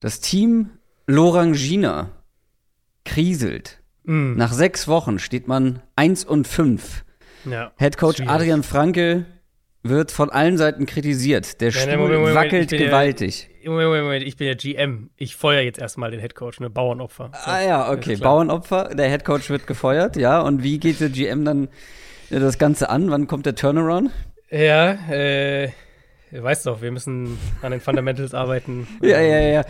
Das Team Lorangina kriselt. Mm. Nach sechs Wochen steht man 1 und 5. Ja. Head Coach Schwierig. Adrian Franke wird von allen Seiten kritisiert. Der Stuhl nein, Moment, Moment, wackelt bin ja- gewaltig. Moment, Moment, Moment, ich bin der GM. Ich feuer jetzt erstmal den Headcoach, ne? Bauernopfer. So, ah ja, okay. Bauernopfer, der Head Coach wird gefeuert, ja. Und wie geht der GM dann äh, das Ganze an? Wann kommt der Turnaround? Ja, äh, ihr weißt doch, wir müssen an den Fundamentals arbeiten. Ja, ja, ja.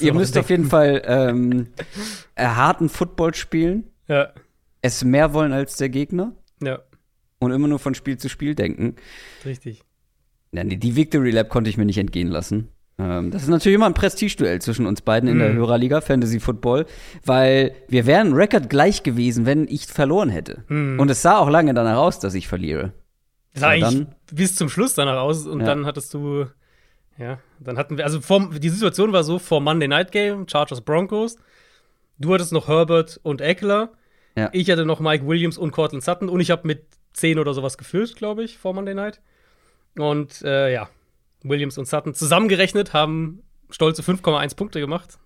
Ihr müsst auf jeden Fall ähm, äh, harten Football spielen, Ja, es mehr wollen als der Gegner ja, und immer nur von Spiel zu Spiel denken. richtig. Ja, nee, die Victory Lab konnte ich mir nicht entgehen lassen. Ähm, das ist natürlich immer ein Prestigeduell zwischen uns beiden in der Mhm. Hörerliga Fantasy Football, weil wir wären Rekord gleich gewesen, wenn ich verloren hätte. Mhm. Und es sah auch lange danach aus, dass ich verliere. Das sah eigentlich bis zum Schluss danach aus und Ja. dann hattest du, ja, dann hatten wir, also vor, die Situation war so vor Monday Night Game, Chargers Broncos. Du hattest noch Herbert und Eckler. Ja. Ich hatte noch Mike Williams und Cortland Sutton und ich habe mit 10 oder sowas geführt, glaube ich, vor Monday Night. Und äh, ja, Williams und Sutton zusammengerechnet haben stolze 5,1 Punkte gemacht.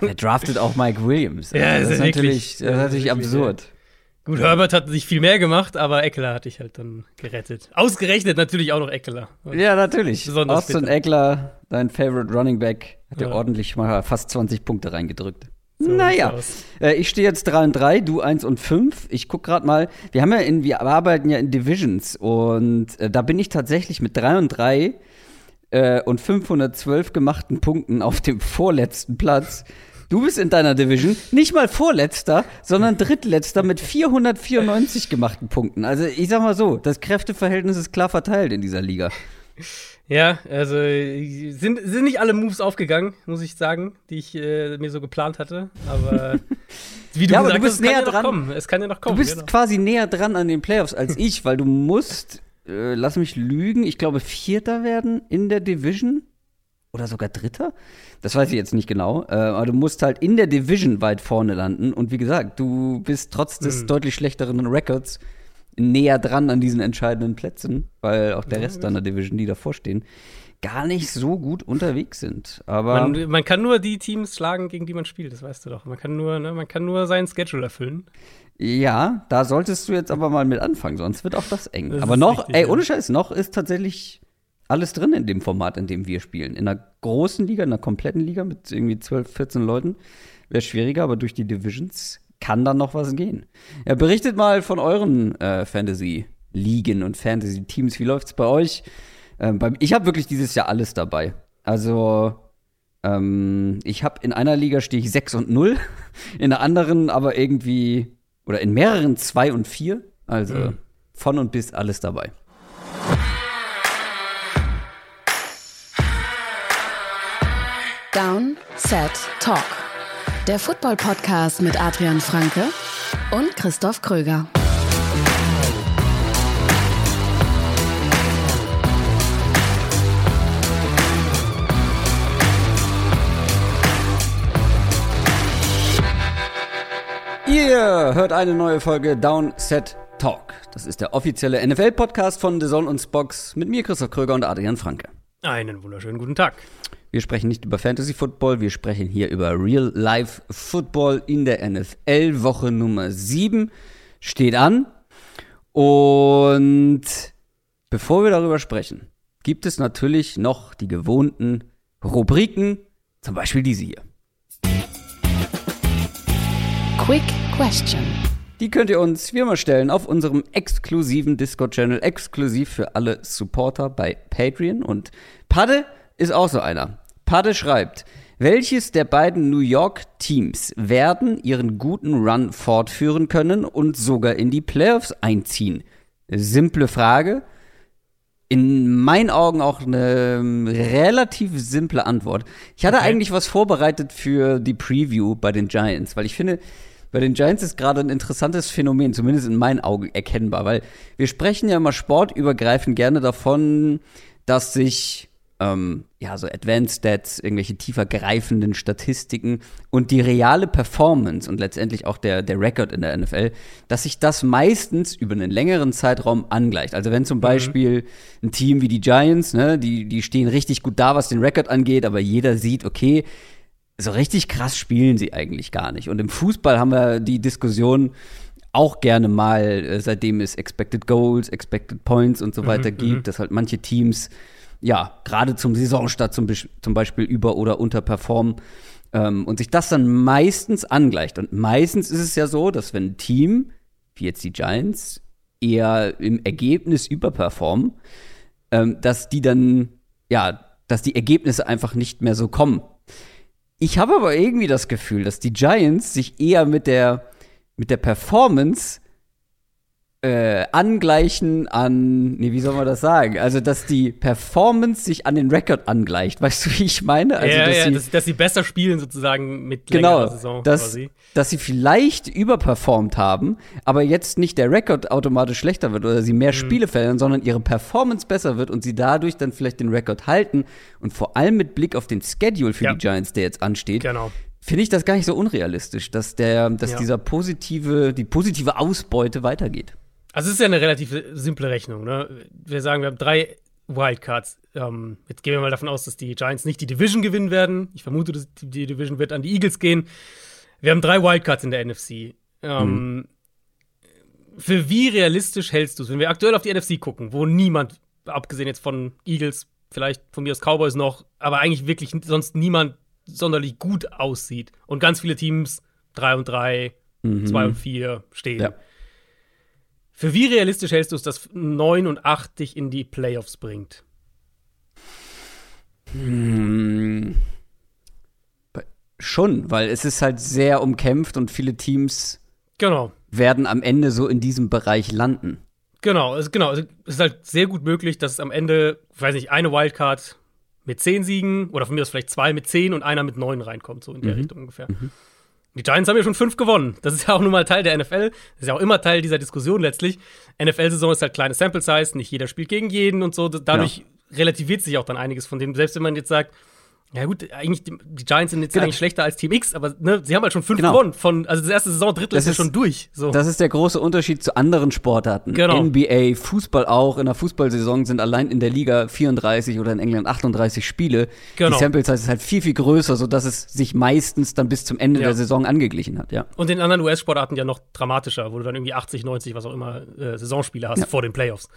Wer draftet auch Mike Williams? Ja, das ist ist ja natürlich, wirklich- das ist natürlich wirklich, absurd. Gut, Herbert hat sich viel mehr gemacht, aber Eckler hatte ich halt dann gerettet. Ausgerechnet natürlich auch noch Eckler. Ja, natürlich. Besonders Austin bitter. Eckler, dein Favorite Running Back, hat dir Ja. ordentlich mal fast 20 Punkte reingedrückt. So naja, äh, ich stehe jetzt 3 und 3, du 1 und 5. Ich guck gerade mal, wir haben ja in, wir arbeiten ja in Divisions und äh, da bin ich tatsächlich mit 3 und 3 äh, und 512 gemachten Punkten auf dem vorletzten Platz. Du bist in deiner Division nicht mal vorletzter, sondern drittletzter mit 494 gemachten Punkten. Also ich sag mal so, das Kräfteverhältnis ist klar verteilt in dieser Liga. Ja, also sind, sind nicht alle Moves aufgegangen, muss ich sagen, die ich äh, mir so geplant hatte. Aber wie du Ja, gesagt du bist hast, es kann näher ja noch dran. kommen. Es kann ja noch Du kommen. bist genau. quasi näher dran an den Playoffs als ich, weil du musst, äh, lass mich lügen, ich glaube Vierter werden in der Division oder sogar Dritter. Das weiß ich jetzt nicht genau, äh, aber du musst halt in der Division weit vorne landen. Und wie gesagt, du bist trotz des Mhm. deutlich schlechteren Records näher dran an diesen entscheidenden Plätzen, weil auch der Ja, Rest deiner Division, die davor stehen, gar nicht so gut unterwegs sind. Aber Man, man kann nur die Teams schlagen, gegen die man spielt, das weißt du doch. Man kann nur, ne, man kann nur seinen Schedule erfüllen. Ja, da solltest du jetzt aber mal mit anfangen, sonst wird auch das eng. Das aber noch, richtig, ey, ohne Scheiß, noch ist tatsächlich alles drin in dem Format, in dem wir spielen. In einer großen Liga, in einer kompletten Liga mit irgendwie 12, 14 Leuten wäre schwieriger, aber durch die Divisions kann dann noch was gehen. Ja, berichtet mal von euren äh, Fantasy-Ligen und Fantasy-Teams. Wie läuft's bei euch? Ähm, beim, ich habe wirklich dieses Jahr alles dabei. Also ähm, ich habe in einer Liga stehe ich 6 und 0, in der anderen aber irgendwie, oder in mehreren 2 und 4. Also Mhm. von und bis alles dabei. Down, Set, Talk. Der Football-Podcast mit Adrian Franke und Christoph Kröger. Ihr hört eine neue Folge Downset Talk. Das ist der offizielle NFL-Podcast von The Zone und Spox mit mir, Christoph Kröger und Adrian Franke. Einen wunderschönen guten Tag. Wir sprechen nicht über Fantasy Football, wir sprechen hier über Real Life Football in der NFL. Woche Nummer 7 steht an. Und bevor wir darüber sprechen, gibt es natürlich noch die gewohnten Rubriken, zum Beispiel diese hier. Quick Question. Die könnt ihr uns wie immer stellen auf unserem exklusiven Discord-Channel, exklusiv für alle Supporter bei Patreon. Und Padde ist auch so einer. Padde schreibt, welches der beiden New York Teams werden ihren guten Run fortführen können und sogar in die Playoffs einziehen? Simple Frage. In meinen Augen auch eine ähm, relativ simple Antwort. Ich hatte Okay. eigentlich was vorbereitet für die Preview bei den Giants, weil ich finde, bei den Giants ist gerade ein interessantes Phänomen, zumindest in meinen Augen erkennbar, weil wir sprechen ja immer sportübergreifend gerne davon, dass sich ähm, ja so Advanced Stats, irgendwelche tiefer greifenden Statistiken und die reale Performance und letztendlich auch der der Record in der NFL, dass sich das meistens über einen längeren Zeitraum angleicht. Also wenn zum Beispiel ein Team wie die Giants, ne, die die stehen richtig gut da, was den Record angeht, aber jeder sieht, okay, so richtig krass spielen sie eigentlich gar nicht. Und im Fußball haben wir die Diskussion auch gerne mal, äh, seitdem es Expected Goals, Expected Points und so weiter Mhm, gibt, mhm. dass halt manche Teams ja gerade zum Saisonstart zum, zum Beispiel über- oder unterperformen ähm, und sich das dann meistens angleicht. Und meistens ist es ja so, dass wenn ein Team, wie jetzt die Giants, eher im Ergebnis überperformen, ähm, dass die dann, ja, dass die Ergebnisse einfach nicht mehr so kommen. Ich habe aber irgendwie das Gefühl, dass die Giants sich eher mit der, mit der Performance äh, angleichen an, nee, wie soll man das sagen? Also, dass die Performance sich an den Rekord angleicht. Weißt du, wie ich meine? Also, ja, dass ja, sie, dass, dass sie besser spielen sozusagen mit genau, längerer Saison dass, quasi. dass sie vielleicht überperformt haben, aber jetzt nicht der Rekord automatisch schlechter wird oder sie Mhm. mehr Spiele verlieren, sondern ihre Performance besser wird und sie dadurch dann vielleicht den Rekord halten. Und vor allem mit Blick auf den Schedule für Ja. die Giants, der jetzt ansteht, Genau. finde ich das gar nicht so unrealistisch, dass der, dass Ja. dieser positive, die positive Ausbeute weitergeht. Also es ist ja eine relativ simple Rechnung. Ne? Wir sagen, wir haben drei Wildcards. Ähm, jetzt gehen wir mal davon aus, dass die Giants nicht die Division gewinnen werden. Ich vermute, dass die, Division wird an die Eagles gehen. Wir haben drei Wildcards in der NFC. Ähm, Für wie realistisch hältst du es, wenn wir aktuell auf die NFC gucken, wo niemand, abgesehen jetzt von Eagles, vielleicht von mir aus Cowboys noch, aber eigentlich wirklich sonst niemand sonderlich gut aussieht und ganz viele Teams 3 und 3, 2 und 4 stehen. Ja. Für wie realistisch hältst du es, dass 9 und 8 dich in die Playoffs bringt? Hm. Schon, weil es ist halt sehr umkämpft und viele Teams Genau, werden am Ende so in diesem Bereich landen. genau, es, genau. Es ist halt sehr gut möglich, dass es am Ende, ich weiß nicht, eine Wildcard mit 10 Siegen oder von mir aus vielleicht zwei mit 10 und einer mit 9 reinkommt, so in der Richtung ungefähr. Die Giants haben ja schon fünf gewonnen. Das ist ja auch nun mal Teil der NFL. Das ist ja auch immer Teil dieser Diskussion letztlich. NFL-Saison ist halt kleine Sample Size, nicht jeder spielt gegen jeden und so. Dadurch relativiert sich auch dann einiges von dem. Selbst wenn man jetzt sagt, ja gut, eigentlich die, die Giants sind jetzt Genau. eigentlich schlechter als Team X, aber ne, sie haben halt schon fünf Genau. gewonnen. Von, also das erste Saison-Drittel Das ist ja ist- schon durch. So. Das ist der große Unterschied zu anderen Sportarten. Genau. NBA, Fußball auch. In der Fußballsaison sind allein in der Liga 34 oder in England 38 Spiele. Genau. Die Sample Size ist halt viel, viel größer, sodass es sich meistens dann bis zum Ende Ja. der Saison angeglichen hat, ja. Und in anderen US-Sportarten ja noch dramatischer, wo du dann irgendwie 80, 90, was auch immer, äh, Saisonspiele hast Ja. vor den Playoffs.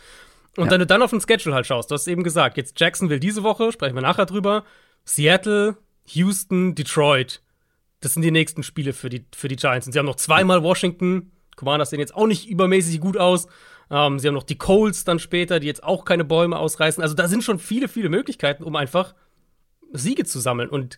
Und Ja. wenn du dann auf den Schedule halt schaust, du hast eben gesagt, jetzt Jacksonville diese Woche, sprechen wir nachher drüber, Seattle, Houston, Detroit. Das sind die nächsten Spiele für die, für die Giants. Und sie haben noch zweimal Washington. Commanders sehen jetzt auch nicht übermäßig gut aus. Ähm, sie haben noch die Colts dann später, die jetzt auch keine Bäume ausreißen. Also da sind schon viele, viele Möglichkeiten, um einfach Siege zu sammeln. Und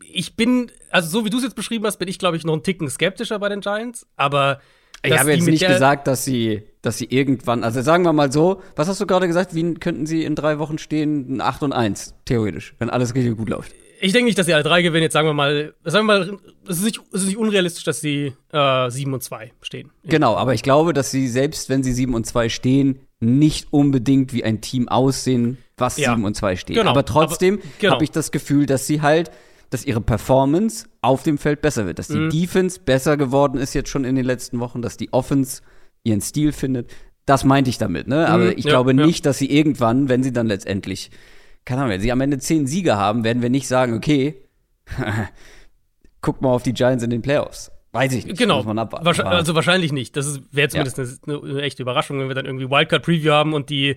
ich bin, also so wie du es jetzt beschrieben hast, bin ich, glaube ich, noch einen Ticken skeptischer bei den Giants. Aber Ich habe jetzt nicht gesagt, dass sie, dass sie irgendwann, also sagen wir mal so, was hast du gerade gesagt, wie könnten sie in drei Wochen stehen? Ein 8 und 1, theoretisch, wenn alles richtig gut läuft. Ich denke nicht, dass sie alle drei gewinnen. Jetzt sagen wir mal, sagen wir mal, es ist nicht, es ist nicht unrealistisch, dass sie äh, 7 und 2 stehen. Genau, aber ich glaube, dass sie, selbst wenn sie 7 und 2 stehen, nicht unbedingt wie ein Team aussehen, was Ja. 7 und 2 steht. Genau, aber trotzdem genau. habe ich das Gefühl, dass sie halt, dass ihre Performance auf dem Feld besser wird, dass Mhm. die Defense besser geworden ist jetzt schon in den letzten Wochen, dass die Offense ihren Stil findet. Das meinte ich damit, ne? Aber Mhm, ich ja, glaube ja. nicht, dass sie irgendwann, wenn sie dann letztendlich, keine Ahnung, wenn sie am Ende 10 Siege haben, werden wir nicht sagen, okay, guck mal auf die Giants in den Playoffs. Weiß ich nicht. Genau. Muss man abwarten. Wahrscheinlich, also wahrscheinlich nicht. Das wäre zumindest eine, eine echte Überraschung, wenn wir dann irgendwie Wildcard-Preview haben und die,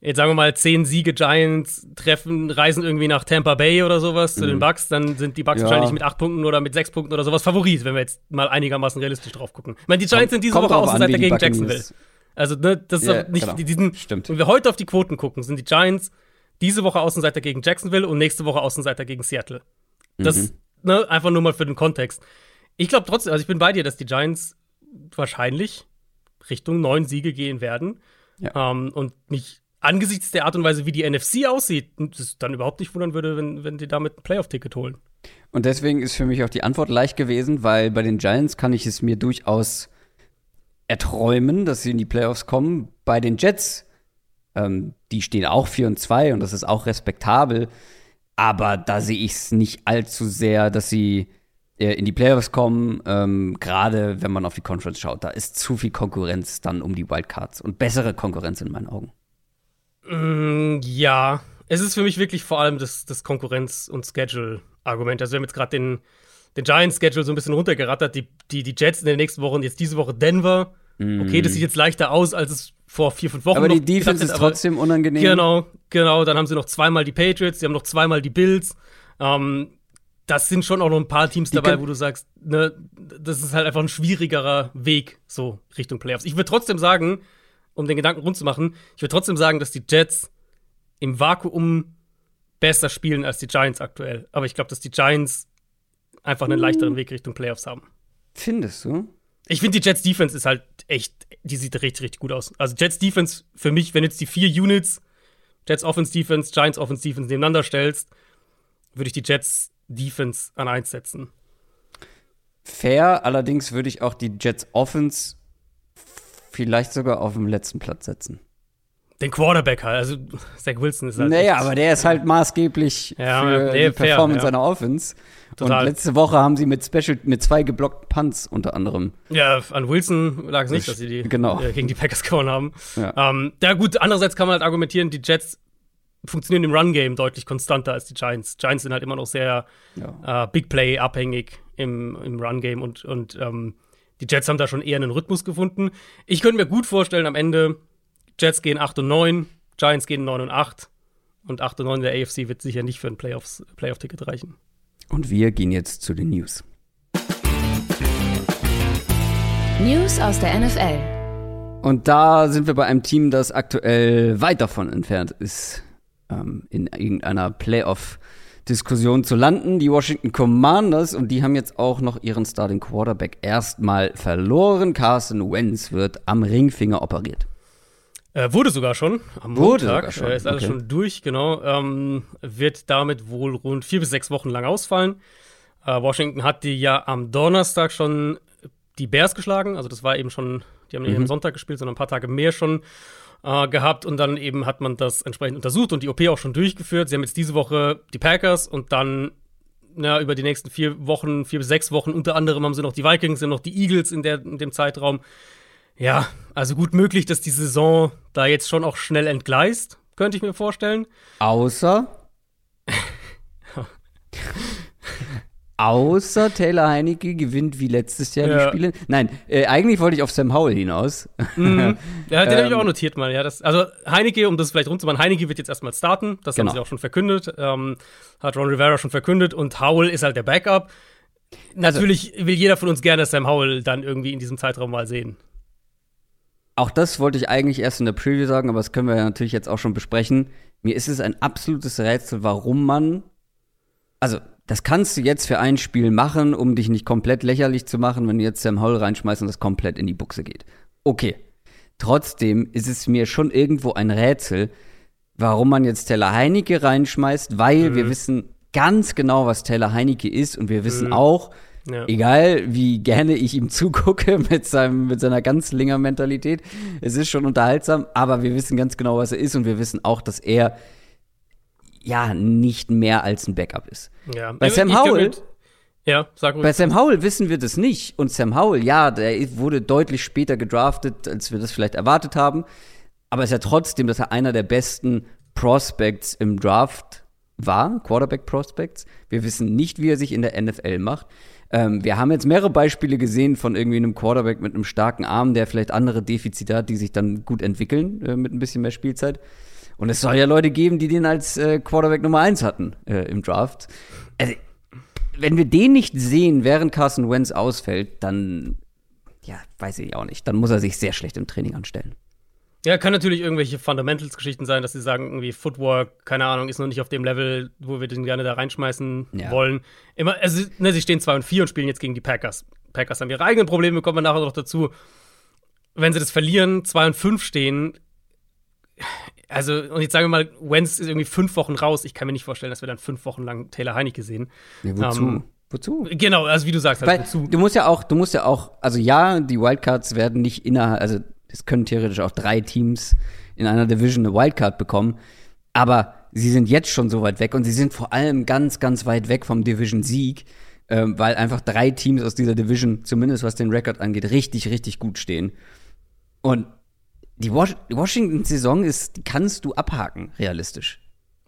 jetzt sagen wir mal, zehn Siege Giants treffen, reisen irgendwie nach Tampa Bay oder sowas zu den Bucks, dann sind die Bucks Mhm. Ja. wahrscheinlich mit acht Punkten oder mit sechs Punkten oder sowas Favorit, wenn wir jetzt mal einigermaßen realistisch drauf gucken. Ich meine, die Giants sind diese Woche Außenseiter die gegen Jacksonville. Also, ne, das ist Ja, auch nicht, genau. die, diesen, Stimmt. wenn wir heute auf die Quoten gucken, sind die Giants diese Woche Außenseiter gegen Jacksonville und nächste Woche Außenseiter gegen Seattle. Das, Mhm. ne, einfach nur mal für den Kontext. Ich glaube trotzdem, also ich bin bei dir, dass die Giants wahrscheinlich Richtung neun Siege gehen werden. Ja. Ähm, und mich angesichts der Art und Weise, wie die NFC aussieht, das dann überhaupt nicht wundern würde, wenn, wenn die damit ein Playoff-Ticket holen. Und deswegen ist für mich auch die Antwort leicht gewesen, weil bei den Giants kann ich es mir durchaus erträumen, dass sie in die Playoffs kommen. Bei den Jets, ähm, die stehen auch 4 und 2 und das ist auch respektabel. Aber da sehe ich es nicht allzu sehr, dass sie äh, in die Playoffs kommen. Ähm, Gerade wenn man auf die Conference schaut, da ist zu viel Konkurrenz dann um die Wildcards und bessere Konkurrenz in meinen Augen. Mm, ja, es ist für mich wirklich vor allem das, das Konkurrenz- und Schedule-Argument. Also wir haben jetzt gerade den, den Giants-Schedule so ein bisschen runtergerattert. Die, die, die Jets in den nächsten Wochen, jetzt diese Woche Denver. Okay, das sieht jetzt leichter aus, als es vor vier, fünf Wochen Aber noch die Defense ist aber- trotzdem unangenehm. Genau, genau. Dann haben sie noch zweimal die Patriots, sie haben noch zweimal die Bills. Ähm, das sind schon auch noch ein paar Teams dabei, wo du sagst, ne, das ist halt einfach ein schwierigerer Weg so Richtung Playoffs. Ich würde trotzdem sagen, um den Gedanken rund zu machen, ich würde trotzdem sagen, dass die Jets im Vakuum besser spielen als die Giants aktuell. Aber ich glaube, dass die Giants einfach einen leichteren Weg Richtung Playoffs haben. Findest du? Ich finde, die Jets Defense ist halt echt, die sieht richtig, richtig gut aus. Also Jets Defense für mich, wenn jetzt die vier Units, Jets Offense Defense, Giants Offense Defense nebeneinander stellst, würde ich die Jets Defense an eins setzen. Fair, allerdings würde ich auch die Jets Offense vielleicht sogar auf dem letzten Platz setzen. Den Quarterback halt, also Zach Wilson ist halt. Naja, aber der ist halt maßgeblich Ja, für nee, die fair, Performance ja. seiner Offense. Total. Und letzte Woche haben sie mit Special mit zwei geblockten Punts unter anderem. Ja, an Wilson lag es nicht, dass sie die Genau. äh, gegen die Packers gewonnen haben. Ja. Ähm, ja, gut, andererseits kann man halt argumentieren, die Jets funktionieren im Run-Game deutlich konstanter als die Giants. Giants sind halt immer noch sehr Ja. äh, Big Play abhängig im, im Run-Game und, und ähm, die Jets haben da schon eher einen Rhythmus gefunden. Ich könnte mir gut vorstellen, am Ende Jets gehen 8 und 9, Giants gehen 9 und 8 und 8 und 9 der AFC wird sicher nicht für ein Playoff-Ticket reichen. Und wir gehen jetzt zu den News. News aus der NFL. Und da sind wir bei einem Team, das aktuell weit davon entfernt ist, ähm, in irgendeiner Playoff-Diskussion zu landen. Die Washington Commanders und die haben jetzt auch noch ihren Starting Quarterback erstmal verloren. Carson Wentz wird am Ringfinger operiert. Äh, wurde sogar schon am Wurde Montag. schon, Äh, ist alles okay. schon durch, genau. Ähm, wird damit wohl rund vier bis sechs Wochen lang ausfallen. Äh, Washington hat die ja am Donnerstag schon die Bears geschlagen. Also das war eben schon, die haben nicht Mhm. am Sonntag gespielt, sondern ein paar Tage mehr schon äh, gehabt. Und dann eben hat man das entsprechend untersucht und die OP auch schon durchgeführt. Sie haben jetzt diese Woche die Packers und dann na, über die nächsten vier Wochen, vier bis sechs Wochen, unter anderem haben sie noch die Vikings, sind noch die Eagles in, der, in dem Zeitraum. Ja, also gut möglich, dass die Saison da jetzt schon auch schnell entgleist, könnte ich mir vorstellen. Außer. Außer Taylor Heinecke gewinnt wie letztes Jahr die Ja. Spiele. Nein, äh, eigentlich wollte ich auf Sam Howell hinaus. Ja, den habe ich Ähm, auch notiert mal. Ja, das, also Heineke, um das vielleicht rund zu machen, Heineke wird jetzt erstmal starten. Das Genau. haben sie auch schon verkündet. Ähm, hat Ron Rivera schon verkündet und Howell ist halt der Backup. Natürlich will jeder von uns gerne Sam Howell dann irgendwie in diesem Zeitraum mal sehen. Auch das wollte ich eigentlich erst in der Preview sagen, aber das können wir ja natürlich jetzt auch schon besprechen. Mir ist es ein absolutes Rätsel, warum man. Also, das kannst du jetzt für ein Spiel machen, um dich nicht komplett lächerlich zu machen, wenn du jetzt Sam Howell reinschmeißt und das komplett in die Buchse geht. Okay. Trotzdem ist es mir schon irgendwo ein Rätsel, warum man jetzt Taylor Heinecke reinschmeißt, weil wir wissen ganz genau, was Taylor Heinecke ist und wir wissen auch, Ja. Egal, wie gerne ich ihm zugucke mit, seinem, mit seiner Ganzlinger-Mentalität. Es ist schon unterhaltsam, aber wir wissen ganz genau, was er ist und wir wissen auch, dass er ja nicht mehr als ein Backup ist. Ja. Bei Sam Howell- Ja, sag ruhig. Bei Sam Howell wissen wir das nicht. Und Sam Howell, ja, der wurde deutlich später gedraftet, als wir das vielleicht erwartet haben. Aber es ist ja trotzdem, dass er einer der besten Prospects im Draft war, Quarterback Prospects. Wir wissen nicht, wie er sich in der NFL macht. Ähm, wir haben jetzt mehrere Beispiele gesehen von irgendwie einem Quarterback mit einem starken Arm, der vielleicht andere Defizite hat, die sich dann gut entwickeln äh, mit ein bisschen mehr Spielzeit. Und es soll ja Leute geben, die den als äh, Quarterback Nummer eins hatten äh, im Draft. Also, wenn wir den nicht sehen, während Carson Wentz ausfällt, dann, ja, weiß ich auch nicht. Dann muss er sich sehr schlecht im Training anstellen. Ja, kann natürlich irgendwelche Fundamentals-Geschichten sein, dass sie sagen, irgendwie Footwork, keine Ahnung, ist noch nicht auf dem Level, wo wir den gerne da reinschmeißen Ja. wollen. Immer, also, ne, sie stehen 2 und 4 und spielen jetzt gegen die Packers. Packers haben ihre eigenen Probleme, kommen wir nachher noch dazu. Wenn sie das verlieren, 2 und 5 stehen, also, und jetzt sagen wir mal, Wentz ist irgendwie fünf Wochen raus. Ich kann mir nicht vorstellen, dass wir dann fünf Wochen lang Taylor Heinecke sehen. Ja, wozu? Ähm, wozu? Genau, also wie du sagst, Weil halt, wozu? du musst ja auch, du musst ja auch, also ja, die Wildcards werden nicht innerhalb, also es können theoretisch auch drei Teams in einer Division eine Wildcard bekommen, aber sie sind jetzt schon so weit weg und sie sind vor allem ganz, ganz weit weg vom Division-Sieg, ähm, weil einfach drei Teams aus dieser Division, zumindest was den Rekord angeht, richtig, richtig gut stehen. Und die Was- die Washington-Saison ist, kannst du abhaken, realistisch.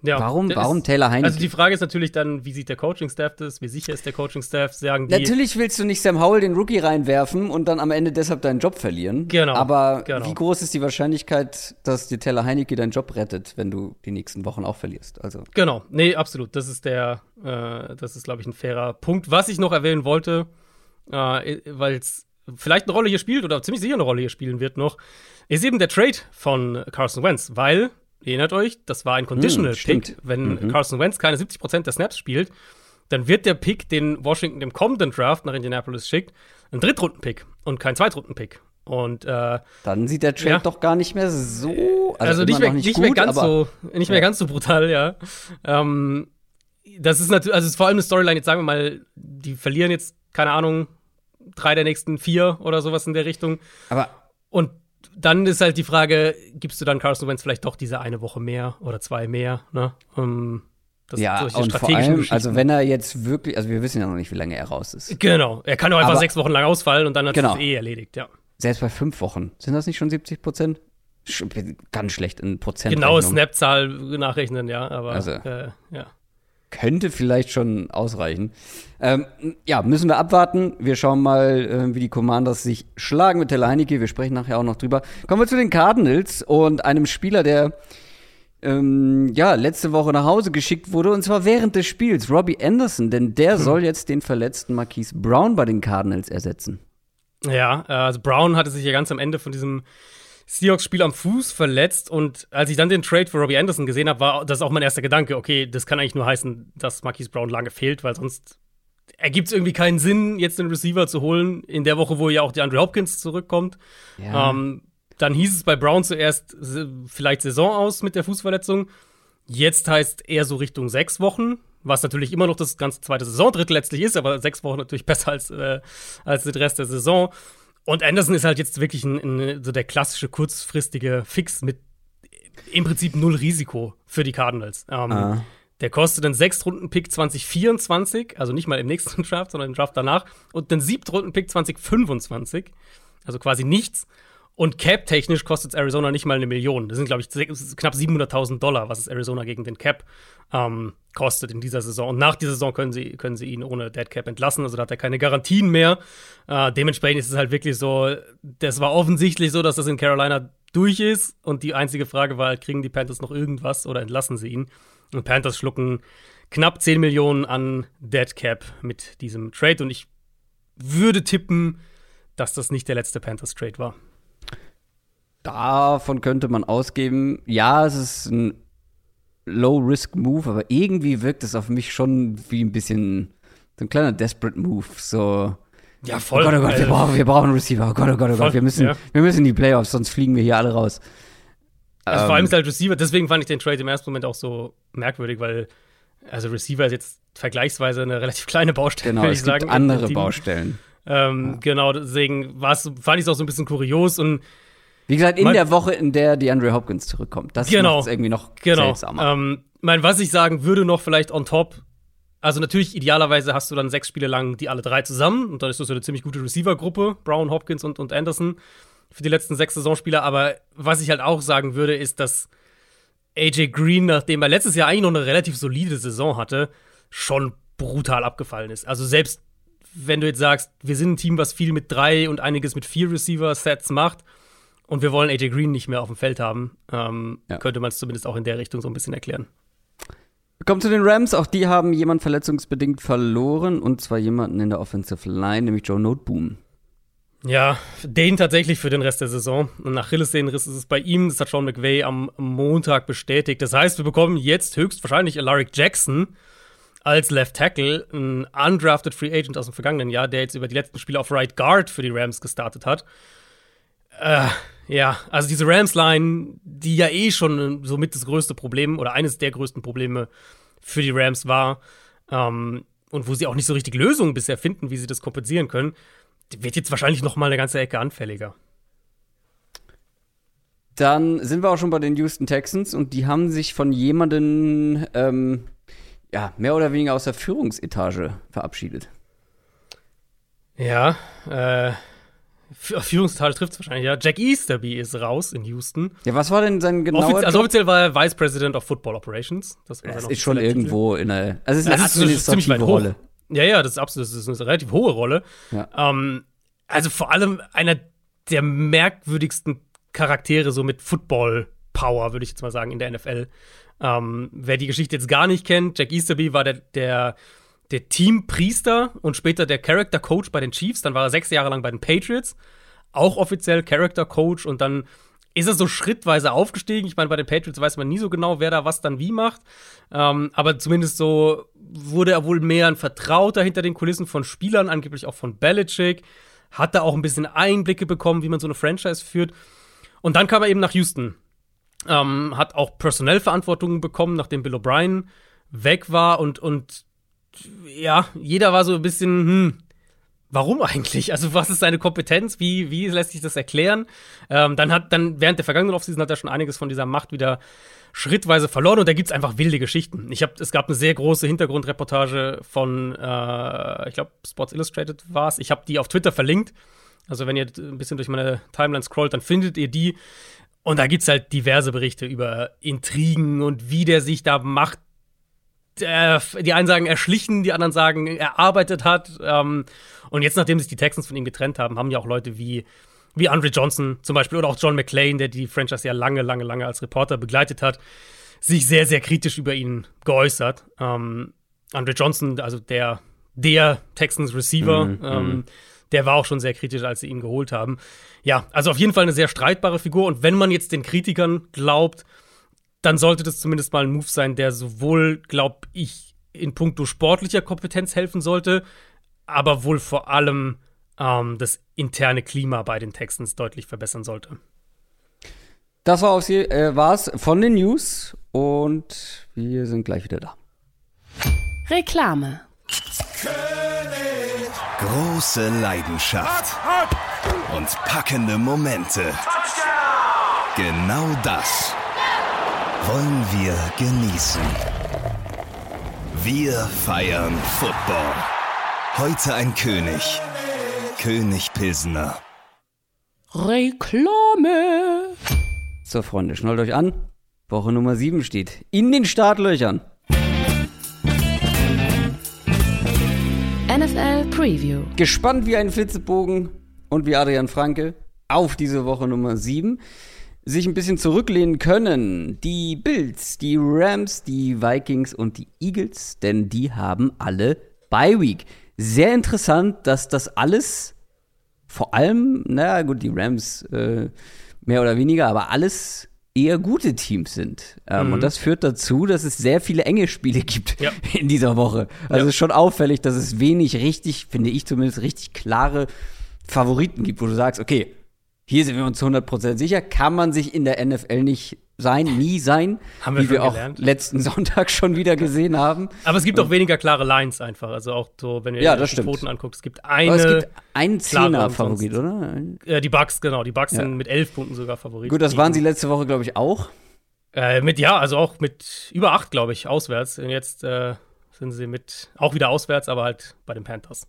Ja, warum, warum ist, Taylor Heineke? Also die Frage ist natürlich dann, wie sieht der Coaching-Staff das? Wie sicher ist der Coaching-Staff? Sagen die Natürlich willst du nicht Sam Howell den Rookie reinwerfen und dann am Ende deshalb deinen Job verlieren. Genau. Aber genau. wie groß ist die Wahrscheinlichkeit, dass dir Taylor Heineke deinen Job rettet, wenn du die nächsten Wochen auch verlierst? Also genau, nee, absolut. Das ist der, äh, das ist, glaube ich, ein fairer Punkt. Was ich noch erwähnen wollte, äh, weil es vielleicht eine Rolle hier spielt oder ziemlich sicher eine Rolle hier spielen wird noch, ist eben der Trade von Carson Wentz, weil Erinnert euch, das war ein Conditional hm, Pick. Wenn mhm. Carson Wentz keine 70% der Snaps spielt, dann wird der Pick, den Washington im kommenden Draft nach Indianapolis schickt, ein Drittrunden-Pick und kein Zweitrunden-Pick. Und äh, dann sieht der Trade ja. doch gar nicht mehr so. Also, also nicht, mehr, nicht, nicht gut, mehr ganz so, nicht mehr ganz so brutal, ja. Ähm, das ist natürlich, also ist vor allem eine Storyline. Jetzt sagen wir mal, die verlieren jetzt keine Ahnung drei der nächsten vier oder sowas in der Richtung. Aber und dann ist halt die Frage, gibst du dann Carson Wentz vielleicht doch diese eine Woche mehr oder zwei mehr, ne? Um, das ja, und vor allem, also wenn er jetzt wirklich, also wir wissen ja noch nicht, wie lange er raus ist. Genau, er kann doch einfach Aber, sechs Wochen lang ausfallen und dann hat genau. es eh erledigt, ja. Selbst bei fünf Wochen, sind das nicht schon 70 Prozent? Ganz schlecht in Prozent. Genaue Snap-Zahl nachrechnen, ja, aber also. äh, ja könnte vielleicht schon ausreichen. Ähm, ja, müssen wir abwarten. Wir schauen mal, äh, wie die Commanders sich schlagen mit der Leineke. Wir sprechen nachher auch noch drüber. Kommen wir zu den Cardinals und einem Spieler, der ähm, ja, letzte Woche nach Hause geschickt wurde, und zwar während des Spiels, Robbie Anderson, denn der hm. soll jetzt den verletzten Marquise Brown bei den Cardinals ersetzen. Ja, äh, also Brown hatte sich ja ganz am Ende von diesem Seahawks-Spiel am Fuß verletzt und als ich dann den Trade für Robbie Anderson gesehen habe, war das auch mein erster Gedanke, okay, das kann eigentlich nur heißen, dass Marquise Brown lange fehlt, weil sonst ergibt es irgendwie keinen Sinn, jetzt den Receiver zu holen, in der Woche, wo ja auch die Andre Hopkins zurückkommt. Ja. Ähm, dann hieß es bei Brown zuerst vielleicht Saison aus mit der Fußverletzung. Jetzt heißt eher so Richtung sechs Wochen, was natürlich immer noch das ganze zweite Saisondrittel letztlich ist, aber sechs Wochen natürlich besser als, äh, als der Rest der Saison. Und Anderson ist halt jetzt wirklich ein, ein, so der klassische kurzfristige Fix mit im Prinzip null Risiko für die Cardinals. Ähm, ah. Der kostet einen Sechstrunden-Pick 2024, also nicht mal im nächsten Draft, sondern im Draft danach, und einen Siebtrunden-Pick 2025, also quasi nichts. Und Cap-technisch kostet es Arizona nicht mal eine Million. Das sind, glaube ich, knapp 700.000 Dollar, was es Arizona gegen den Cap ähm, kostet in dieser Saison. Und nach dieser Saison können sie, können sie ihn ohne Dead Cap entlassen. Also da hat er keine Garantien mehr. Äh, dementsprechend ist es halt wirklich so, das war offensichtlich so, dass das in Carolina durch ist. Und die einzige Frage war halt, kriegen die Panthers noch irgendwas oder entlassen sie ihn? Und Panthers schlucken knapp 10 Millionen an Dead Cap mit diesem Trade. Und ich würde tippen, dass das nicht der letzte Panthers Trade war. Davon könnte man ausgeben, ja, es ist ein Low-Risk-Move, aber irgendwie wirkt es auf mich schon wie ein bisschen so ein kleiner Desperate-Move. So. Ja, voll. Oh Gott, oh Gott, wir brauchen, wir brauchen einen Receiver. Oh Gott, oh Gott, oh Gott, wir müssen, ja. wir müssen in die Playoffs, sonst fliegen wir hier alle raus. Also ähm, vor allem ähm, ist halt Receiver, deswegen fand ich den Trade im ersten Moment auch so merkwürdig, weil also Receiver ist jetzt vergleichsweise eine relativ kleine Baustelle, genau, würde ich es gibt andere Baustellen. Ähm, ja. Genau, deswegen fand ich es auch so ein bisschen kurios und wie gesagt, in mein, der Woche, in der die Andre Hopkins zurückkommt. Das genau, macht es irgendwie noch genau. seltsamer. Ähm, mein, was ich sagen würde noch vielleicht on top, also natürlich idealerweise hast du dann sechs Spiele lang die alle drei zusammen und dann ist das so eine ziemlich gute Receiver-Gruppe, Brown, Hopkins und, und Anderson für die letzten sechs Saisonspieler. Aber was ich halt auch sagen würde, ist, dass AJ Green, nachdem er letztes Jahr eigentlich noch eine relativ solide Saison hatte, schon brutal abgefallen ist. Also selbst wenn du jetzt sagst, wir sind ein Team, was viel mit drei und einiges mit vier Receiver-Sets macht, und wir wollen AJ Green nicht mehr auf dem Feld haben, ähm, ja. könnte man es zumindest auch in der Richtung so ein bisschen erklären. Wir kommen zu den Rams. Auch die haben jemand verletzungsbedingt verloren und zwar jemanden in der Offensive Line, nämlich Joe Noteboom. Ja, den tatsächlich für den Rest der Saison. Und nach Achillessehnenriss ist es bei ihm, das hat Sean McVay am Montag bestätigt. Das heißt, wir bekommen jetzt höchstwahrscheinlich Alaric Jackson als Left Tackle, ein undrafted Free Agent aus dem vergangenen Jahr, der jetzt über die letzten Spiele auf Right Guard für die Rams gestartet hat. Äh, ja, also diese Rams-Line, die ja eh schon somit das größte Problem oder eines der größten Probleme für die Rams war ähm, und wo sie auch nicht so richtig Lösungen bisher finden, wie sie das kompensieren können, wird jetzt wahrscheinlich noch mal eine ganze Ecke anfälliger. Dann sind wir auch schon bei den Houston Texans und die haben sich von jemandem ähm, ja, mehr oder weniger aus der Führungsetage verabschiedet. Ja, äh, Führungstage trifft es wahrscheinlich, ja. Jack Easterby ist raus in Houston. Ja, was war denn sein genauer Offiz also offiziell war er Vice President of Football Operations. Das, das ist schon irgendwo in der. Also es ist eine administrative Rolle. Ja, ja, das ist absolut, das ist eine relativ hohe Rolle. Ja. Ähm, also vor allem einer der merkwürdigsten Charaktere so mit Football-Power, würde ich jetzt mal sagen, in der NFL. Ähm, wer die Geschichte jetzt gar nicht kennt, Jack Easterby war der, der, der Teampriester und später der Character Coach bei den Chiefs. Dann war er sechs Jahre lang bei den Patriots, auch offiziell Character Coach und dann ist er so schrittweise aufgestiegen. Ich meine, bei den Patriots weiß man nie so genau, wer da was dann wie macht. Ähm, aber zumindest so wurde er wohl mehr ein Vertrauter hinter den Kulissen von Spielern, angeblich auch von Belichick. Hat da auch ein bisschen Einblicke bekommen, wie man so eine Franchise führt. Und dann kam er eben nach Houston. Ähm, hat auch Personellverantwortung bekommen, nachdem Bill O'Brien weg war und, und ja, jeder war so ein bisschen, hm, warum eigentlich? Also, was ist seine Kompetenz? Wie, wie lässt sich das erklären? Ähm, dann hat dann während der vergangenen Offseason hat er schon einiges von dieser Macht wieder schrittweise verloren und da gibt es einfach wilde Geschichten. Ich habe, es gab eine sehr große Hintergrundreportage von, äh, ich glaube, Sports Illustrated war es. Ich habe die auf Twitter verlinkt. Also wenn ihr ein bisschen durch meine Timeline scrollt, dann findet ihr die. Und da gibt es halt diverse Berichte über Intrigen und wie der sich da macht. Äh, die einen sagen erschlichen, die anderen sagen erarbeitet hat. Ähm, und jetzt, nachdem sich die Texans von ihm getrennt haben, haben ja auch Leute wie wie Andre Johnson zum Beispiel oder auch John McClane, der die Franchise ja lange, lange, lange als Reporter begleitet hat, sich sehr, sehr kritisch über ihn geäußert. Ähm, Andre Johnson, also der, der Texans Receiver, mm, ähm, mm. der war auch schon sehr kritisch, als sie ihn geholt haben. Ja, also auf jeden Fall eine sehr streitbare Figur. Und wenn man jetzt den Kritikern glaubt, dann sollte das zumindest mal ein Move sein, der sowohl, glaube ich, in puncto sportlicher Kompetenz helfen sollte, aber wohl vor allem ähm, das interne Klima bei den Texans deutlich verbessern sollte. Das war äh, war's von den News und wir sind gleich wieder da. Reklame. Große Leidenschaft und packende Momente. Genau das wollen wir genießen. Wir feiern Football. Heute ein König König Pilsener. Reklame. So, Freunde, schnallt euch an. Woche Nummer 7 steht. In den Startlöchern. NFL Preview. Gespannt wie ein Flitzebogen und wie Adrian Franke auf diese Woche Nummer 7 sich ein bisschen zurücklehnen können. Die Bills, die Rams, die Vikings und die Eagles, denn die haben alle Bye Week sehr interessant, dass das alles vor allem, naja, gut, die Rams äh, mehr oder weniger, aber alles eher gute Teams sind. Ähm, mhm. Und das führt dazu, dass es sehr viele enge Spiele gibt ja. in dieser Woche. Also ja. es ist schon auffällig, dass es wenig richtig, finde ich zumindest, richtig klare Favoriten gibt, wo du sagst, okay, hier sind wir uns 100% sicher, kann man sich in der NFL nicht sein, nie sein, haben wir wie wir auch letzten Sonntag schon wieder gesehen haben. Aber es gibt auch weniger klare Lines einfach. Also auch so, wenn ihr ja, die Quoten anguckt, es gibt eine. Aber es gibt einen Zehner-Favorit, oder? Ja, die Bugs, genau. Die Bugs ja. sind mit elf Punkten sogar Favorit. Gut, das waren sie letzte Woche, glaube ich, auch. Äh, mit, ja, also auch mit über acht, glaube ich, auswärts. Und jetzt äh, sind sie mit, auch wieder auswärts, aber halt bei den Panthers.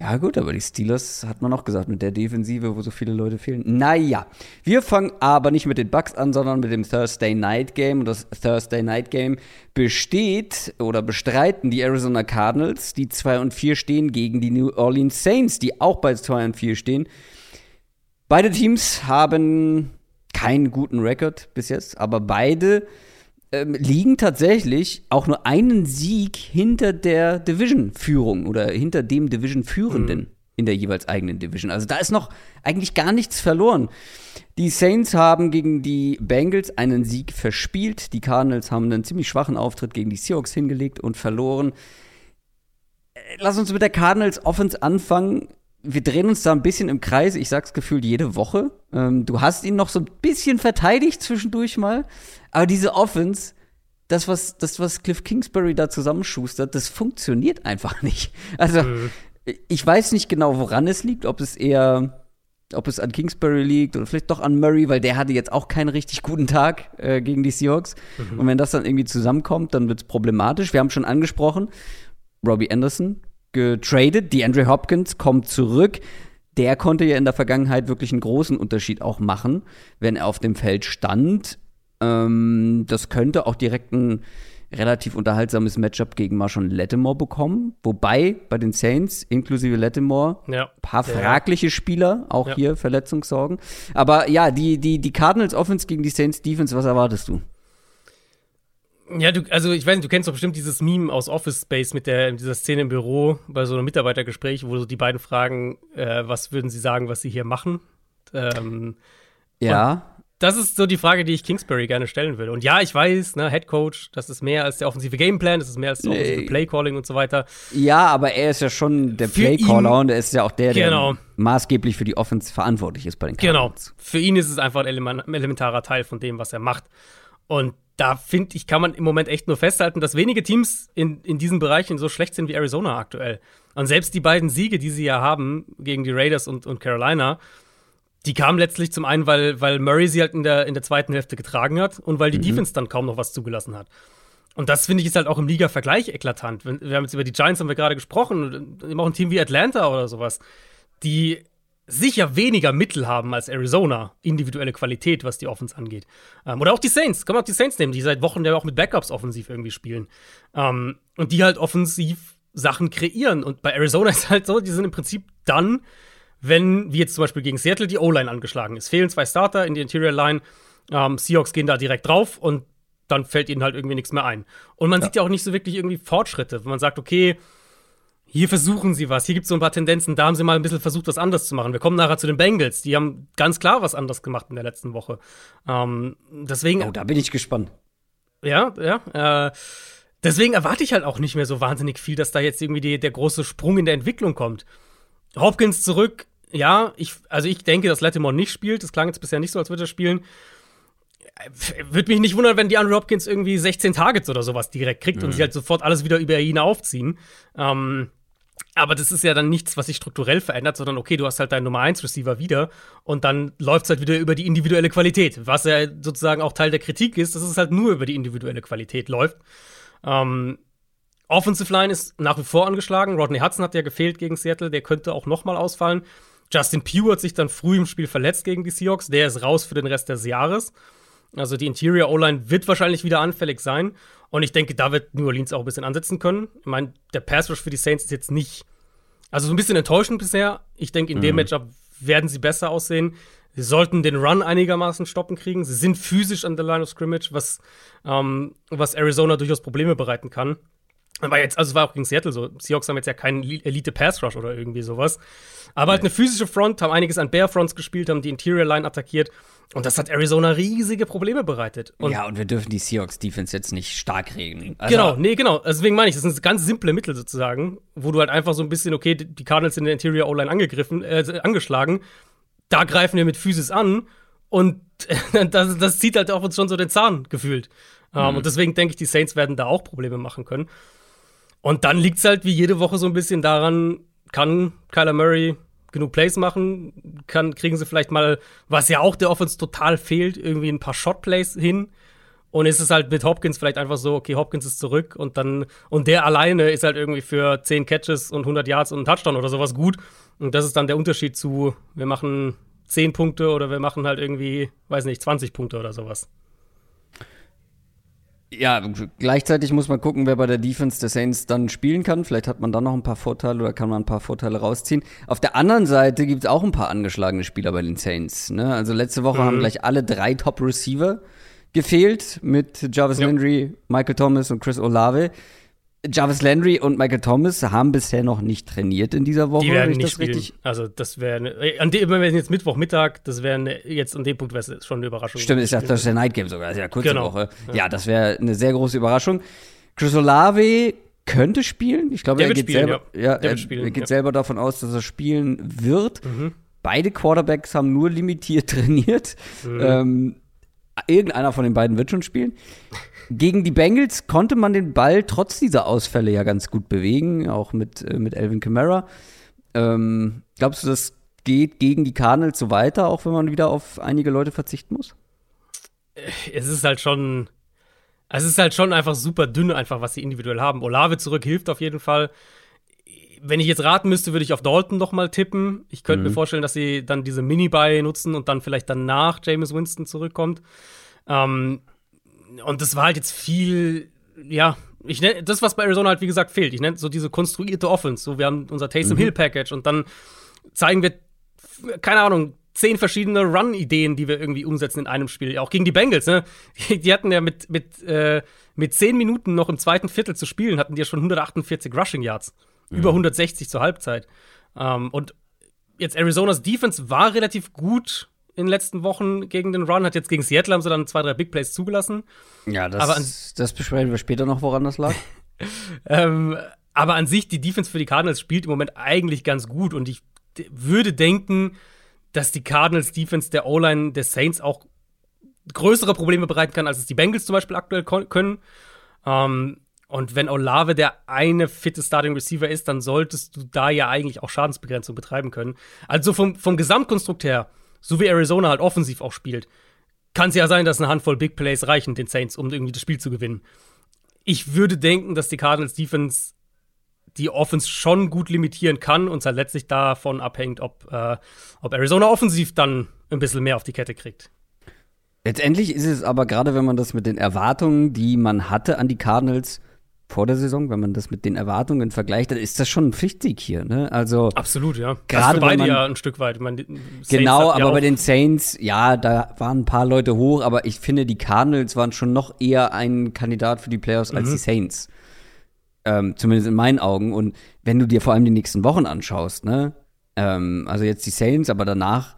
Ja, gut, aber die Steelers hat man auch gesagt, mit der Defensive, wo so viele Leute fehlen. Naja, wir fangen aber nicht mit den Bucks an, sondern mit dem Thursday Night Game. Und das Thursday Night Game besteht oder bestreiten die Arizona Cardinals, die 2 und 4 stehen, gegen die New Orleans Saints, die auch bei 2 und 4 stehen. Beide Teams haben keinen guten Rekord bis jetzt, aber beide ähm, liegen tatsächlich auch nur einen Sieg hinter der Division-Führung oder hinter dem Division-Führenden mhm. in der jeweils eigenen Division. Also da ist noch eigentlich gar nichts verloren. Die Saints haben gegen die Bengals einen Sieg verspielt. Die Cardinals haben einen ziemlich schwachen Auftritt gegen die Seahawks hingelegt und verloren. Äh, lass uns mit der Cardinals Offense anfangen wir drehen uns da ein bisschen im Kreis. Ich sag's gefühlt jede Woche. Ähm, du hast ihn noch so ein bisschen verteidigt zwischendurch mal. Aber diese Offense, das, was, das, was Cliff Kingsbury da zusammenschustert, das funktioniert einfach nicht. Also, mhm. ich weiß nicht genau, woran es liegt, ob es eher, ob es an Kingsbury liegt oder vielleicht doch an Murray, weil der hatte jetzt auch keinen richtig guten Tag äh, gegen die Seahawks. Mhm. Und wenn das dann irgendwie zusammenkommt, dann wird's problematisch. Wir haben schon angesprochen, Robbie Anderson getradet, die Andre Hopkins kommt zurück. der konnte ja in der Vergangenheit wirklich einen großen Unterschied auch machen, wenn er auf dem Feld stand. Ähm, das könnte auch direkt ein relativ unterhaltsames Matchup gegen Marshawn Lattimore bekommen. Wobei bei den Saints, inklusive Lattimore, Ja. ein paar fragliche Spieler, auch Ja. hier Verletzungssorgen. Aber ja, die, die, die Cardinals Offense gegen die Saints Defense, was erwartest du? Ja, du, also ich weiß nicht, du kennst doch bestimmt dieses Meme aus Office Space mit der dieser Szene im Büro bei so einem Mitarbeitergespräch, wo so die beiden fragen, äh, was würden sie sagen, was sie hier machen? Ähm, Ja. das ist so die Frage, die ich Kingsbury gerne stellen würde. Und ja, ich weiß, ne, Head Coach, das ist mehr als der offensive Gameplan, das ist mehr als der offensive. Playcalling und so weiter. Ja, aber er ist ja schon der Playcaller und er ist ja auch der, der Genau. maßgeblich für die Offense verantwortlich ist bei den Genau. Cardinals. Für ihn ist es einfach ein elemen- elementarer Teil von dem, was er macht. Und da finde ich, kann man im Moment echt nur festhalten, dass wenige Teams in, in diesen Bereichen so schlecht sind wie Arizona aktuell. Und selbst die beiden Siege, die sie ja haben gegen die Raiders und, und Carolina, die kamen letztlich zum einen, weil, weil Murray sie halt in der, in der zweiten Hälfte getragen hat und weil die Defense dann kaum noch was zugelassen hat. Und das finde ich ist halt auch im Liga-Vergleich eklatant. Wir haben jetzt über die Giants haben wir gerade gesprochen, und auch ein Team wie Atlanta oder sowas, die sicher weniger Mittel haben als Arizona, individuelle Qualität, was die Offense angeht. Ähm, oder auch die Saints, kann man auch die Saints nehmen, die seit Wochen ja auch mit Backups offensiv irgendwie spielen. Ähm, und die halt offensiv Sachen kreieren. Und bei Arizona ist halt so, die sind im Prinzip dann, wenn, wie jetzt zum Beispiel gegen Seattle, die O-Line angeschlagen ist. Fehlen zwei Starter in die Interior Line, ähm, Seahawks gehen da direkt drauf und dann fällt ihnen halt irgendwie nichts mehr ein. Und man sieht ja auch nicht so wirklich irgendwie Fortschritte, wenn man sagt, okay, hier versuchen sie was, hier gibt es so ein paar Tendenzen, da haben sie mal ein bisschen versucht, was anderes zu machen. Wir kommen nachher zu den Bengals, die haben ganz klar was anderes gemacht in der letzten Woche. Ähm, deswegen, Oh, da bin ich gespannt. ja, ja, äh, deswegen erwarte ich halt auch nicht mehr so wahnsinnig viel, dass da jetzt irgendwie die, der große Sprung in der Entwicklung kommt. Hopkins zurück, ja, ich, also ich denke, dass Lattimore nicht spielt. Das klang jetzt bisher nicht so, als würde er spielen. Würde mich nicht wundern, wenn die Andrew Hopkins irgendwie 16 Targets oder sowas direkt kriegt und sie halt sofort alles wieder über ihn aufziehen. Ähm, aber das ist ja dann nichts, was sich strukturell verändert, sondern okay, du hast halt deinen Nummer 1 Receiver wieder und dann läuft es halt wieder über die individuelle Qualität. Was ja sozusagen auch Teil der Kritik ist, dass es halt nur über die individuelle Qualität läuft. Ähm, Offensive Line ist nach wie vor angeschlagen. Rodney Hudson hat ja gefehlt gegen Seattle, der könnte auch noch mal ausfallen. Justin Pugh hat sich dann früh im Spiel verletzt gegen die Seahawks, der ist raus für den Rest des Jahres. Also die Interior O-Line wird wahrscheinlich wieder anfällig sein. Und ich denke, da wird New Orleans auch ein bisschen ansetzen können. Ich meine, der Pass Rush für die Saints ist jetzt nicht, also so ein bisschen enttäuschend bisher. Ich denke, in dem Matchup werden sie besser aussehen. Sie sollten den Run einigermaßen stoppen kriegen. Sie sind physisch an der Line of Scrimmage, was, ähm, was Arizona durchaus Probleme bereiten kann. Aber jetzt, also es war auch gegen Seattle so. Seahawks haben jetzt ja keinen Elite Pass Rush oder irgendwie sowas. Aber halt eine physische Front, haben einiges an Bare Fronts gespielt, haben die Interior Line attackiert. Und das hat Arizona riesige Probleme bereitet. Und ja, und wir dürfen die Seahawks-Defense jetzt nicht stark regeln. Also, genau, nee, genau. Also Deswegen meine ich, das sind ganz simple Mittel sozusagen, wo du halt einfach so ein bisschen, okay, die Cardinals sind in der Interior O-Line angegriffen, äh, angeschlagen. Da greifen wir mit Physis an und das, das zieht halt auf uns schon so den Zahn gefühlt. Ähm, und deswegen denke ich, die Saints werden da auch Probleme machen können. Und dann liegt es halt wie jede Woche so ein bisschen daran, kann Kyler Murray genug Plays machen, kann, kriegen sie vielleicht mal, was ja auch der Offense total fehlt, irgendwie ein paar Shot-Plays hin. Und ist es halt mit Hopkins vielleicht einfach so, okay, Hopkins ist zurück und dann, und der alleine ist halt irgendwie für 10 Catches und 100 Yards und einen Touchdown oder sowas gut. Und das ist dann der Unterschied zu, wir machen 10 Punkte oder wir machen halt irgendwie, weiß nicht, 20 Punkte oder sowas. Ja, gleichzeitig muss man gucken, wer bei der Defense der Saints dann spielen kann. Vielleicht hat man dann noch ein paar Vorteile oder kann man ein paar Vorteile rausziehen. Auf der anderen Seite gibt es auch ein paar angeschlagene Spieler bei den Saints. Ne? Also letzte Woche haben gleich alle drei Top-Receiver gefehlt mit Jarvis Ja. Landry, Michael Thomas und Chris Olave. Jarvis Landry und Michael Thomas haben bisher noch nicht trainiert in dieser Woche. Die werden nicht das spielen. richtig Also, das wäre, ne, an dem, wenn wir jetzt Mittwochmittag, das wäre jetzt an dem Punkt wäre es schon eine Überraschung. Stimmt, ist ja das ist der Night Game sogar, ist ja kurze Genau. Woche. Ja, das wäre eine sehr große Überraschung. Chris Olave könnte spielen. Ich glaube, er geht spielen, selber, ja. ja. Er, spielen, er geht ja. selber davon aus, dass er spielen wird. Mhm. Beide Quarterbacks haben nur limitiert trainiert. Mhm. Ähm, irgendeiner von den beiden wird schon spielen. Gegen die Bengals konnte man den Ball trotz dieser Ausfälle ja ganz gut bewegen, auch mit, äh, mit Alvin Kamara. Ähm, glaubst du, das geht gegen die Cardinals so weiter, auch wenn man wieder auf einige Leute verzichten muss? es ist halt schon, es ist halt schon einfach super dünn, einfach was sie individuell haben. Olave zurück hilft auf jeden Fall. wenn ich jetzt raten müsste, würde ich auf Dalton noch mal tippen. Ich könnte mhm. mir vorstellen, dass sie dann diese Mini-Buy nutzen und dann vielleicht danach James Winston zurückkommt. Ähm, und das war halt jetzt viel, ja, ich nenne das, was bei Arizona halt wie gesagt fehlt. Ich nenne so diese konstruierte Offense. So, wir haben unser Taysom mhm. Hill Package und dann zeigen wir, keine Ahnung, zehn verschiedene Run-Ideen, die wir irgendwie umsetzen in einem Spiel. Auch gegen die Bengals, ne? Die, die hatten ja mit, mit, äh, mit zehn Minuten noch im zweiten Viertel zu spielen, hatten die ja schon 148 Rushing Yards. Mhm. Über 160 zur Halbzeit. Ähm, und jetzt Arizonas Defense war relativ gut in den letzten Wochen gegen den Run, hat jetzt gegen Seattle haben sie dann zwei, drei Big Plays zugelassen. Ja, das, aber an, das besprechen wir später noch, woran das lag. ähm, aber an sich, die Defense für die Cardinals spielt im Moment eigentlich ganz gut und ich würde denken, dass die Cardinals Defense der O-Line der Saints auch größere Probleme bereiten kann, als es die Bengals zum Beispiel aktuell können. Ähm, und wenn Olave der eine fitte Starting Receiver ist, dann solltest du da ja eigentlich auch Schadensbegrenzung betreiben können. Also vom, vom Gesamtkonstrukt her so wie Arizona halt offensiv auch spielt, kann es ja sein, dass eine Handvoll Big Plays reichen, den Saints, um irgendwie das Spiel zu gewinnen. Ich würde denken, dass die Cardinals Defense die Offense schon gut limitieren kann und es halt letztlich davon abhängt, ob, äh, ob Arizona offensiv dann ein bisschen mehr auf die Kette kriegt. Letztendlich ist es aber gerade, wenn man das mit den Erwartungen, die man hatte an die Cardinals, vor der Saison, wenn man das mit den Erwartungen vergleicht, dann ist das schon ein Pflichtsieg hier. Ne? Also absolut, ja. Gerade beide man, ja ein Stück weit. Man, genau, aber ja bei den Saints, ja, da waren ein paar Leute hoch, aber ich finde, die Cardinals waren schon noch eher ein Kandidat für die Playoffs mhm. als die Saints. Ähm, zumindest in meinen Augen. Und wenn du dir vor allem die nächsten Wochen anschaust, ne, ähm, also jetzt die Saints, aber danach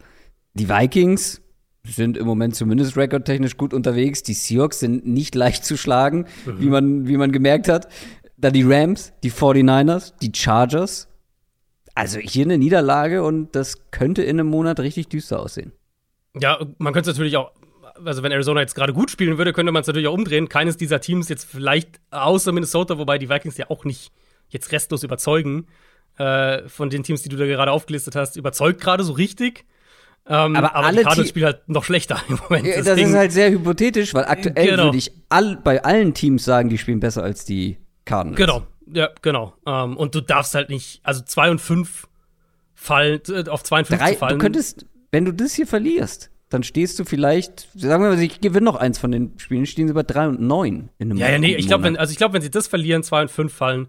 die Vikings, sind im Moment zumindest rekordtechnisch gut unterwegs. Die Seahawks sind nicht leicht zu schlagen, mhm. wie, man, wie man gemerkt hat. Dann die Rams, die 49ers, die Chargers. Also hier eine Niederlage und das könnte in einem Monat richtig düster aussehen. Ja, man könnte es natürlich auch, also wenn Arizona jetzt gerade gut spielen würde, könnte man es natürlich auch umdrehen. Keines dieser Teams jetzt vielleicht außer Minnesota, wobei die Vikings ja auch nicht jetzt restlos überzeugen, äh, von den Teams, die du da gerade aufgelistet hast, überzeugt gerade so richtig. Ähm, aber, aber alle die Cardinals spielen halt noch schlechter im Moment. Ja, das ist halt sehr hypothetisch, weil aktuell genau. würde ich all, bei allen Teams sagen, die spielen besser als die Cardinals. Genau, ja, genau. Ähm, und du darfst halt nicht, also 2 und 5 fallen, äh, auf 2 und 5 Drei, fallen. Du könntest, wenn du das hier verlierst, dann stehst du vielleicht, sagen wir mal, ich gewinne noch eins von den Spielen, stehen sie bei 3 und 9 in einem Ja, ja, nee, ich glaube, wenn, also ich glaube, wenn sie das verlieren, 2 und 5 fallen,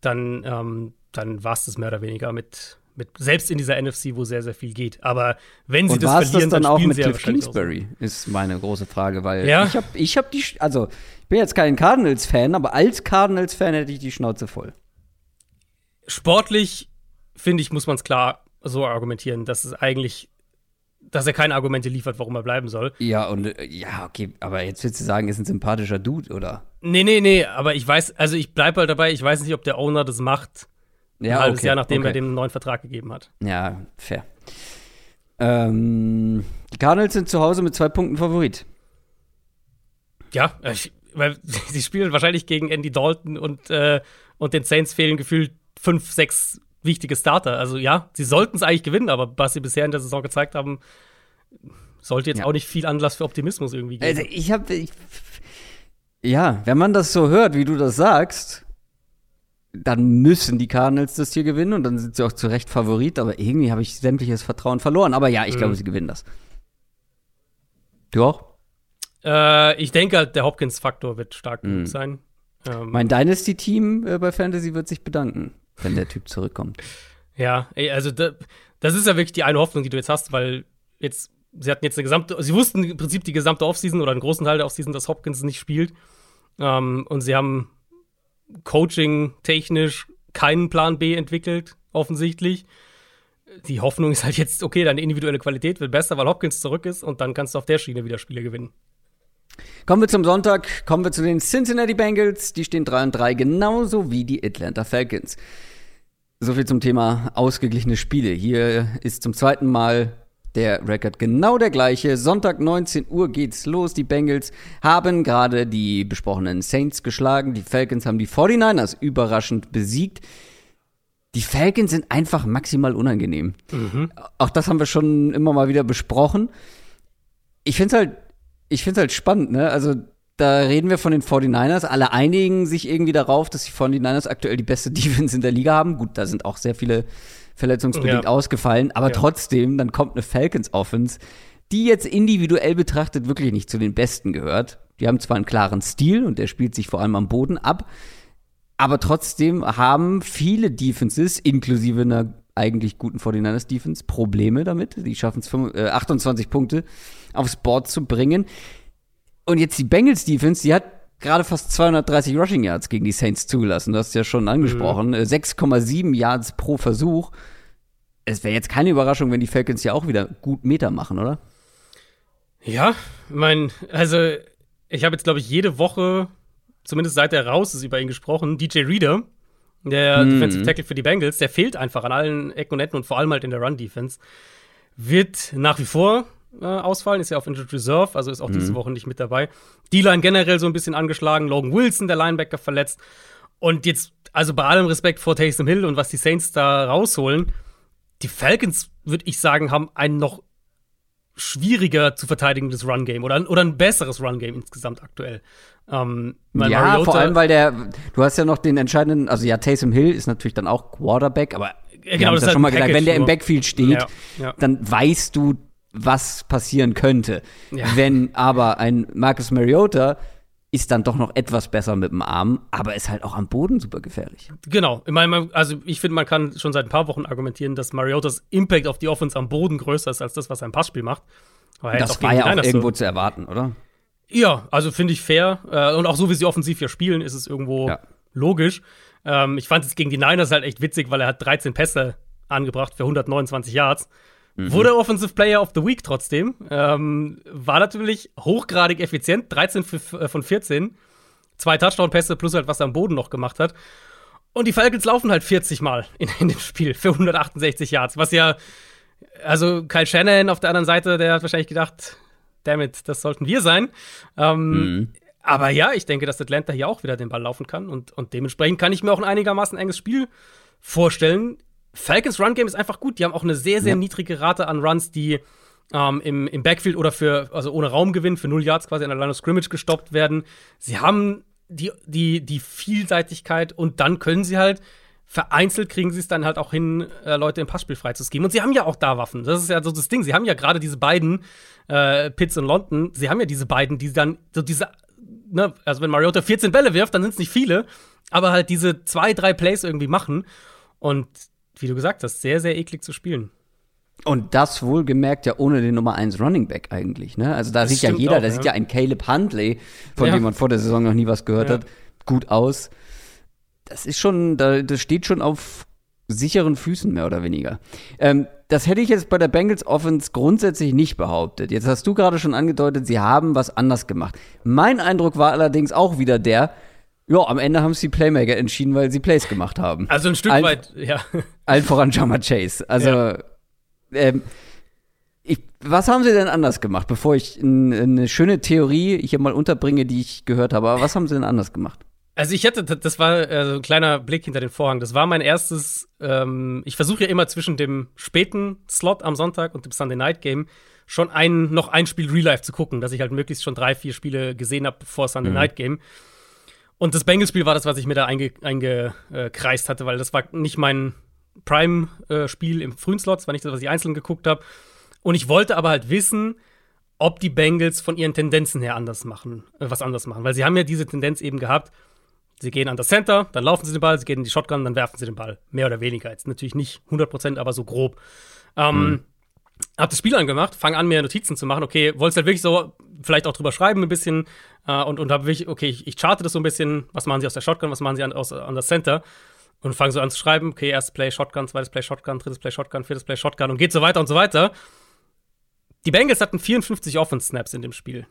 dann, ähm, dann war es das mehr oder weniger mit, mit, selbst in dieser NFC, wo sehr, sehr viel geht. Aber wenn sie Und das verlieren, das dann, dann auch mit Cliff Kingsbury, ist meine große Frage, weil ja. ich habe ich hab die, also ich bin jetzt kein Cardinals-Fan, aber als Cardinals-Fan hätte ich die Schnauze voll. Sportlich, finde ich, muss man es klar so argumentieren, dass es eigentlich dass er keine Argumente liefert, warum er bleiben soll. Ja, und äh, ja, okay, aber jetzt willst du sagen, ist ein sympathischer Dude, oder? Nee, nee, nee, aber ich weiß, also ich bleibe halt dabei, ich weiß nicht, ob der Owner das macht, ja, ein halbes okay, Jahr, nachdem okay. er dem neuen Vertrag gegeben hat. Ja, fair. Ähm, die Cardinals sind zu Hause mit zwei Punkten Favorit. Ja, ich, weil sie spielen wahrscheinlich gegen Andy Dalton und, äh, und den Saints fehlen gefühlt fünf, sechs wichtige Starter. Also ja, sie sollten es eigentlich gewinnen, aber was sie bisher in der Saison gezeigt haben, sollte jetzt ja. auch nicht viel Anlass für Optimismus irgendwie geben. Also ich habe ja, wenn man das so hört, wie du das sagst, dann müssen die Cardinals das hier gewinnen und dann sind sie auch zu Recht Favorit, aber irgendwie habe ich sämtliches Vertrauen verloren. Aber ja, ich mhm. glaube, sie gewinnen das. Du auch? Äh, ich denke halt, der Hopkins-Faktor wird stark mhm. sein. Ähm, mein Dynasty-Team äh, bei Fantasy wird sich bedanken, wenn der Typ zurückkommt. Ja, ey, also da, das ist ja wirklich die eine Hoffnung, die du jetzt hast, weil jetzt, sie hatten jetzt eine gesamte, sie wussten im Prinzip die gesamte Offseason oder einen großen Teil der Offseason, dass Hopkins nicht spielt. Ähm, und sie haben Coaching-technisch keinen Plan B entwickelt, offensichtlich. Die Hoffnung ist halt jetzt, okay, deine individuelle Qualität wird besser, weil Hopkins zurück ist und dann kannst du auf der Schiene wieder Spiele gewinnen. Kommen wir zum Sonntag, kommen wir zu den Cincinnati Bengals. Die stehen 3 und 3, genauso wie die Atlanta Falcons. So viel zum Thema ausgeglichene Spiele. Hier ist zum zweiten Mal der Rekord genau der gleiche. Sonntag 19 Uhr geht's los. Die Bengals haben gerade die besprochenen Saints geschlagen. Die Falcons haben die 49ers überraschend besiegt. Die Falcons sind einfach maximal unangenehm. Mhm. Auch das haben wir schon immer mal wieder besprochen. Ich finde es halt, ich finde halt spannend, ne? Also da reden wir von den 49ers. Alle einigen sich irgendwie darauf, dass die 49ers aktuell die beste Defense in der Liga haben. Gut, da sind auch sehr viele verletzungsbedingt Ja. ausgefallen, aber Ja. trotzdem, dann kommt eine Falcons Offense, die jetzt individuell betrachtet wirklich nicht zu den besten gehört. Die haben zwar einen klaren Stil und der spielt sich vor allem am Boden ab, aber trotzdem haben viele Defenses, inklusive einer eigentlich guten 49ers Defense, Probleme damit. Die schaffen es 28 Punkte aufs Board zu bringen. Und jetzt die Bengals Defense, die hat gerade fast 230 Rushing Yards gegen die Saints zugelassen. Du hast es ja schon angesprochen. Äh, 6,7 Yards pro Versuch. Es wäre jetzt keine Überraschung, wenn die Falcons ja auch wieder gut Meter machen, oder? Ja, ich mein, also ich habe jetzt, glaube ich, jede Woche, zumindest seit er raus ist, über ihn gesprochen. DJ Reader, der Mhm. Defensive Tackle für die Bengals, der fehlt einfach an allen Ecken und Enden und vor allem halt in der Run-Defense. Wird nach wie vor äh, ausfallen, ist ja auf Injured Reserve, also ist auch diese Woche nicht mit dabei. D-Line generell so ein bisschen angeschlagen, Logan Wilson, der Linebacker, verletzt. Und jetzt, also bei allem Respekt vor Taysom Hill und was die Saints da rausholen, die Falcons, würde ich sagen, haben ein noch schwieriger zu verteidigendes Run-Game oder, ein- oder ein besseres Run-Game insgesamt aktuell. Ähm, ja, Mariota- vor allem, weil der, du hast ja noch den entscheidenden, also ja, Taysom Hill ist natürlich dann auch Quarterback, aber wir genau, das ja schon halt mal ein gesagt, wenn der im Package, Backfield steht, Ja, ja. dann weißt du, was passieren könnte. Ja. Wenn aber ein Marcus Mariota ist dann doch noch etwas besser mit dem Arm, aber ist halt auch am Boden super gefährlich. Genau. Ich meine, also ich finde, man kann schon seit ein paar Wochen argumentieren, dass Mariotas Impact auf die Offense am Boden größer ist als das, was er im Passspiel macht. Das war ja auch irgendwo so- zu erwarten, oder? Ja, also finde ich fair. Äh, und auch so, wie sie offensiv hier spielen, ist es irgendwo Ja. logisch. Ähm, ich fand es gegen die Niners halt echt witzig, weil er hat 13 Pässe angebracht für 129 Yards. Mhm. Wurde Offensive Player of the Week trotzdem. Ähm, war natürlich hochgradig effizient. 13 für- äh, von 14. Zwei Touchdown-Pässe plus halt, was er am Boden noch gemacht hat. Und die Falcons laufen halt 40 Mal in, in dem Spiel für 168 Yards. Was ja, also Kyle Shanahan auf der anderen Seite, der hat wahrscheinlich gedacht, damit, das sollten wir sein. Ähm, Aber ja, ich denke, dass Atlanta hier auch wieder den Ball laufen kann. Und, und dementsprechend kann ich mir auch ein einigermaßen enges Spiel vorstellen. Falcons Run Game ist einfach gut. Die haben auch eine sehr, sehr Ja. niedrige Rate an Runs, die ähm, im, im Backfield oder für, also ohne Raumgewinn, für null Yards quasi an der Line of Scrimmage gestoppt werden. Sie haben die, die, die Vielseitigkeit und dann können sie halt vereinzelt kriegen sie es dann halt auch hin, äh, Leute im Passspiel freizugeben. Und sie haben ja auch da Waffen. Das ist ja so das Ding. Sie haben ja gerade diese beiden, äh, Pitts und London, sie haben ja diese beiden, die dann so diese, ne, also wenn Mariota 14 Bälle wirft, dann sind es nicht viele, aber halt diese zwei, drei Plays irgendwie machen. Und wie du gesagt hast, sehr, sehr eklig zu spielen. Und das wohlgemerkt ja ohne den Nummer 1 Running Back eigentlich, ne? Also da Das sieht ja jeder, auch, da ja. sieht ja ein Caleb Huntley, von Ja. dem man vor der Saison noch nie was gehört Ja. hat, gut aus. Das ist schon, da, das steht schon auf sicheren Füßen, mehr oder weniger. Ähm, das hätte ich jetzt bei der Bengals Offense grundsätzlich nicht behauptet. Jetzt hast du gerade schon angedeutet, sie haben was anders gemacht. Mein Eindruck war allerdings auch wieder der, ja, am Ende haben es die Playmaker entschieden, weil sie Plays gemacht haben. Also ein Stück Ein- weit, ja. Allen voran Jama Chase. Also, Ja. ähm, ich, was haben sie denn anders gemacht, bevor ich eine schöne Theorie hier mal unterbringe, die ich gehört habe? Aber was haben sie denn anders gemacht? Also ich hätte, das war äh, so ein kleiner Blick hinter den Vorhang. Das war mein erstes, ähm, ich versuche ja immer zwischen dem späten Slot am Sonntag und dem Sunday Night Game schon ein, noch ein Spiel Real Life zu gucken, dass ich halt möglichst schon drei, vier Spiele gesehen habe vor Sunday Night Game. Und das Bengals-Spiel war das, was ich mir da eingekreist einge, äh, hatte, weil das war nicht mein Prime-Spiel im frühen Slot, das war nicht das, was ich einzeln geguckt habe. Und ich wollte aber halt wissen, ob die Bengals von ihren Tendenzen her anders machen, äh, was anders machen. Weil sie haben ja diese Tendenz eben gehabt, sie gehen an das Center, dann laufen sie den Ball, sie gehen in die Shotgun, dann werfen sie den Ball. Mehr oder weniger. Jetzt natürlich nicht 100%, aber so grob. Ähm, Hab das Spiel angemacht, fang an, mir Notizen zu machen. Okay, wolltest halt wirklich so vielleicht auch drüber schreiben ein bisschen äh, und, und hab wirklich, okay, ich, ich charte das so ein bisschen, was machen sie aus der Shotgun, was machen sie an, aus, an das Center und fange so an zu schreiben, okay, erstes Play Shotgun, zweites Play Shotgun, drittes Play Shotgun, viertes Play Shotgun und geht so weiter und so weiter. Die Bengals hatten 54 Offense-Snaps in dem Spiel.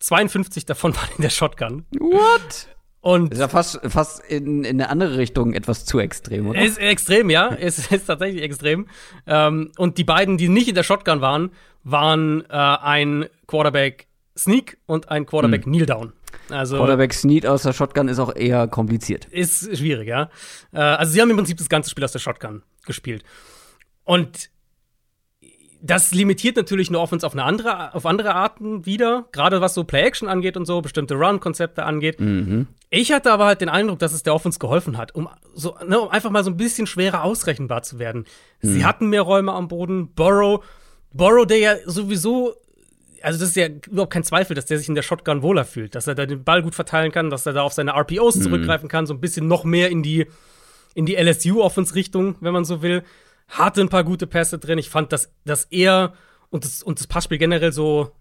52 davon waren in der Shotgun. What? Und Ist ja fast, fast in, in eine andere Richtung etwas zu extrem, oder? ist extrem, ja. Es ist tatsächlich extrem. Ähm, und die beiden, die nicht in der Shotgun waren, waren äh, ein Quarterback Sneak und ein Quarterback Kneel Down. Also Quarterback Snead aus der Shotgun ist auch eher kompliziert. ist schwierig, ja. Äh, also sie haben im Prinzip das ganze Spiel aus der Shotgun gespielt. Und das limitiert natürlich eine Offense auf eine andere, auf andere Arten wieder, gerade was so Play-Action angeht und so, bestimmte Run-Konzepte angeht. Mhm. Ich hatte aber halt den Eindruck, dass es der Offense geholfen hat, um, so, ne, um einfach mal so ein bisschen schwerer ausrechenbar zu werden. Mhm. Sie hatten mehr Räume am Boden. Burrow, Burrow, der ja sowieso, also das ist ja überhaupt kein Zweifel, dass der sich in der Shotgun wohler fühlt, dass er da den Ball gut verteilen kann, dass er da auf seine RPOs mhm. zurückgreifen kann, so ein bisschen noch mehr in die, in die LSU-Offense-Richtung, wenn man so will hatte ein paar gute Pässe drin. Ich fand, dass, dass er und das, und das Passspiel generell so,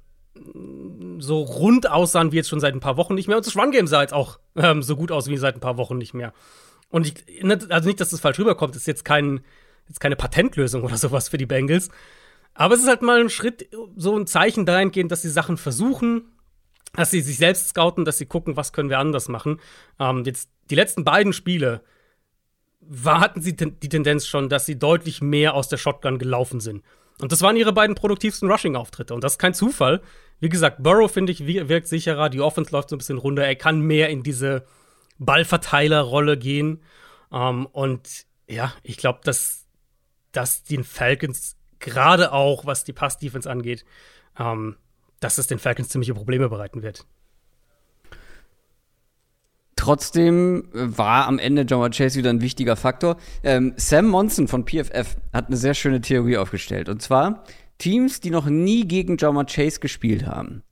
so rund aussahen wie jetzt schon seit ein paar Wochen nicht mehr. Und das Run-Game sah jetzt auch ähm, so gut aus wie seit ein paar Wochen nicht mehr. Und ich, ne, also nicht, dass das falsch rüberkommt, ist jetzt, kein, jetzt keine Patentlösung oder sowas für die Bengals. Aber es ist halt mal ein Schritt, so ein Zeichen dahingehend, dass sie Sachen versuchen, dass sie sich selbst scouten, dass sie gucken, was können wir anders machen. Ähm, jetzt die letzten beiden Spiele war, hatten sie ten, die Tendenz schon, dass sie deutlich mehr aus der Shotgun gelaufen sind. Und das waren ihre beiden produktivsten Rushing-Auftritte. Und das ist kein Zufall. Wie gesagt, Burrow, finde ich, wirkt sicherer. Die Offense läuft so ein bisschen runter. Er kann mehr in diese Ballverteilerrolle gehen. Um, ähm, und ja, ich glaube, dass, dass den Falcons gerade auch, was die Pass-Defense angeht, um, ähm, dass es den Falcons ziemliche Probleme bereiten wird. Trotzdem war am Ende John Chase wieder ein wichtiger Faktor. Ähm, Sam Monson von PFF hat eine sehr schöne Theorie aufgestellt. Und zwar Teams, die noch nie gegen John Chase gespielt haben.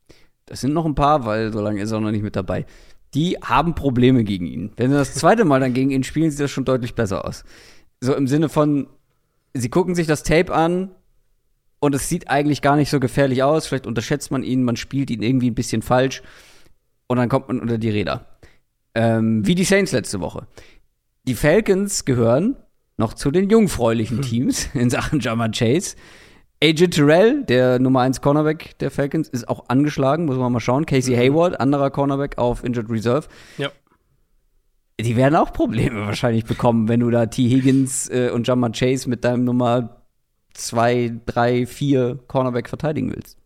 Das sind noch ein paar, weil so lange ist er noch nicht mit dabei. Die haben Probleme gegen ihn. Wenn sie das zweite Mal dann gegen ihn spielen, sieht das schon deutlich besser aus. So im Sinne von, sie gucken sich das Tape an und es sieht eigentlich gar nicht so gefährlich aus. Vielleicht unterschätzt man ihn, man spielt ihn irgendwie ein bisschen falsch und dann kommt man unter die Räder. Ähm, wie die Saints letzte Woche. Die Falcons gehören noch zu den jungfräulichen hm. Teams in Sachen Jama Chase. AJ Terrell, der Nummer 1 Cornerback der Falcons, ist auch angeschlagen, muss man mal schauen. Casey mhm. Hayward, anderer Cornerback auf Injured Reserve. Ja. Die werden auch Probleme wahrscheinlich bekommen, wenn du da T. Higgins äh, und Jama Chase mit deinem Nummer 2, 3, 4 Cornerback verteidigen willst.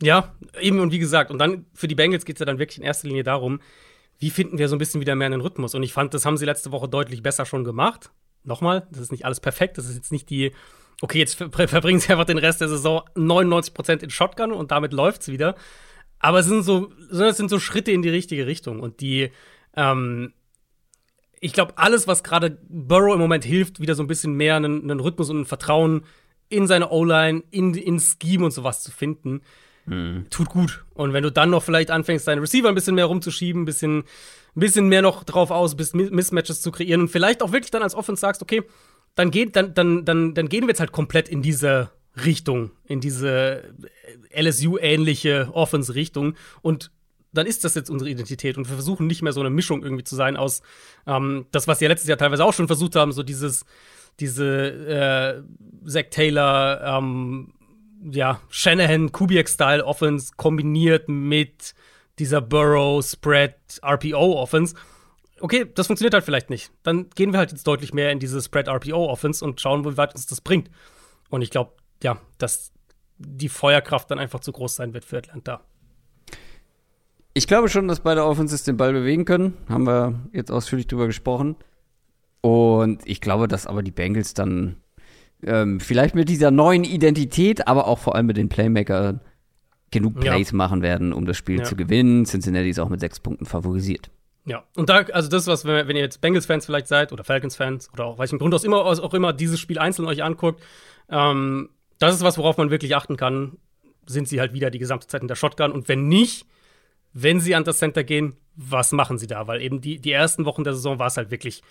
Ja, eben und wie gesagt, und dann für die Bengals geht es ja dann wirklich in erster Linie darum, wie finden wir so ein bisschen wieder mehr einen Rhythmus? Und ich fand, das haben sie letzte Woche deutlich besser schon gemacht. Nochmal, das ist nicht alles perfekt. Das ist jetzt nicht die, okay, jetzt ver verbringen sie einfach den Rest der Saison 99% in Shotgun und damit läuft's wieder. Aber es sind so, es sind so Schritte in die richtige Richtung. Und die, ähm, ich glaube, alles, was gerade Burrow im Moment hilft, wieder so ein bisschen mehr einen, einen Rhythmus und ein Vertrauen in seine O-Line, in, in Scheme und sowas zu finden, Mhm. Tut gut. Und wenn du dann noch vielleicht anfängst, deinen Receiver ein bisschen mehr rumzuschieben, ein bisschen, ein bisschen mehr noch drauf aus bist, Mismatches zu kreieren und vielleicht auch wirklich dann als Offense sagst, okay, dann, geht, dann, dann, dann, dann gehen wir jetzt halt komplett in diese Richtung, in diese LSU-ähnliche Offense-Richtung und dann ist das jetzt unsere Identität und wir versuchen nicht mehr so eine Mischung irgendwie zu sein aus ähm, das, was ja letztes Jahr teilweise auch schon versucht haben, so dieses, diese äh, Zach Taylor, ähm, ja, Shanahan Kubiak-Style Offense kombiniert mit dieser Burrow Spread RPO Offense. Okay, das funktioniert halt vielleicht nicht. Dann gehen wir halt jetzt deutlich mehr in diese Spread RPO Offense und schauen, wie weit uns das bringt. Und ich glaube, ja, dass die Feuerkraft dann einfach zu groß sein wird für Atlanta. Ich glaube schon, dass beide Offenses den Ball bewegen können. Haben wir jetzt ausführlich drüber gesprochen. Und ich glaube, dass aber die Bengals dann ähm, vielleicht mit dieser neuen Identität, aber auch vor allem mit den Playmakern genug Plays ja. machen werden, um das Spiel ja. zu gewinnen. Cincinnati ist auch mit sechs Punkten favorisiert. Ja, und da, also das, was, wenn, ihr jetzt Bengals-Fans vielleicht seid oder Falcons-Fans oder auch welchen Grund aus immer, aus auch immer dieses Spiel einzeln euch anguckt, ähm, das ist was, worauf man wirklich achten kann. Sind sie halt wieder die gesamte Zeit in der Shotgun und wenn nicht, wenn sie an das Center gehen, was machen sie da? Weil eben die, die ersten Wochen der Saison war es halt wirklich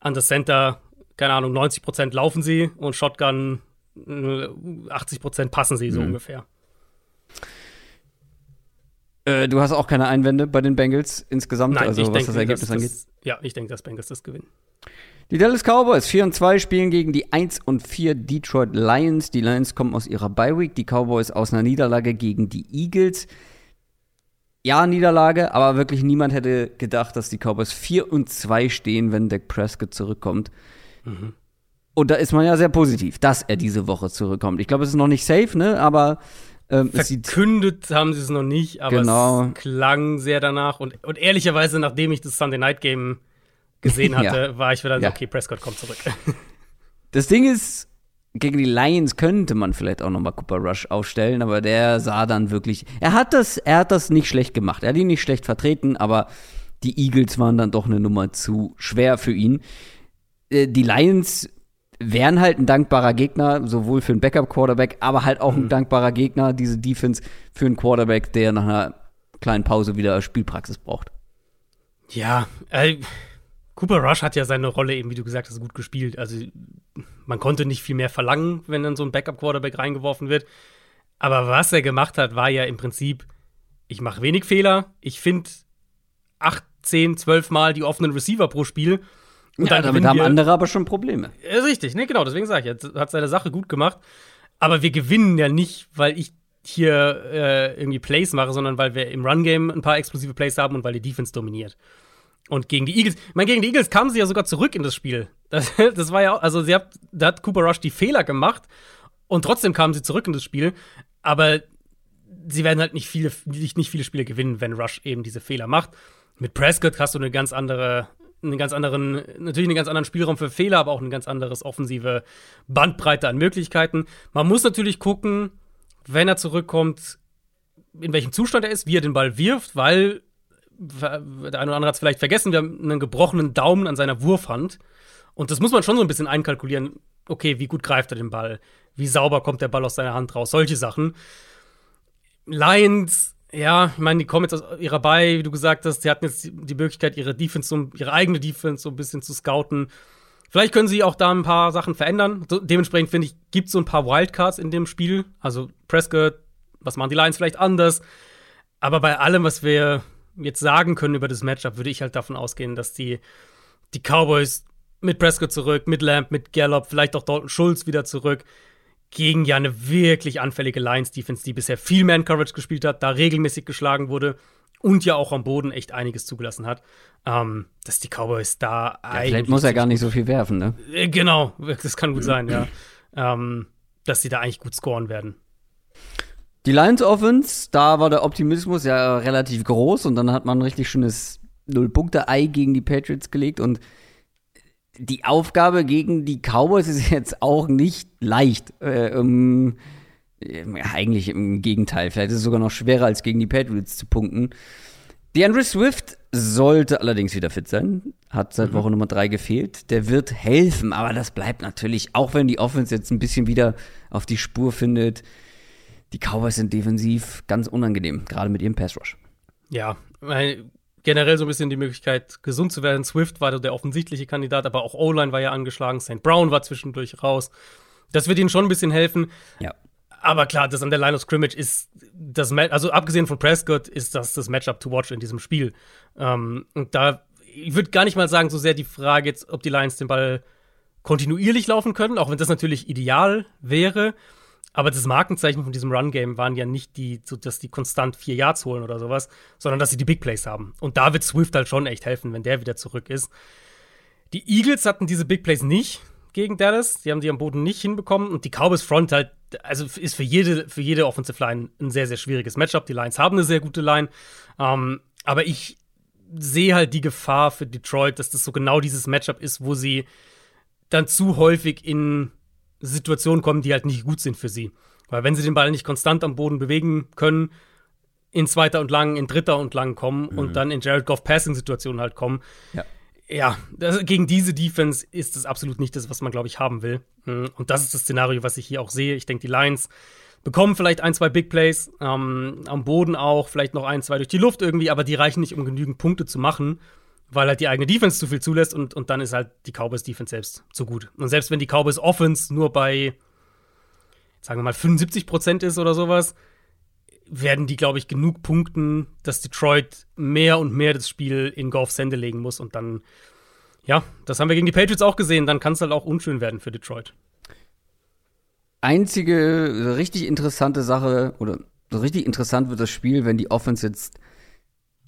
an das Center keine Ahnung, 90 Prozent laufen sie und Shotgun 80 äh, Prozent passen sie so mhm. ungefähr. Äh, du hast auch keine Einwände bei den Bengals insgesamt, Nein, also was denke, das Ergebnis angeht? Das, ja, ich denke, dass Bengals das gewinnen. Die Dallas Cowboys 4 und 2 spielen gegen die 1 und 4 Detroit Lions. Die Lions kommen aus ihrer Bye Week, die Cowboys aus einer Niederlage gegen die Eagles. Ja, Niederlage, aber wirklich niemand hätte gedacht, dass die Cowboys 4 und 2 stehen, wenn Dak Prescott zurückkommt. Mhm. Und da ist man ja sehr positiv, dass er diese Woche zurückkommt. Ich glaube, es ist noch nicht safe, ne? Aber ähm, Verkündet haben sie es noch nicht, aber genau. es klang sehr danach. Und, und ehrlicherweise, nachdem ich das Sunday Night Game gesehen hatte, ja. war ich wieder so, ja. okay, Prescott kommt zurück. Das Ding ist, gegen die Lions könnte man vielleicht auch nochmal Cooper Rush aufstellen, aber der sah dann wirklich. Er hat das, er hat das nicht schlecht gemacht. Er hat ihn nicht schlecht vertreten, aber die Eagles waren dann doch eine Nummer zu schwer für ihn. Äh, die Lions wären halt ein dankbarer Gegner, sowohl für einen Backup-Quarterback, aber halt auch mhm. ein dankbarer Gegner, diese Defense für einen Quarterback, der nach einer kleinen Pause wieder Spielpraxis braucht. Ja, äh, Cooper Rush hat ja seine Rolle eben, wie du gesagt hast, gut gespielt. Also man konnte nicht viel mehr verlangen, wenn dann so ein Backup-Quarterback reingeworfen wird. Aber was er gemacht hat, war ja im Prinzip, ich mache wenig Fehler, ich finde 8, 10, 12 Mal die offenen Receiver pro Spiel. Und ja, damit haben andere aber schon Probleme. Ja, richtig, ne, genau, deswegen sage ich, er hat seine Sache gut gemacht. Aber wir gewinnen ja nicht, weil ich hier äh, irgendwie Plays mache, sondern weil wir im Run-Game ein paar explosive Plays haben und weil die Defense dominiert. Und gegen die Eagles, ich meine, gegen die Eagles kamen sie ja sogar zurück in das Spiel. Das, das war ja, also sie hat, da hat Cooper Rush die Fehler gemacht und trotzdem kamen sie zurück in das Spiel. Aber sie werden halt nicht viele, nicht, nicht viele Spiele gewinnen, wenn Rush eben diese Fehler macht. Mit Prescott hast du eine ganz andere, einen ganz anderen, natürlich einen ganz anderen Spielraum für Fehler, aber auch eine ganz anderes offensive Bandbreite an Möglichkeiten. Man muss natürlich gucken, wenn er zurückkommt, in welchem Zustand er ist, wie er den Ball wirft, weil der eine oder andere hat es vielleicht vergessen, wir haben einen gebrochenen Daumen an seiner Wurfhand. Und das muss man schon so ein bisschen einkalkulieren. Okay, wie gut greift er den Ball? Wie sauber kommt der Ball aus seiner Hand raus? Solche Sachen. Lions, ja, ich meine, die kommen jetzt aus ihrer Bay, wie du gesagt hast, sie hatten jetzt die Möglichkeit, ihre Defense, ihre eigene Defense so ein bisschen zu scouten. Vielleicht können sie auch da ein paar Sachen verändern. Dementsprechend finde ich, gibt es so ein paar Wildcards in dem Spiel. Also Prescott, was machen die Lions vielleicht anders? Aber bei allem, was wir jetzt sagen können über das Matchup, würde ich halt davon ausgehen, dass die, die Cowboys mit Prescott zurück, mit Lamb, mit Gallup, vielleicht auch Dalton Schulz wieder zurück, gegen ja eine wirklich anfällige Lions-Defense, die bisher viel Man-Coverage gespielt hat, da regelmäßig geschlagen wurde und ja auch am Boden echt einiges zugelassen hat, ähm, dass die Cowboys da ja, Vielleicht muss er gar nicht so viel werfen, ne? Äh, genau, das kann gut sein, ja. Ähm, dass sie da eigentlich gut scoren werden. Die Lions Offense, da war der Optimismus ja relativ groß und dann hat man ein richtig schönes Null-Punkte-Ei gegen die Patriots gelegt und die Aufgabe gegen die Cowboys ist jetzt auch nicht leicht. Äh, um, äh, eigentlich im Gegenteil, vielleicht ist es sogar noch schwerer als gegen die Patriots zu punkten. DeAndre Swift sollte allerdings wieder fit sein. Hat seit mhm. Woche Nummer drei gefehlt. Der wird helfen, aber das bleibt natürlich, auch wenn die Offense jetzt ein bisschen wieder auf die Spur findet, die Cowboys sind defensiv ganz unangenehm, gerade mit ihrem Pass Rush. Ja, generell so ein bisschen die Möglichkeit, gesund zu werden. Swift war der offensichtliche Kandidat, aber auch O-Line war ja angeschlagen. St. Brown war zwischendurch raus. Das wird ihnen schon ein bisschen helfen. Ja. Aber klar, das an der Line of Scrimmage ist das, also abgesehen von Prescott, ist das das Matchup to watch in diesem Spiel. Ähm, und da, ich würde gar nicht mal sagen, so sehr die Frage jetzt, ob die Lions den Ball kontinuierlich laufen können, auch wenn das natürlich ideal wäre. Aber das Markenzeichen von diesem Run-Game waren ja nicht die, so, dass die konstant vier Yards holen oder sowas, sondern dass sie die Big Plays haben. Und da wird Swift halt schon echt helfen, wenn der wieder zurück ist. Die Eagles hatten diese Big Plays nicht gegen Dallas. Die haben die am Boden nicht hinbekommen. Und die Cowboys Front halt, also ist für jede, für jede Offensive Line ein sehr, sehr schwieriges Matchup. Die Lions haben eine sehr gute Line. Ähm, aber ich sehe halt die Gefahr für Detroit, dass das so genau dieses Matchup ist, wo sie dann zu häufig in Situationen kommen, die halt nicht gut sind für sie. Weil wenn sie den Ball nicht konstant am Boden bewegen können, in zweiter und lang, in dritter und lang kommen mhm. und dann in Jared Goff Passing-Situationen halt kommen. Ja, ja das, gegen diese Defense ist das absolut nicht das, was man, glaube ich, haben will. Mhm. Und das ist das Szenario, was ich hier auch sehe. Ich denke, die Lions bekommen vielleicht ein, zwei Big Plays, ähm, am Boden auch, vielleicht noch ein, zwei durch die Luft irgendwie, aber die reichen nicht, um genügend Punkte zu machen weil halt die eigene Defense zu viel zulässt und, und dann ist halt die Cowboys Defense selbst zu gut. Und selbst wenn die Cowboys Offense nur bei, sagen wir mal, 75 Prozent ist oder sowas, werden die, glaube ich, genug punkten, dass Detroit mehr und mehr das Spiel in Goffs Hände legen muss und dann, ja, das haben wir gegen die Patriots auch gesehen, dann kann es halt auch unschön werden für Detroit. Einzige richtig interessante Sache oder so richtig interessant wird das Spiel, wenn die Offense jetzt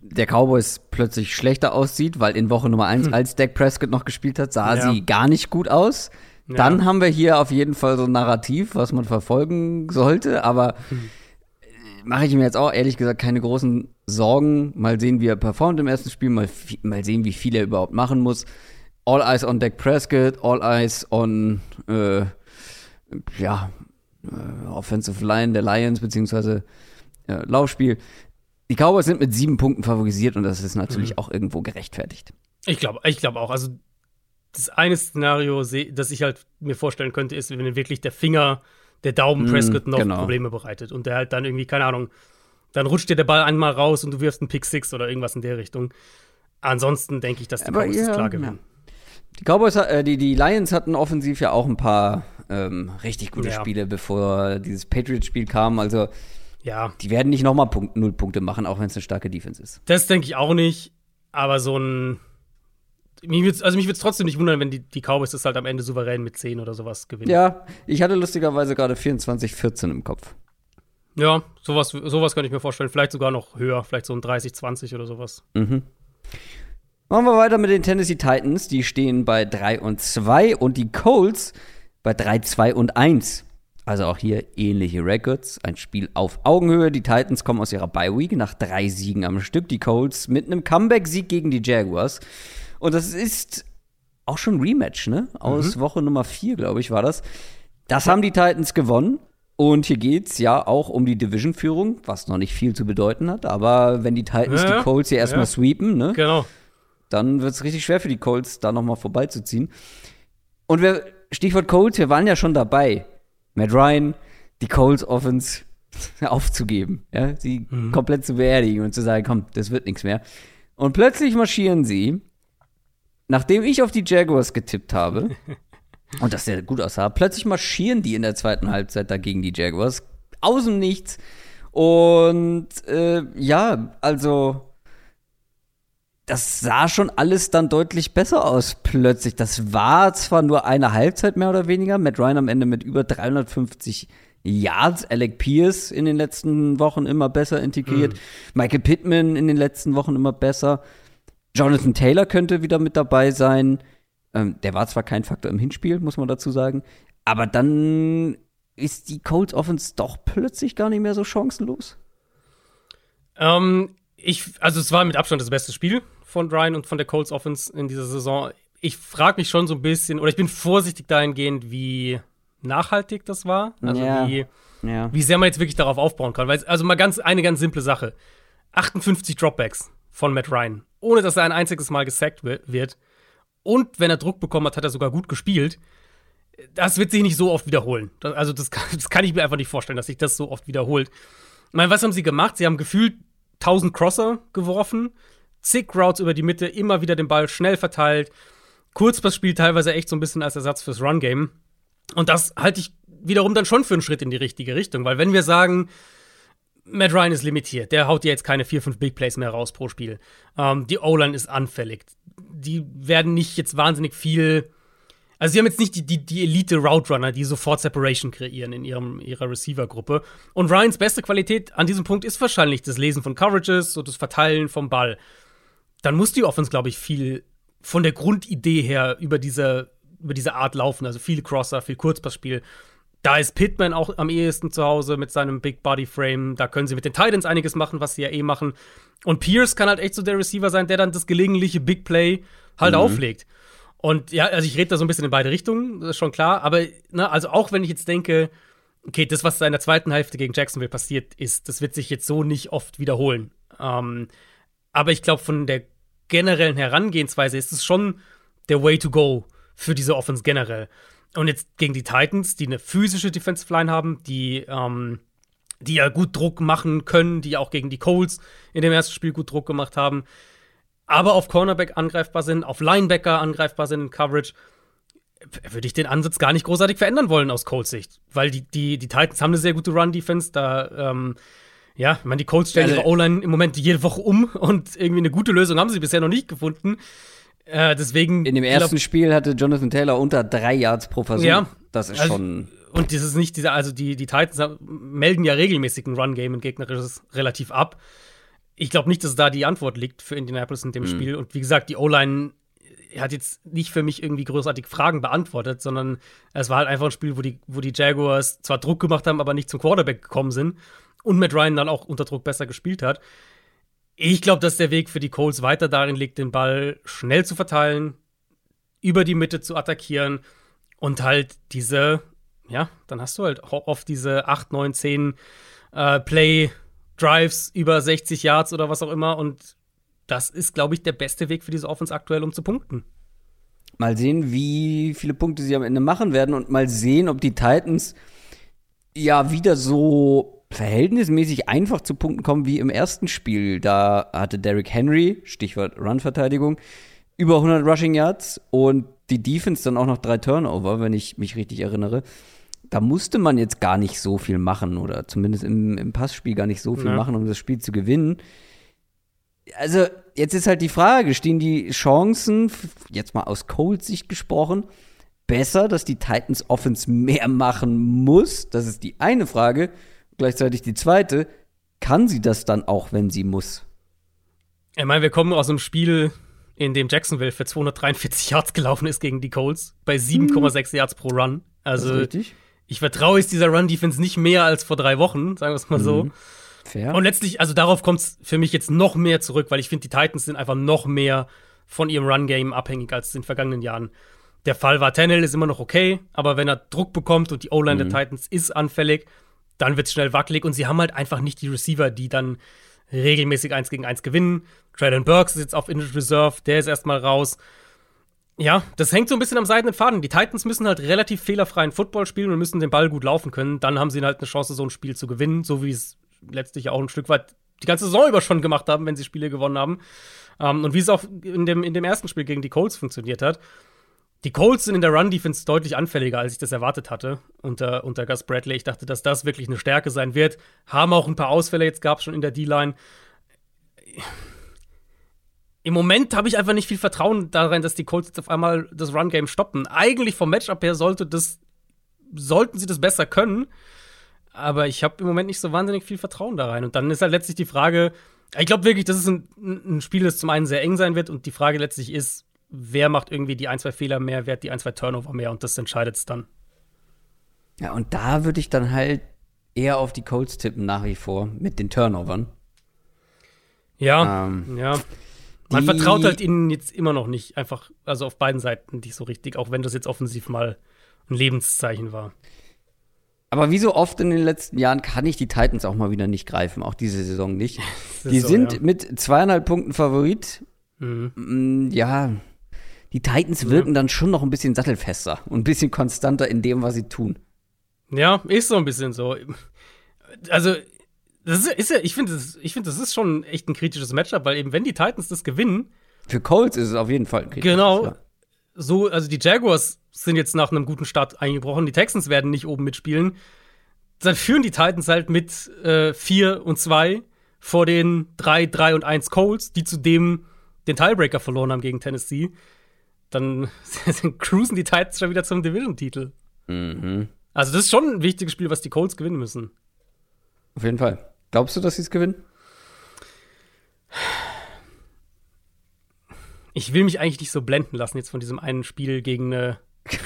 der Cowboys plötzlich schlechter aussieht, weil in Woche Nummer 1, hm. als Dak Prescott noch gespielt hat, sah ja. sie gar nicht gut aus. Ja. Dann haben wir hier auf jeden Fall so ein Narrativ, was man verfolgen sollte, aber hm. mache ich mir jetzt auch ehrlich gesagt keine großen Sorgen. Mal sehen, wie er performt im ersten Spiel, mal, mal sehen, wie viel er überhaupt machen muss. All eyes on Dak Prescott, all eyes on äh, ja, äh, Offensive Line der Lions, beziehungsweise äh, Laufspiel. Die Cowboys sind mit sieben Punkten favorisiert und das ist natürlich mhm. auch irgendwo gerechtfertigt. Ich glaube ich glaub auch. Also, das eine Szenario, das ich halt mir vorstellen könnte, ist, wenn wirklich der Finger, der Daumen mhm, Prescott noch genau. Probleme bereitet und der halt dann irgendwie, keine Ahnung, dann rutscht dir der Ball einmal raus und du wirfst einen Pick Six oder irgendwas in der Richtung. Ansonsten denke ich, dass die Cowboys ja, klar gewinnen. Ja. Die Cowboys, äh, die, die Lions hatten offensiv ja auch ein paar ähm, richtig gute ja. Spiele, bevor dieses Patriots-Spiel kam. Also, ja. die werden nicht nochmal Punkt, null Punkte machen, auch wenn es eine starke Defense ist. Das denke ich auch nicht. Aber so ein. Mich also, mich würde es trotzdem nicht wundern, wenn die, die Cowboys das halt am Ende souverän mit 10 oder sowas gewinnen. Ja, ich hatte lustigerweise gerade 24-14 im Kopf. Ja, sowas, sowas kann ich mir vorstellen. Vielleicht sogar noch höher, vielleicht so ein 30-20 oder sowas. Mhm. Machen wir weiter mit den Tennessee Titans. Die stehen bei 3 und 2 und die Colts bei 3, 2 und 1. Also auch hier ähnliche Records. Ein Spiel auf Augenhöhe. Die Titans kommen aus ihrer Bye Week nach drei Siegen am Stück. Die Colts mit einem Comeback-Sieg gegen die Jaguars. Und das ist auch schon Rematch, ne? Aus mhm. Woche Nummer 4, glaube ich, war das. Das haben die Titans gewonnen. Und hier geht es ja auch um die Division-Führung, was noch nicht viel zu bedeuten hat. Aber wenn die Titans ja, die Colts hier erstmal ja. sweepen, ne? Genau. Dann wird es richtig schwer für die Colts, da nochmal vorbeizuziehen. Und wir, Stichwort Colts, wir waren ja schon dabei. Matt Ryan, die Colts Offense aufzugeben, ja, sie mhm. komplett zu beerdigen und zu sagen, komm, das wird nichts mehr. Und plötzlich marschieren sie, nachdem ich auf die Jaguars getippt habe, und das sehr gut aussah. Plötzlich marschieren die in der zweiten Halbzeit dagegen die Jaguars. Aus dem Nichts. Und äh, ja, also das sah schon alles dann deutlich besser aus plötzlich. Das war zwar nur eine Halbzeit mehr oder weniger. Matt Ryan am Ende mit über 350 Yards. Alec Pierce in den letzten Wochen immer besser integriert. Mhm. Michael Pittman in den letzten Wochen immer besser. Jonathan Taylor könnte wieder mit dabei sein. Ähm, der war zwar kein Faktor im Hinspiel, muss man dazu sagen, aber dann ist die Colts Offense doch plötzlich gar nicht mehr so chancenlos. Ähm, ich, also es war mit Abstand das beste Spiel von Ryan und von der Colts Offense in dieser Saison. Ich frage mich schon so ein bisschen, oder ich bin vorsichtig dahingehend, wie nachhaltig das war. Also ja. wie, ja. wie sehr man jetzt wirklich darauf aufbauen kann. Weil, also mal ganz, eine ganz simple Sache. 58 Dropbacks von Matt Ryan, ohne dass er ein einziges Mal gesackt wird. Und wenn er Druck bekommen hat, hat er sogar gut gespielt. Das wird sich nicht so oft wiederholen. Also, das kann, das kann ich mir einfach nicht vorstellen, dass sich das so oft wiederholt. Ich meine, was haben sie gemacht? Sie haben gefühlt 1000 Crosser geworfen, zig Routes über die Mitte, immer wieder den Ball schnell verteilt. Kurzpassspiel teilweise echt so ein bisschen als Ersatz fürs Run-Game. Und das halte ich wiederum dann schon für einen Schritt in die richtige Richtung, weil wenn wir sagen, Matt Ryan ist limitiert. Der haut dir jetzt keine vier, fünf Big Plays mehr raus pro Spiel. Ähm, die O-Line ist anfällig. Die werden nicht jetzt wahnsinnig viel. Also, sie haben jetzt nicht die, die, die Elite Route Runner, die sofort Separation kreieren in ihrem, ihrer Receiver-Gruppe. Und Ryans beste Qualität an diesem Punkt ist wahrscheinlich das Lesen von Coverages und das Verteilen vom Ball. Dann muss die Offense, glaube ich, viel von der Grundidee her über diese, über diese Art laufen. Also viel Crosser, viel Kurzpassspiel. Da ist Pittman auch am ehesten zu Hause mit seinem Big Body Frame. Da können sie mit den Titans einiges machen, was sie ja eh machen. Und Pierce kann halt echt so der Receiver sein, der dann das gelegentliche Big Play halt mhm. auflegt. Und ja, also ich rede da so ein bisschen in beide Richtungen, das ist schon klar. Aber, ne, also auch wenn ich jetzt denke, okay, das, was in der zweiten Hälfte gegen Jacksonville passiert ist, das wird sich jetzt so nicht oft wiederholen. Ähm, aber ich glaube, von der generellen Herangehensweise ist es schon der Way to go für diese Offense generell. Und jetzt gegen die Titans, die eine physische Defensive Line haben, die, ähm, die ja gut Druck machen können, die auch gegen die Colts in dem ersten Spiel gut Druck gemacht haben, aber auf Cornerback angreifbar sind, auf Linebacker angreifbar sind in Coverage, würde ich den Ansatz gar nicht großartig verändern wollen aus Colts Sicht. Weil die, die, die Titans haben eine sehr gute Run-Defense, da, ähm, ja, ich meine, die Colts stellen ihre O-Line im Moment jede Woche um und irgendwie eine gute Lösung haben sie bisher noch nicht gefunden. Äh, deswegen. In dem ersten glaub, Spiel hatte Jonathan Taylor unter drei Yards pro Versuch. Ja. Das ist also, schon. Und das ist nicht dieser, also die, die Titans melden ja regelmäßig ein Run-Game und gegnerisches relativ ab. Ich glaube nicht, dass da die Antwort liegt für Indianapolis in dem mhm. Spiel. Und wie gesagt, die O-Line hat jetzt nicht für mich irgendwie großartig Fragen beantwortet, sondern es war halt einfach ein Spiel, wo die, wo die Jaguars zwar Druck gemacht haben, aber nicht zum Quarterback gekommen sind und Matt Ryan dann auch unter Druck besser gespielt hat. Ich glaube, dass der Weg für die Colts weiter darin liegt, den Ball schnell zu verteilen, über die Mitte zu attackieren und halt diese ja, dann hast du halt oft diese 8, 9, 10 äh, Play Drives über 60 Yards oder was auch immer und das ist, glaube ich, der beste Weg für diese Offense aktuell, um zu punkten. Mal sehen, wie viele Punkte sie am Ende machen werden und mal sehen, ob die Titans ja wieder so verhältnismäßig einfach zu Punkten kommen wie im ersten Spiel. Da hatte Derrick Henry, Stichwort Run-Verteidigung, über 100 Rushing Yards und die Defense dann auch noch drei Turnover, wenn ich mich richtig erinnere. Da musste man jetzt gar nicht so viel machen oder zumindest im, im Passspiel gar nicht so viel ja. machen, um das Spiel zu gewinnen also jetzt ist halt die Frage, stehen die Chancen, jetzt mal aus Colts Sicht gesprochen, besser, dass die Titans Offense mehr machen muss? Das ist die eine Frage. Gleichzeitig die zweite, kann sie das dann auch, wenn sie muss? Ich meine, wir kommen aus einem Spiel, in dem Jacksonville für 243 Yards gelaufen ist gegen die Colts, bei 7,6 Yards pro Run. Also, ich vertraue jetzt dieser Run-Defense nicht mehr als vor drei Wochen, sagen wir es mal so. Mhm. Fair. Und letztlich, also darauf kommt es für mich jetzt noch mehr zurück, weil ich finde, die Titans sind einfach noch mehr von ihrem Run-Game abhängig als in den vergangenen Jahren. Der Fall war, Tennell ist immer noch okay, aber wenn er Druck bekommt und die O-Line mhm. der Titans ist anfällig, dann wird es schnell wackelig und sie haben halt einfach nicht die Receiver, die dann regelmäßig eins gegen eins gewinnen. Traylon Burks ist jetzt auf Injured Reserve, der ist erstmal raus. Ja, das hängt so ein bisschen am seidenen Faden. Die Titans müssen halt relativ fehlerfreien Football spielen und müssen den Ball gut laufen können. Dann haben sie halt eine Chance, so ein Spiel zu gewinnen, so wie es letztlich auch ein Stück weit die ganze Saison über schon gemacht haben, wenn sie Spiele gewonnen haben. Ähm, und wie es auch in dem, in dem ersten Spiel gegen die Colts funktioniert hat. Die Colts sind in der Run-Defense deutlich anfälliger, als ich das erwartet hatte unter, unter Gus Bradley. Ich dachte, dass das wirklich eine Stärke sein wird. Haben auch ein paar Ausfälle jetzt gab es schon in der D-Line. Im Moment habe ich einfach nicht viel Vertrauen darin, dass die Colts jetzt auf einmal das Run-Game stoppen. Eigentlich vom Matchup her sollte das, sollten sie das besser können aber ich habe im Moment nicht so wahnsinnig viel Vertrauen da rein. Und dann ist halt letztlich die Frage, ich glaube wirklich, dass es ein, ein, Spiel, das zum einen sehr eng sein wird und die Frage letztlich ist, wer macht irgendwie die ein, zwei Fehler mehr, wer hat die ein, zwei Turnover mehr und das entscheidet es dann. Ja, und da würde ich dann halt eher auf die Colts tippen nach wie vor mit den Turnovern. Ja, ähm, ja. Man vertraut halt ihnen jetzt immer noch nicht, einfach, also auf beiden Seiten nicht so richtig, auch wenn das jetzt offensiv mal ein Lebenszeichen war. Aber wie so oft in den letzten Jahren kann ich die Titans auch mal wieder nicht greifen, auch diese Saison nicht. Die so, sind ja. mit zweieinhalb Punkten Favorit. Mhm. Mm, ja, die Titans wirken dann schon noch ein bisschen sattelfester und ein bisschen konstanter in dem, was sie tun. Ja, ist so ein bisschen so. Also, das ist, ist ja, ich finde, das, find, das ist schon echt ein kritisches Matchup, weil eben, wenn die Titans das gewinnen. Für Colts ist es auf jeden Fall kritisch. Genau. Ja. So, also die Jaguars sind jetzt nach einem guten Start eingebrochen. Die Texans werden nicht oben mitspielen. Dann führen die Titans halt mit 4 äh, und 2 vor den 3, 3 und 1 Colts, die zudem den Tiebreaker verloren haben gegen Tennessee. Dann cruisen die Titans schon wieder zum Division-Titel. Mhm. Also, das ist schon ein wichtiges Spiel, was die Colts gewinnen müssen. Auf jeden Fall. Glaubst du, dass sie es gewinnen? Ich will mich eigentlich nicht so blenden lassen jetzt von diesem einen Spiel gegen eine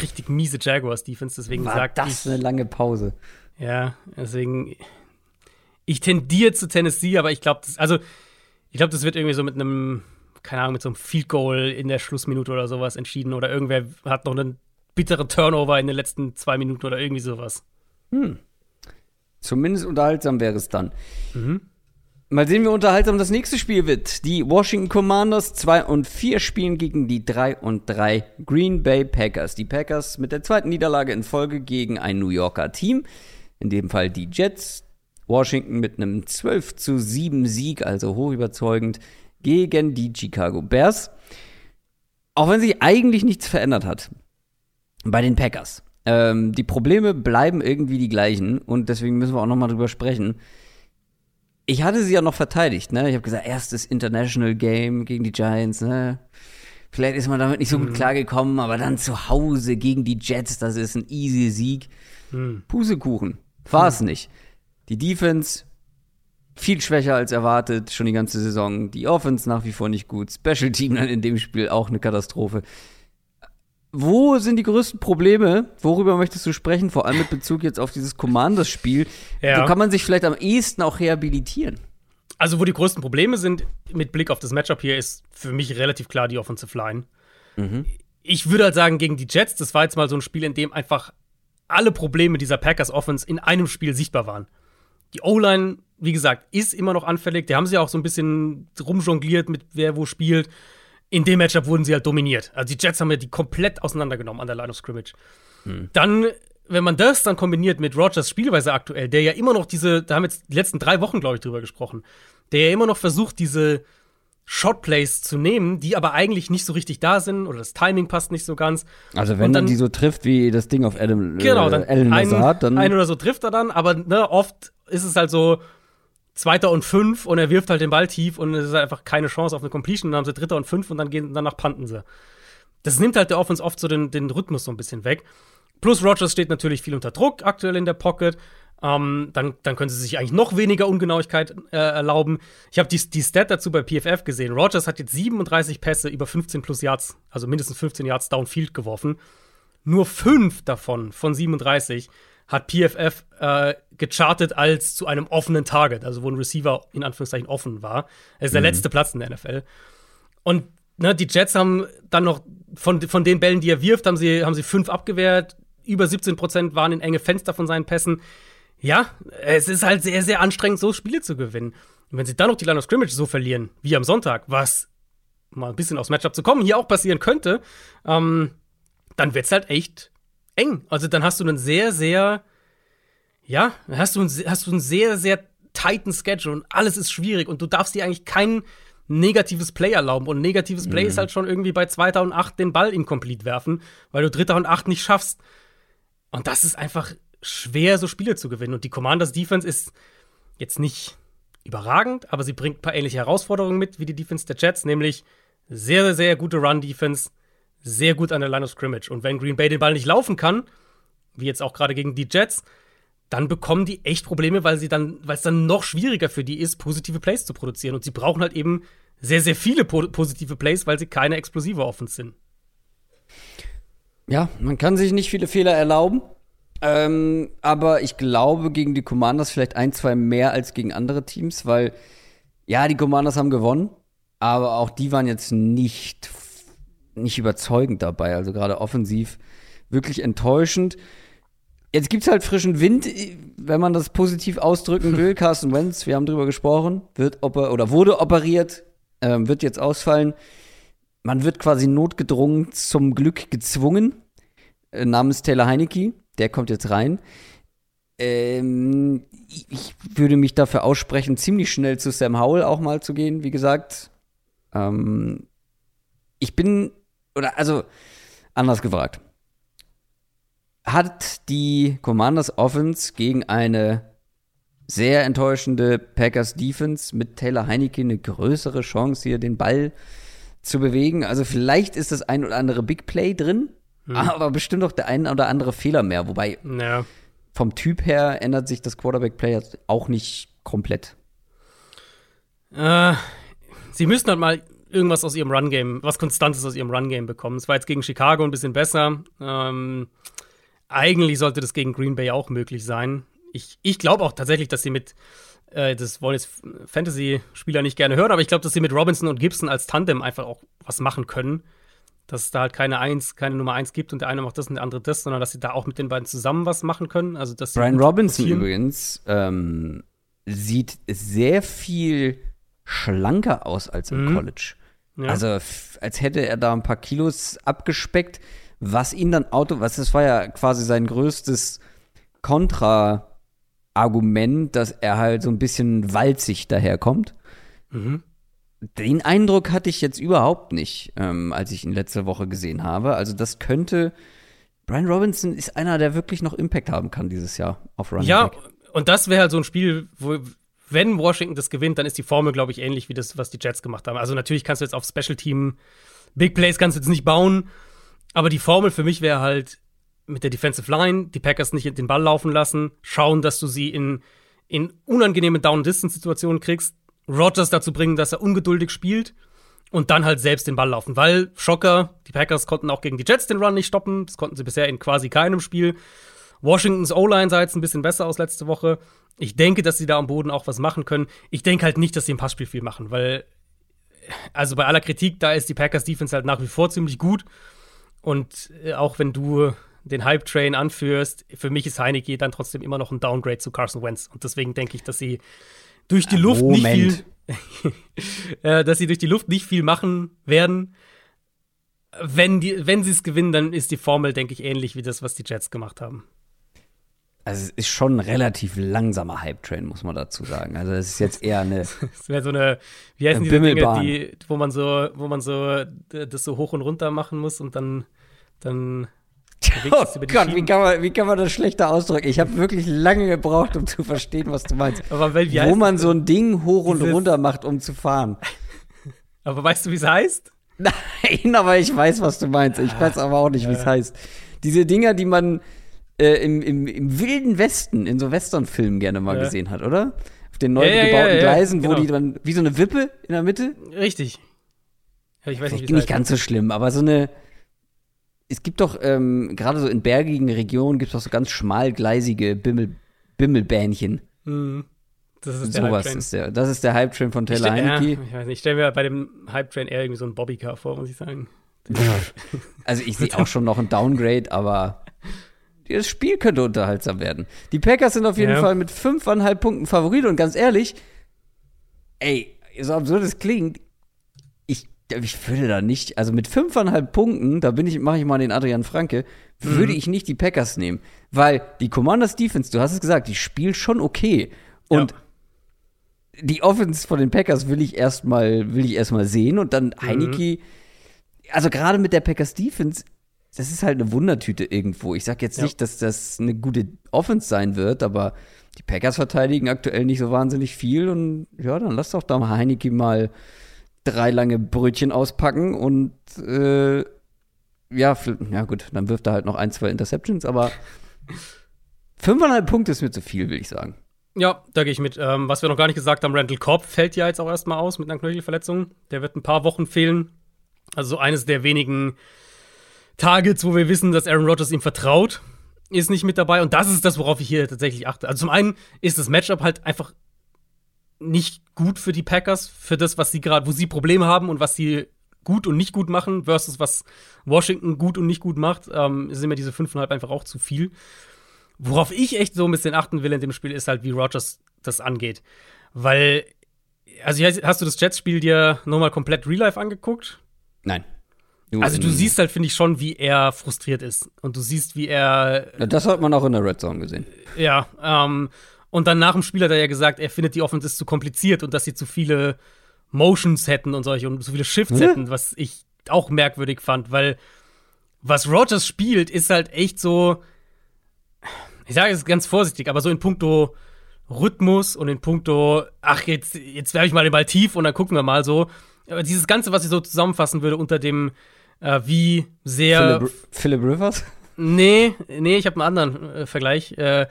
richtig miese Jaguars-Defense. Deswegen War sagt das ich, eine lange Pause. Ja, deswegen. Ich tendiere zu Tennessee, aber ich glaube, also ich glaube, das wird irgendwie so mit einem, keine Ahnung, mit so einem Field Goal in der Schlussminute oder sowas entschieden oder irgendwer hat noch einen bitteren Turnover in den letzten zwei Minuten oder irgendwie sowas. Hm. Zumindest unterhaltsam wäre es dann. Mhm. Mal sehen, wie unterhaltsam das nächste Spiel wird. Die Washington Commanders 2 und 4 spielen gegen die 3 und 3 Green Bay Packers. Die Packers mit der zweiten Niederlage in Folge gegen ein New Yorker Team. In dem Fall die Jets. Washington mit einem 12 zu 7 Sieg, also hoch überzeugend, gegen die Chicago Bears. Auch wenn sich eigentlich nichts verändert hat bei den Packers. Ähm, die Probleme bleiben irgendwie die gleichen und deswegen müssen wir auch nochmal drüber sprechen ich hatte sie ja noch verteidigt, ne? Ich habe gesagt, erstes International Game gegen die Giants, ne? Vielleicht ist man damit nicht so gut mhm. klargekommen, aber dann zu Hause gegen die Jets, das ist ein easy Sieg. Mhm. Pusekuchen. War es mhm. nicht. Die Defense viel schwächer als erwartet, schon die ganze Saison. Die Offense nach wie vor nicht gut. Special Team dann in dem Spiel auch eine Katastrophe. Wo sind die größten Probleme? Worüber möchtest du sprechen? Vor allem mit Bezug jetzt auf dieses Commanders-Spiel. Ja. Wo kann man sich vielleicht am ehesten auch rehabilitieren? Also, wo die größten Probleme sind, mit Blick auf das Matchup hier, ist für mich relativ klar die Offensive Line. Mhm. Ich würde halt sagen, gegen die Jets, das war jetzt mal so ein Spiel, in dem einfach alle Probleme dieser Packers Offense in einem Spiel sichtbar waren. Die O-Line, wie gesagt, ist immer noch anfällig. Die haben sie auch so ein bisschen rumjongliert mit wer wo spielt. In dem Matchup wurden sie halt dominiert. Also die Jets haben ja die komplett auseinandergenommen an der Line of Scrimmage. Hm. Dann, wenn man das dann kombiniert mit Rogers Spielweise aktuell, der ja immer noch diese, da haben wir jetzt die letzten drei Wochen, glaube ich, drüber gesprochen, der ja immer noch versucht, diese Shotplays zu nehmen, die aber eigentlich nicht so richtig da sind oder das Timing passt nicht so ganz. Also wenn dann, die so trifft wie das Ding auf Adam genau, dann äh, Alan Lazard, dann ein oder so trifft er dann, aber ne, oft ist es halt so Zweiter und fünf und er wirft halt den Ball tief und es ist halt einfach keine Chance auf eine Completion. Dann haben sie Dritter und fünf und dann gehen danach panten sie. Das nimmt halt der Offense oft so den, den Rhythmus so ein bisschen weg. Plus Rogers steht natürlich viel unter Druck aktuell in der Pocket. Ähm, dann, dann können sie sich eigentlich noch weniger Ungenauigkeit äh, erlauben. Ich habe die, die Stat dazu bei PFF gesehen. Rogers hat jetzt 37 Pässe über 15 plus Yards, also mindestens 15 Yards downfield geworfen. Nur fünf davon von 37 hat PFF äh, gechartet als zu einem offenen Target, also wo ein Receiver in Anführungszeichen offen war. Das ist der mhm. letzte Platz in der NFL. Und ne, die Jets haben dann noch von, von den Bällen, die er wirft, haben sie, haben sie fünf abgewehrt. Über 17 Prozent waren in enge Fenster von seinen Pässen. Ja, es ist halt sehr, sehr anstrengend, so Spiele zu gewinnen. Und wenn sie dann noch die Line of Scrimmage so verlieren, wie am Sonntag, was mal ein bisschen aufs Matchup zu kommen, hier auch passieren könnte, ähm, dann wird's halt echt eng. Also dann hast du einen sehr, sehr, ja, hast du einen, hast du einen sehr, sehr tighten Schedule und alles ist schwierig und du darfst dir eigentlich kein negatives Play erlauben. Und negatives Play mhm. ist halt schon irgendwie bei Zweiter und Acht den Ball incomplete werfen, weil du Dritter und Acht nicht schaffst. Und das ist einfach schwer, so Spiele zu gewinnen. Und die Commanders Defense ist jetzt nicht überragend, aber sie bringt ein paar ähnliche Herausforderungen mit wie die Defense der Jets, nämlich sehr, sehr gute Run-Defense, sehr gut an der Line of Scrimmage. Und wenn Green Bay den Ball nicht laufen kann, wie jetzt auch gerade gegen die Jets, dann bekommen die echt Probleme, weil sie dann, weil es dann noch schwieriger für die ist, positive Plays zu produzieren. Und sie brauchen halt eben sehr, sehr viele po positive Plays, weil sie keine explosive Offense sind. Ja, man kann sich nicht viele Fehler erlauben. Ähm, aber ich glaube, gegen die Commanders vielleicht ein, zwei mehr als gegen andere Teams, weil ja, die Commanders haben gewonnen, aber auch die waren jetzt nicht nicht überzeugend dabei. Also gerade offensiv wirklich enttäuschend. Jetzt gibt es halt frischen Wind, wenn man das positiv ausdrücken will. Carsten Wentz, wir haben drüber gesprochen, wird oper oder wurde operiert, ähm, wird jetzt ausfallen. Man wird quasi notgedrungen zum Glück gezwungen, äh, namens Taylor Heinecke. Der kommt jetzt rein. Ähm, ich würde mich dafür aussprechen, ziemlich schnell zu Sam Howell auch mal zu gehen, wie gesagt. Ähm, ich bin oder also anders gefragt. Hat die Commanders Offense gegen eine sehr enttäuschende Packers Defense mit Taylor Heineke eine größere Chance, hier den Ball zu bewegen? Also vielleicht ist das ein oder andere Big Play drin, hm. aber bestimmt auch der ein oder andere Fehler mehr. Wobei ja. vom Typ her ändert sich das Quarterback-Play auch nicht komplett. Äh, sie müssten halt mal irgendwas aus ihrem Run-Game, was Konstantes aus ihrem Run-Game bekommen. Es war jetzt gegen Chicago ein bisschen besser. Ähm, eigentlich sollte das gegen Green Bay auch möglich sein. Ich, ich glaube auch tatsächlich, dass sie mit, äh, das wollen jetzt Fantasy-Spieler nicht gerne hören, aber ich glaube, dass sie mit Robinson und Gibson als Tandem einfach auch was machen können. Dass es da halt keine Eins, keine Nummer eins gibt und der eine macht das und der andere das, sondern dass sie da auch mit den beiden zusammen was machen können. Also, dass Brian Robinson übrigens ähm, sieht sehr viel schlanker aus als im mhm. College. Ja. Also als hätte er da ein paar Kilos abgespeckt, was ihn dann Auto, was das war ja quasi sein größtes Kontra-Argument, dass er halt so ein bisschen walzig daherkommt. Mhm. Den Eindruck hatte ich jetzt überhaupt nicht, ähm, als ich ihn letzte Woche gesehen habe. Also das könnte Brian Robinson ist einer, der wirklich noch Impact haben kann dieses Jahr auf Running Ja, Back. und das wäre halt so ein Spiel, wo wenn Washington das gewinnt, dann ist die Formel, glaube ich, ähnlich wie das, was die Jets gemacht haben. Also natürlich kannst du jetzt auf Special Team Big Plays kannst du jetzt nicht bauen, aber die Formel für mich wäre halt mit der Defensive Line, die Packers nicht den Ball laufen lassen, schauen, dass du sie in, in unangenehme Down-Distance-Situationen kriegst, Rogers dazu bringen, dass er ungeduldig spielt und dann halt selbst den Ball laufen. Weil, Schocker, die Packers konnten auch gegen die Jets den Run nicht stoppen. Das konnten sie bisher in quasi keinem Spiel. Washingtons O-Line sah jetzt ein bisschen besser aus letzte Woche. Ich denke, dass sie da am Boden auch was machen können. Ich denke halt nicht, dass sie im Passspiel viel machen, weil, also bei aller Kritik, da ist die Packers Defense halt nach wie vor ziemlich gut. Und äh, auch wenn du den Hype-Train anführst, für mich ist Heineke dann trotzdem immer noch ein Downgrade zu Carson Wentz. Und deswegen denke ich, dass sie durch die Luft Moment. nicht viel, äh, dass sie durch die Luft nicht viel machen werden. Wenn, die, wenn sie es gewinnen, dann ist die Formel, denke ich, ähnlich wie das, was die Jets gemacht haben. Also es ist schon ein relativ langsamer Hype-Train, muss man dazu sagen. Also es ist jetzt eher eine Das wäre so eine, wie heißen diese Dinge, die, wo man so, wo man so das so hoch und runter machen muss und dann, dann Oh Gott, wie kann, man, wie kann man das schlechter ausdrücken? Ich habe wirklich lange gebraucht, um zu verstehen, was du meinst. Aber weil, wie Wo heißt man so ein Ding hoch und runter macht, um zu fahren. Aber weißt du, wie es heißt? Nein, aber ich weiß, was du meinst. Ich weiß aber auch nicht, wie es heißt. Diese Dinger, die man äh, im, im, im wilden Westen, in so Westernfilmen gerne mal Ja. gesehen hat, oder? Auf den neu Ja, gebauten ja, Gleisen, wo genau. die dann, wie so eine Wippe in der Mitte. Richtig. Ich weiß nicht, nicht ganz so schlimm, aber so eine. Es gibt doch, ähm, gerade so in bergigen Regionen gibt es doch so ganz schmalgleisige Bimmel, Bimmelbähnchen. Mhm. Das ist der Sowas Hype-Train. ist der. Das ist der Hype-Train von Ich Taylor stell- ja, ich weiß nicht, ich stelle mir bei dem Hype-Train eher irgendwie so einen Bobbycar vor, muss ich sagen. Also ich sehe auch schon noch ein Downgrade, aber das Spiel könnte unterhaltsam werden. Die Packers sind auf jeden Ja. Fall mit fünfeinhalb Punkten Favorit und ganz ehrlich, ey, so absurd es klingt, ich, würde da nicht, also mit fünfeinhalb Punkten, da bin ich, mache ich mal den Adrian Franke, würde ich nicht die Packers nehmen, weil die Commanders Defense, du hast es gesagt, die spielt schon okay und Ja. die Offense von den Packers will ich erstmal will ich erstmal sehen und dann Heineke also gerade mit der Packers Defense das ist halt eine Wundertüte irgendwo. Ich sag jetzt Ja. nicht, dass das eine gute Offense sein wird, aber die Packers verteidigen aktuell nicht so wahnsinnig viel und ja, dann lass doch da mal Heineke mal drei lange Brötchen auspacken und äh, ja, ja gut, dann wirft er halt noch ein, zwei Interceptions, aber fünfeinhalb Punkte ist mir zu viel, will ich sagen. Ja, da gehe ich mit. Ähm, was wir noch gar nicht gesagt haben, Randall Cobb fällt ja jetzt auch erstmal aus mit einer Knöchelverletzung. Der wird ein paar Wochen fehlen. Also so eines der wenigen Targets, wo wir wissen, dass Aaron Rodgers ihm vertraut, ist nicht mit dabei. Und das ist das, worauf ich hier tatsächlich achte. Also zum einen ist das Matchup halt einfach nicht gut für die Packers, für das, was sie gerade, wo sie Probleme haben und was sie gut und nicht gut machen, versus was Washington gut und nicht gut macht, ähm, sind mir diese fünfeinhalb einfach auch zu viel. Worauf ich echt so ein bisschen achten will in dem Spiel, ist halt, wie Rogers das angeht. Weil, also hast du das Jets-Spiel dir nochmal komplett Real Life angeguckt? Nein. Also du in- siehst halt, finde ich, schon, wie er frustriert ist. Und du siehst, wie er, Ja, Das hat man auch in der Red Zone gesehen. ja, ähm, und dann nach dem Spiel hat er ja gesagt, er findet die Offense ist zu kompliziert und dass sie zu viele Motions hätten und solche und zu viele Shifts Hä? hätten, was ich auch merkwürdig fand, weil was Rogers spielt, ist halt echt so, ich sage es ganz vorsichtig, aber so in puncto Rhythmus und in puncto, ach, jetzt, jetzt werfe ich mal den Ball tief und dann gucken wir mal so. Aber dieses Ganze, was ich so zusammenfassen würde unter dem, äh, wie sehr Philip, Philip Rivers? Nee, nee, ich habe einen anderen äh, Vergleich. Äh,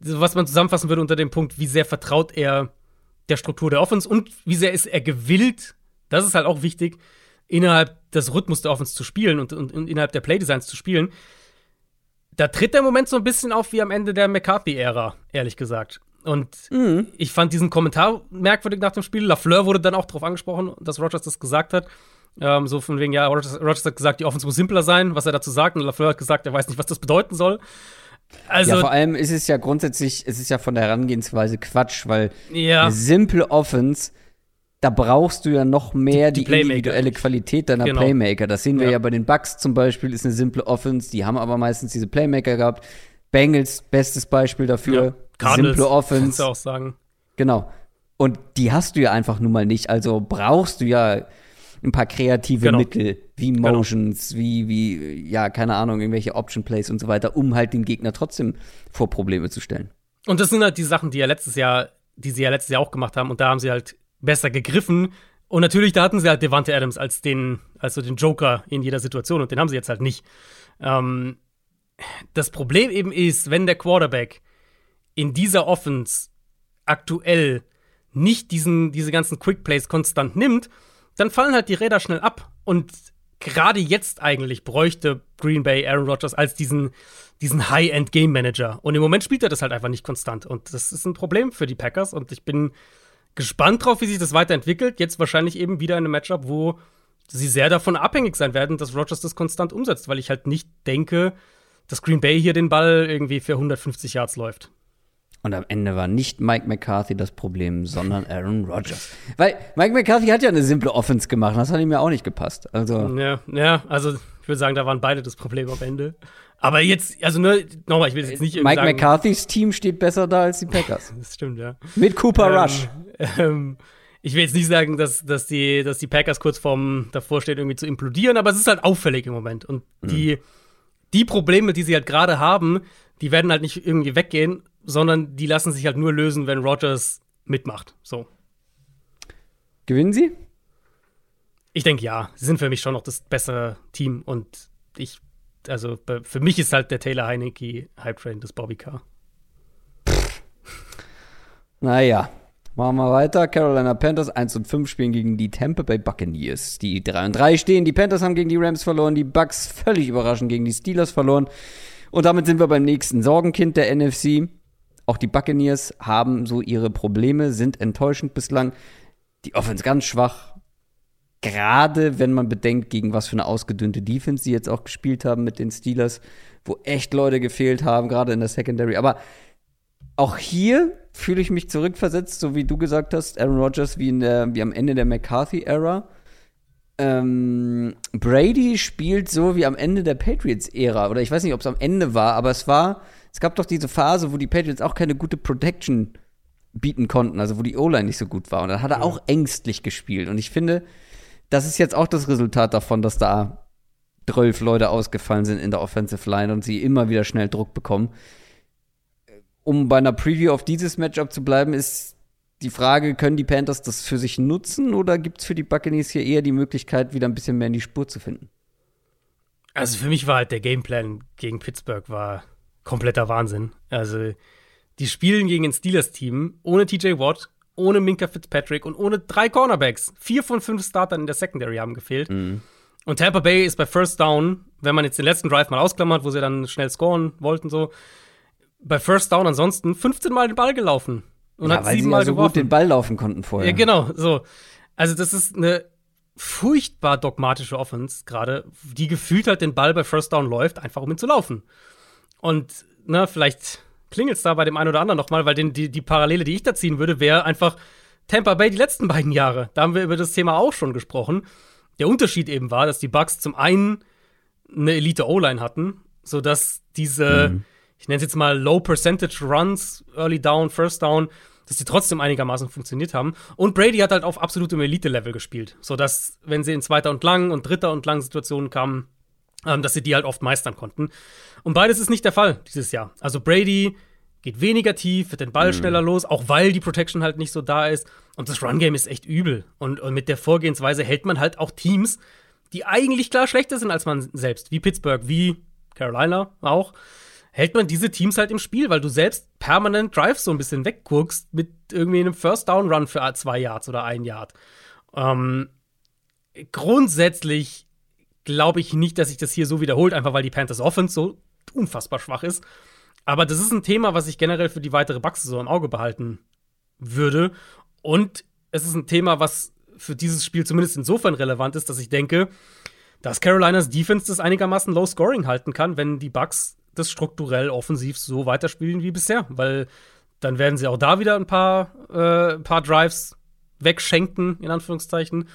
was man zusammenfassen würde unter dem Punkt, wie sehr vertraut er der Struktur der Offense und wie sehr ist er gewillt, das ist halt auch wichtig, innerhalb des Rhythmus der Offense zu spielen und, und, und innerhalb der Playdesigns zu spielen. Da tritt der Moment so ein bisschen auf wie am Ende der McCarthy-Ära, ehrlich gesagt. Und ich fand diesen Kommentar merkwürdig nach dem Spiel. Lafleur wurde dann auch darauf angesprochen, dass Rogers das gesagt hat. Ähm, so von wegen, ja, Rogers, Rogers hat gesagt, die Offense muss simpler sein, was er dazu sagt. Und Lafleur hat gesagt, er weiß nicht, was das bedeuten soll. Also, ja, vor allem ist es ja grundsätzlich, es ist ja von der Herangehensweise Quatsch, weil ja, eine simple Offense, da brauchst du ja noch mehr Die- die, die individuelle Qualität deiner Genau. Playmaker. Das sehen wir Ja. ja. bei den Bucks zum Beispiel, ist eine simple Offense, die haben aber meistens diese Playmaker gehabt. Bengals, bestes Beispiel dafür. ja. Cardinals, simple kannst du Offense. auch sagen. Genau. Und die hast du ja einfach nun mal nicht. Also brauchst du ja ein paar kreative Genau. Mittel, wie Motions, wie, wie, ja, keine Ahnung, irgendwelche Option Plays und so weiter, um halt den Gegner trotzdem vor Probleme zu stellen. Und das sind halt die Sachen, die ja letztes Jahr, die sie ja letztes Jahr auch gemacht haben. Und da haben sie halt besser gegriffen. Und natürlich, da hatten sie halt Devante Adams als den, als so den Joker in jeder Situation. Und den haben sie jetzt halt nicht. Ähm, das Problem eben ist, wenn der Quarterback in dieser Offense aktuell nicht diesen, diese ganzen Quick Plays konstant nimmt, dann fallen halt die Räder schnell ab. Und gerade jetzt eigentlich bräuchte Green Bay Aaron Rodgers als diesen, diesen High-End Game Manager. Und im Moment spielt er das halt einfach nicht konstant. Und das ist ein Problem für die Packers. Und ich bin gespannt drauf, wie sich das weiterentwickelt. Jetzt wahrscheinlich eben wieder in einem Matchup, wo sie sehr davon abhängig sein werden, dass Rodgers das konstant umsetzt, weil ich halt nicht denke, dass Green Bay hier den Ball irgendwie für 150 Yards läuft. Und am Ende war nicht Mike McCarthy das Problem, sondern Aaron Rodgers. Weil Mike McCarthy hat ja eine simple Offense gemacht, das hat ihm ja auch nicht gepasst. Also ja, ja, also ich würde sagen, da waren beide das Problem am Ende. Aber jetzt, also ne, nochmal, ich will jetzt nicht Mike sagen, McCarthys Team steht besser da als die Packers. Das stimmt, ja. Mit Cooper Ähm, Rush. Ähm, ich will jetzt nicht sagen, dass, dass, die, dass die Packers kurz vorm davor stehen, irgendwie zu implodieren, aber es ist halt auffällig im Moment. Und die, die Probleme, die sie halt gerade haben, die werden halt nicht irgendwie weggehen, sondern die lassen sich halt nur lösen, wenn Rogers mitmacht. So. Gewinnen sie? Ich denke ja, sie sind für mich schon noch das bessere Team und ich, also für mich ist halt der Taylor Heineke Hype Train das Bobby Car. Naja, machen wir weiter. Carolina Panthers 1 und 5 spielen gegen die Tampa Bay Buccaneers. Die 3 und 3 stehen. Die Panthers haben gegen die Rams verloren. Die Bucks völlig überraschend gegen die Steelers verloren. Und damit sind wir beim nächsten Sorgenkind der NFC. Auch die Buccaneers haben so ihre Probleme, sind enttäuschend bislang. Die Offense ganz schwach. Gerade wenn man bedenkt, gegen was für eine ausgedünnte Defense sie jetzt auch gespielt haben mit den Steelers, wo echt Leute gefehlt haben, gerade in der Secondary. Aber auch hier fühle ich mich zurückversetzt, so wie du gesagt hast, Aaron Rodgers wie, in der, wie am Ende der McCarthy-Ära. Ähm, Brady spielt so wie am Ende der Patriots-Ära. Oder ich weiß nicht, ob es am Ende war, aber es war, es gab doch diese Phase, wo die Patriots auch keine gute Protection bieten konnten, also wo die O-Line nicht so gut war. Und dann hat er auch ängstlich gespielt. Und ich finde, das ist jetzt auch das Resultat davon, dass da zwölf Leute ausgefallen sind in der Offensive Line und sie immer wieder schnell Druck bekommen um bei einer Preview auf dieses Matchup zu bleiben, ist die Frage, können die Panthers das für sich nutzen oder gibt es für die Buccaneers hier eher die Möglichkeit, wieder ein bisschen mehr in die Spur zu finden? Also für mich war halt der Gameplan gegen Pittsburgh war kompletter Wahnsinn. Also die spielen gegen ein Steelers-Team ohne TJ Watt, ohne Minka Fitzpatrick und ohne drei Cornerbacks. Vier von fünf Startern in der Secondary haben gefehlt. Und Tampa Bay ist bei First Down, wenn man jetzt den letzten Drive mal ausklammert, wo sie dann schnell scoren wollten, so, bei First Down ansonsten 15 Mal den Ball gelaufen. Und hat weil sie ja so geworfen. gut den Ball laufen konnten vorher. Ja, genau, so. Also, das ist eine furchtbar dogmatische Offense gerade, die gefühlt halt den Ball bei First Down läuft, einfach um ihn zu laufen. Und, ne, vielleicht klingelt es da bei dem einen oder anderen nochmal, weil den, die, die Parallele, die ich da ziehen würde, wäre einfach Tampa Bay die letzten beiden Jahre. Da haben wir über das Thema auch schon gesprochen. Der Unterschied eben war, dass die Bucks zum einen eine Elite O-Line hatten, sodass diese, ich nenne es jetzt mal Low Percentage Runs, Early Down, First Down, dass die trotzdem einigermaßen funktioniert haben. Und Brady hat halt auf absolutem Elite-Level gespielt, sodass, wenn sie in zweiter und lang und dritter und lang Situationen kamen, ähm, dass sie die halt oft meistern konnten. Und beides ist nicht der Fall dieses Jahr. Also Brady geht weniger tief, wird den Ball schneller los, auch weil die Protection halt nicht so da ist. Und das Run-Game ist echt übel. Und, und mit der Vorgehensweise hält man halt auch Teams, die eigentlich klar schlechter sind als man selbst, wie Pittsburgh, wie Carolina auch, hält man diese Teams halt im Spiel, weil du selbst permanent Drives so ein bisschen wegguckst mit irgendwie einem First-Down-Run für zwei Yards oder ein Yard. Ähm, grundsätzlich glaube ich nicht, dass sich das hier so wiederholt, einfach weil die Panthers Offense so unfassbar schwach ist. Aber das ist ein Thema, was ich generell für die weitere Bucks-Saison im Auge behalten würde. Und es ist ein Thema, was für dieses Spiel zumindest insofern relevant ist, dass ich denke, dass Carolinas Defense das einigermaßen low scoring halten kann, wenn die Bucks das strukturell offensiv so weiterspielen wie bisher. Weil dann werden sie auch da wieder ein paar, äh, ein paar Drives wegschenken, in Anführungszeichen.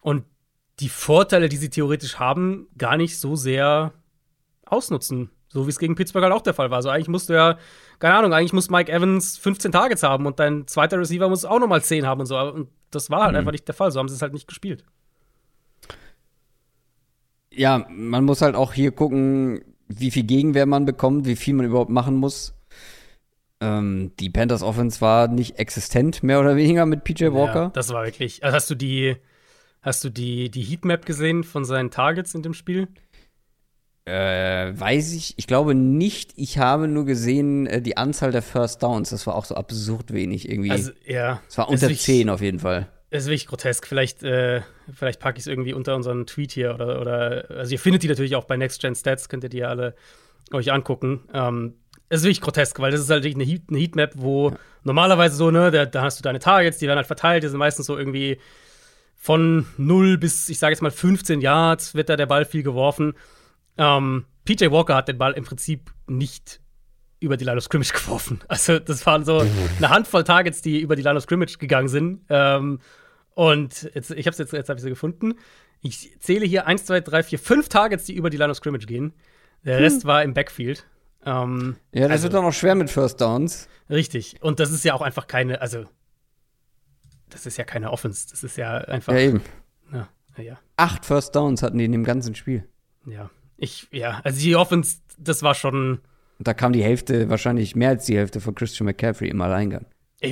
Und die Vorteile, die sie theoretisch haben, gar nicht so sehr ausnutzen. So wie es gegen Pittsburgh halt auch der Fall war. Also eigentlich musst du ja, keine Ahnung, eigentlich muss Mike Evans 15 Targets haben und dein zweiter Receiver muss auch nochmal 10 haben und so. Und das war halt einfach nicht der Fall. So haben sie es halt nicht gespielt. Ja, man muss halt auch hier gucken, wie viel Gegenwehr man bekommt, wie viel man überhaupt machen muss. Ähm, die Panthers Offense war nicht existent, mehr oder weniger mit PJ Walker. Ja, das war wirklich. Also hast du die, hast du die, die Heatmap gesehen von seinen Targets in dem Spiel? Äh, weiß ich, ich glaube nicht. Ich habe nur gesehen, äh, die Anzahl der First Downs. Das war auch so absurd wenig irgendwie. Also, ja. es war unter wirklich- 10 auf jeden Fall. Es ist wirklich grotesk. Vielleicht, äh, vielleicht packe ich es irgendwie unter unseren Tweet hier oder, oder also ihr findet die natürlich auch bei Next Gen Stats, könnt ihr die alle euch angucken. Ähm, es ist wirklich grotesk, weil das ist halt wirklich eine, Heat, eine Heatmap, wo normalerweise so, ne, da, da hast du deine Targets, die werden halt verteilt, die sind meistens so irgendwie von 0 bis, ich sage jetzt mal 15 Yards wird da der Ball viel geworfen. Ähm, PJ Walker hat den Ball im Prinzip nicht über die Line of Scrimmage geworfen. Also, das waren so eine Handvoll Targets, die über die Line of Scrimmage gegangen sind. Ähm, und jetzt, ich habe jetzt, jetzt habe ich sie gefunden. Ich zähle hier 1, 2, 3, 4, 5 Targets, die über die Line of Scrimmage gehen. Der Rest hm. war im Backfield. Ähm, ja, das also, wird dann auch schwer mit First Downs. Richtig. Und das ist ja auch einfach keine, also, das ist ja keine Offense. Das ist ja einfach. Ja, eben. Ja, ja. Acht First Downs hatten die in dem ganzen Spiel. Ja. Ich, ja, also die Offense, das war schon. Da kam die Hälfte, wahrscheinlich mehr als die Hälfte von Christian McCaffrey im Alleingang.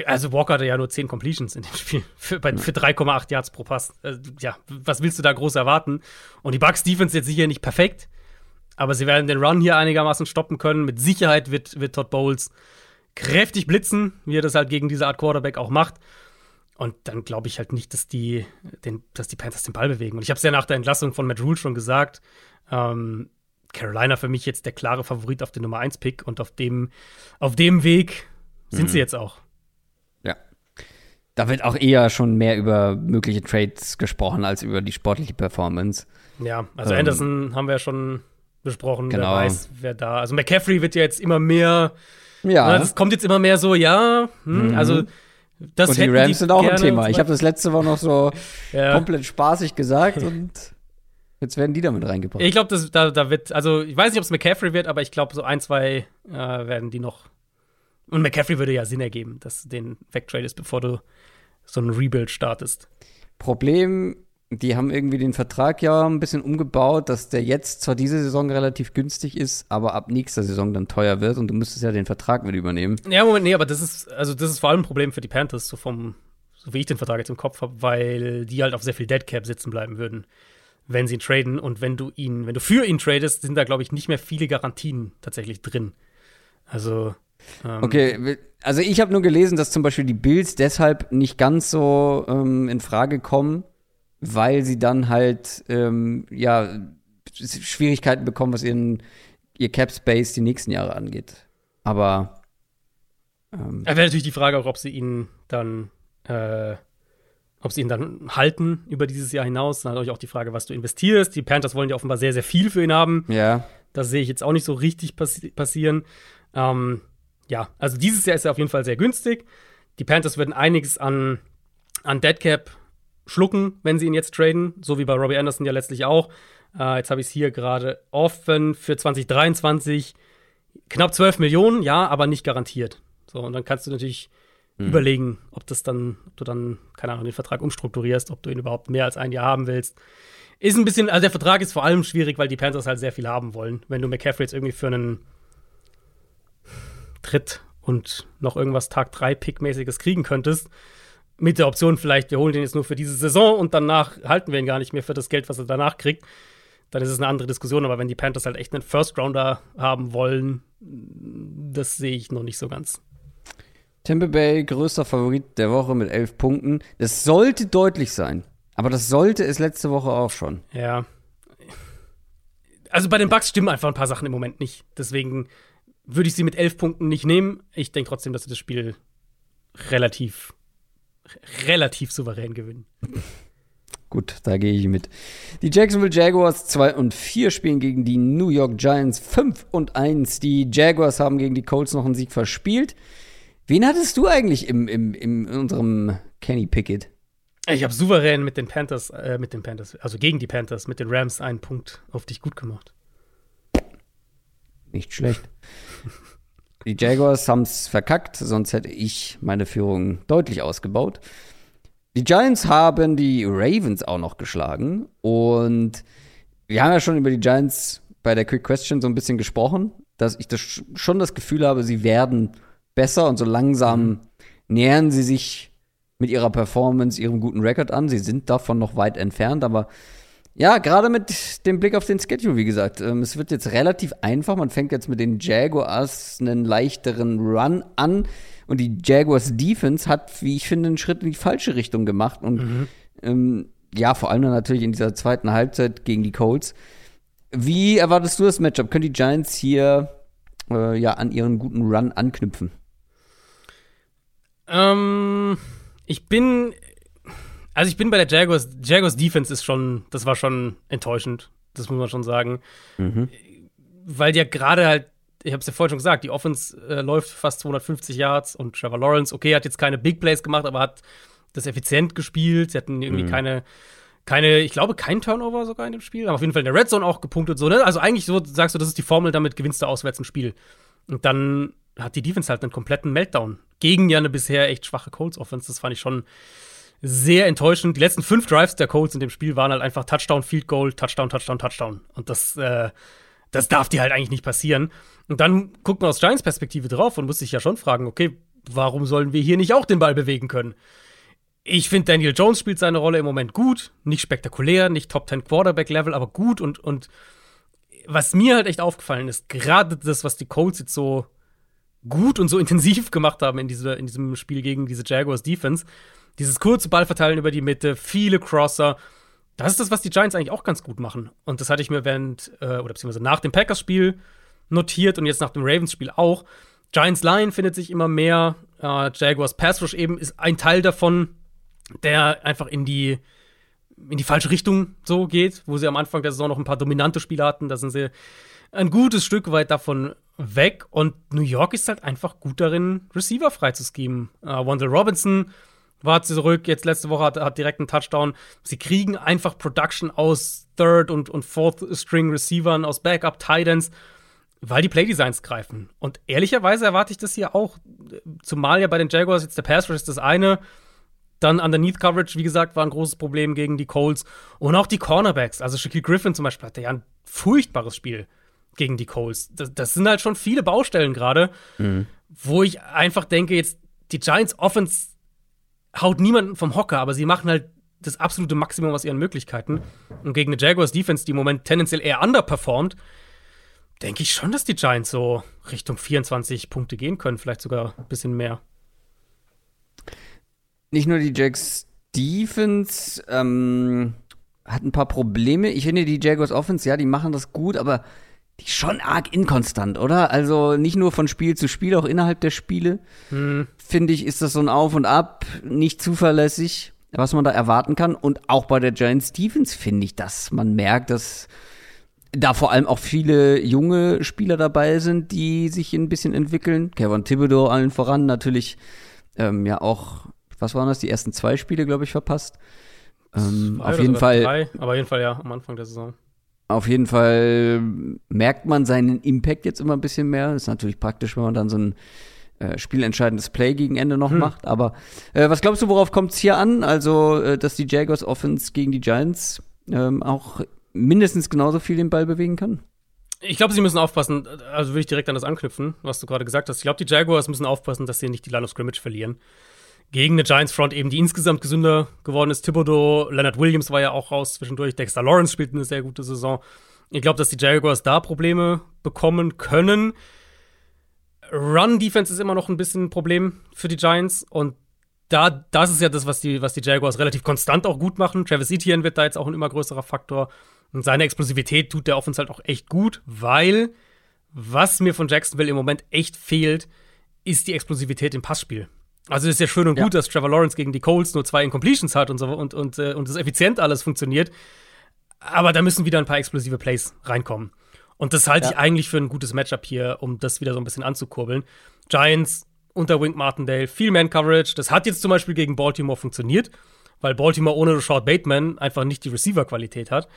Also Walker hatte ja nur 10 Completions in dem Spiel für, für 3,8 Yards pro Pass. Also, ja, was willst du da groß erwarten? Und die Bucks Defense jetzt sicher nicht perfekt, aber sie werden den Run hier einigermaßen stoppen können. Mit Sicherheit wird, wird Todd Bowles kräftig blitzen, wie er das halt gegen diese Art Quarterback auch macht. Und dann glaube ich halt nicht, dass die, den, dass die Panthers den Ball bewegen. Und ich habe es ja nach der Entlassung von Matt Rule schon gesagt. Ähm, Carolina für mich jetzt der klare Favorit auf den Nummer 1 Pick und auf dem, auf dem Weg sind mhm. sie jetzt auch. Ja. Da wird auch eher schon mehr über mögliche Trades gesprochen als über die sportliche Performance. Ja, also ähm, Anderson haben wir ja schon besprochen, genau. wer weiß, wer da. Also McCaffrey wird ja jetzt immer mehr. Ja. Na, das kommt jetzt immer mehr so, ja, hm, mhm. also das und die Rams die sind auch ein Thema. Ich habe das letzte Woche noch so ja. komplett spaßig gesagt und jetzt werden die damit reingebracht. Ich glaube, da, da wird, also ich weiß nicht, ob es McCaffrey wird, aber ich glaube, so ein, zwei äh, werden die noch. Und McCaffrey würde ja Sinn ergeben, dass du den wegtradest, bevor du so ein Rebuild startest. Problem die haben irgendwie den Vertrag ja ein bisschen umgebaut, dass der jetzt zwar diese Saison relativ günstig ist, aber ab nächster Saison dann teuer wird und du müsstest ja den Vertrag mit übernehmen. Ja, Moment, nee, aber das ist, also das ist vor allem ein Problem für die Panthers, so vom, so wie ich den Vertrag jetzt im Kopf habe, weil die halt auf sehr viel Deadcap sitzen bleiben würden, wenn sie ihn traden. Und wenn du ihn, wenn du für ihn tradest, sind da, glaube ich, nicht mehr viele Garantien tatsächlich drin. Also. Ähm, okay, also ich habe nur gelesen, dass zum Beispiel die Bills deshalb nicht ganz so ähm, in Frage kommen weil sie dann halt ähm, ja Schwierigkeiten bekommen, was ihren ihr Cap Space die nächsten Jahre angeht. Aber ähm, wäre natürlich die Frage auch, ob sie ihn dann äh, ob sie ihn dann halten über dieses Jahr hinaus. Dann natürlich auch die Frage, was du investierst. Die Panthers wollen ja offenbar sehr, sehr viel für ihn haben. Ja. Das sehe ich jetzt auch nicht so richtig passi passieren. Ähm, ja, also dieses Jahr ist er auf jeden Fall sehr günstig. Die Panthers würden einiges an, an Deadcap schlucken, wenn sie ihn jetzt traden, so wie bei Robbie Anderson ja letztlich auch. Äh, jetzt habe ich es hier gerade offen für 2023 knapp 12 Millionen, ja, aber nicht garantiert. So, und dann kannst du natürlich mhm. überlegen, ob das dann, ob du dann, keine Ahnung, den Vertrag umstrukturierst, ob du ihn überhaupt mehr als ein Jahr haben willst. Ist ein bisschen, also der Vertrag ist vor allem schwierig, weil die Panthers halt sehr viel haben wollen. Wenn du McCaffrey jetzt irgendwie für einen Tritt und noch irgendwas Tag 3 Pick-mäßiges kriegen könntest, mit der Option vielleicht, wir holen den jetzt nur für diese Saison und danach halten wir ihn gar nicht mehr für das Geld, was er danach kriegt, dann ist es eine andere Diskussion. Aber wenn die Panthers halt echt einen First Rounder haben wollen, das sehe ich noch nicht so ganz. Tampa Bay, größter Favorit der Woche mit elf Punkten. Das sollte deutlich sein. Aber das sollte es letzte Woche auch schon. Ja. Also bei den Bucks stimmen einfach ein paar Sachen im Moment nicht. Deswegen würde ich sie mit elf Punkten nicht nehmen. Ich denke trotzdem, dass sie das Spiel relativ relativ souverän gewinnen. Gut, da gehe ich mit. Die Jacksonville Jaguars 2 und 4 spielen gegen die New York Giants 5 und 1. Die Jaguars haben gegen die Colts noch einen Sieg verspielt. Wen hattest du eigentlich im, im, im, in unserem Kenny Pickett? Ich habe souverän mit den Panthers, äh, mit den Panthers, also gegen die Panthers, mit den Rams einen Punkt auf dich gut gemacht. Nicht schlecht. Die Jaguars haben es verkackt, sonst hätte ich meine Führung deutlich ausgebaut. Die Giants haben die Ravens auch noch geschlagen. Und wir haben ja schon über die Giants bei der Quick Question so ein bisschen gesprochen, dass ich das schon das Gefühl habe, sie werden besser und so langsam mhm. nähern sie sich mit ihrer Performance, ihrem guten Rekord an. Sie sind davon noch weit entfernt, aber ja, gerade mit dem Blick auf den Schedule, wie gesagt. Ähm, es wird jetzt relativ einfach. Man fängt jetzt mit den Jaguars einen leichteren Run an. Und die Jaguars Defense hat, wie ich finde, einen Schritt in die falsche Richtung gemacht. Und mhm. ähm, ja, vor allem dann natürlich in dieser zweiten Halbzeit gegen die Colts. Wie erwartest du das Matchup? Können die Giants hier äh, ja an ihren guten Run anknüpfen? Ähm, ich bin also ich bin bei der Jaguars, Jaguars Defense ist schon, das war schon enttäuschend. Das muss man schon sagen. Mhm. weil ja gerade halt, ich habe es ja vorhin schon gesagt, die Offense äh, läuft fast 250 Yards und Trevor Lawrence, okay, hat jetzt keine Big Plays gemacht, aber hat das effizient gespielt. Sie hatten irgendwie mhm. keine, keine, ich glaube, kein Turnover sogar in dem Spiel, aber auf jeden Fall in der Red Zone auch gepunktet. So, ne? Also eigentlich so sagst du, das ist die Formel, damit gewinnst du auswärts ein Spiel. Und dann hat die Defense halt einen kompletten Meltdown gegen ja eine bisher echt schwache Colts Offense. Das fand ich schon sehr enttäuschend. Die letzten fünf Drives der Colts in dem Spiel waren halt einfach Touchdown, Field Goal, Touchdown, Touchdown, Touchdown. Und das, äh, das darf dir halt eigentlich nicht passieren. Und dann guckt man aus Giants Perspektive drauf und muss sich ja schon fragen, okay, warum sollen wir hier nicht auch den Ball bewegen können? Ich finde, Daniel Jones spielt seine Rolle im Moment gut. Nicht spektakulär, nicht Top 10 Quarterback Level, aber gut. Und, und was mir halt echt aufgefallen ist, gerade das, was die Colts jetzt so gut und so intensiv gemacht haben in, diese, in diesem Spiel gegen diese Jaguars Defense. Dieses kurze Ballverteilen über die Mitte, viele Crosser. Das ist das, was die Giants eigentlich auch ganz gut machen. Und das hatte ich mir während, äh, oder beziehungsweise nach dem Packers-Spiel notiert und jetzt nach dem Ravens-Spiel auch. Giants Line findet sich immer mehr. Äh, Jaguars Pass Rush eben ist ein Teil davon, der einfach in die, in die falsche Richtung so geht, wo sie am Anfang der Saison noch ein paar dominante Spiele hatten. Da sind sie ein gutes Stück weit davon weg. Und New York ist halt einfach gut darin, Receiver freizuschieben. Uh, Wendell Robinson war zurück, jetzt letzte Woche hat, hat direkt einen Touchdown. Sie kriegen einfach Production aus Third- und, und Fourth-String-Receivern, aus Backup-Titans, weil die Playdesigns greifen. Und ehrlicherweise erwarte ich das hier auch, zumal ja bei den Jaguars jetzt der Pass Rush ist das eine. Dann Underneath Coverage, wie gesagt, war ein großes Problem gegen die Colts. Und auch die Cornerbacks. Also Shaquille Griffin zum Beispiel hatte ja ein furchtbares Spiel gegen die Colts. Das, das sind halt schon viele Baustellen gerade, mhm. wo ich einfach denke, jetzt die Giants Offense haut niemanden vom Hocker, aber sie machen halt das absolute Maximum aus ihren Möglichkeiten. Und gegen eine Jaguars Defense, die im Moment tendenziell eher underperformt, denke ich schon, dass die Giants so Richtung 24 Punkte gehen können, vielleicht sogar ein bisschen mehr. Nicht nur die Jacks Defense ähm, hat ein paar Probleme. Ich finde, die Jaguars Offense, ja, die machen das gut, aber die schon arg inkonstant, oder? Also nicht nur von Spiel zu Spiel, auch innerhalb der Spiele, hm. finde ich, ist das so ein Auf und Ab, nicht zuverlässig, was man da erwarten kann. Und auch bei der Giants Stevens finde ich, dass man merkt, dass da vor allem auch viele junge Spieler dabei sind, die sich ein bisschen entwickeln. Kevin Thibodeau allen voran natürlich ähm, ja auch, was waren das, die ersten zwei Spiele, glaube ich, verpasst. Ähm, auf jeden Fall. Drei, aber auf jeden Fall ja, am Anfang der Saison. Auf jeden Fall merkt man seinen Impact jetzt immer ein bisschen mehr. Ist natürlich praktisch, wenn man dann so ein äh, spielentscheidendes Play gegen Ende noch hm. macht. Aber äh, was glaubst du, worauf kommt es hier an? Also, äh, dass die Jaguars Offense gegen die Giants ähm, auch mindestens genauso viel den Ball bewegen kann? Ich glaube, sie müssen aufpassen, also würde ich direkt an das anknüpfen, was du gerade gesagt hast. Ich glaube, die Jaguars müssen aufpassen, dass sie nicht die Line of Scrimmage verlieren gegen eine Giants Front eben, die insgesamt gesünder geworden ist. Thibodeau, Leonard Williams war ja auch raus zwischendurch. Dexter Lawrence spielt eine sehr gute Saison. Ich glaube, dass die Jaguars da Probleme bekommen können. Run-Defense ist immer noch ein bisschen ein Problem für die Giants und da, das ist ja das, was die, was die Jaguars relativ konstant auch gut machen. Travis Etienne wird da jetzt auch ein immer größerer Faktor. Und seine Explosivität tut der Offense halt auch echt gut, weil was mir von Jacksonville im Moment echt fehlt, ist die Explosivität im Passspiel. Also ist ja schön und gut, ja. dass Trevor Lawrence gegen die Colts nur zwei Incompletions hat und so und, und, äh, und das effizient alles funktioniert. Aber da müssen wieder ein paar explosive Plays reinkommen. Und das halte ja. ich eigentlich für ein gutes Matchup hier, um das wieder so ein bisschen anzukurbeln. Giants unter Wink Martindale, viel Man-Coverage. Das hat jetzt zum Beispiel gegen Baltimore funktioniert, weil Baltimore ohne Short Bateman einfach nicht die Receiver-Qualität hat.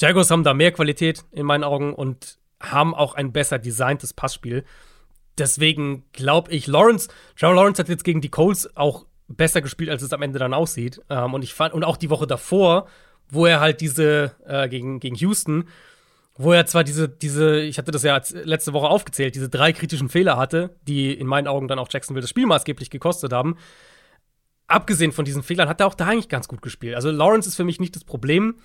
Jaguars haben da mehr Qualität in meinen Augen und haben auch ein besser designtes Passspiel deswegen glaube ich, Lawrence, Trevor Lawrence hat jetzt gegen die Colts auch besser gespielt, als es am Ende dann aussieht. Ähm, und ich fand, und auch die Woche davor, wo er halt diese, äh, gegen, gegen Houston, wo er zwar diese, diese, ich hatte das ja letzte Woche aufgezählt, diese drei kritischen Fehler hatte, die in meinen Augen dann auch Jacksonville das Spiel maßgeblich gekostet haben. Abgesehen von diesen Fehlern hat er auch da eigentlich ganz gut gespielt. Also Lawrence ist für mich nicht das Problem.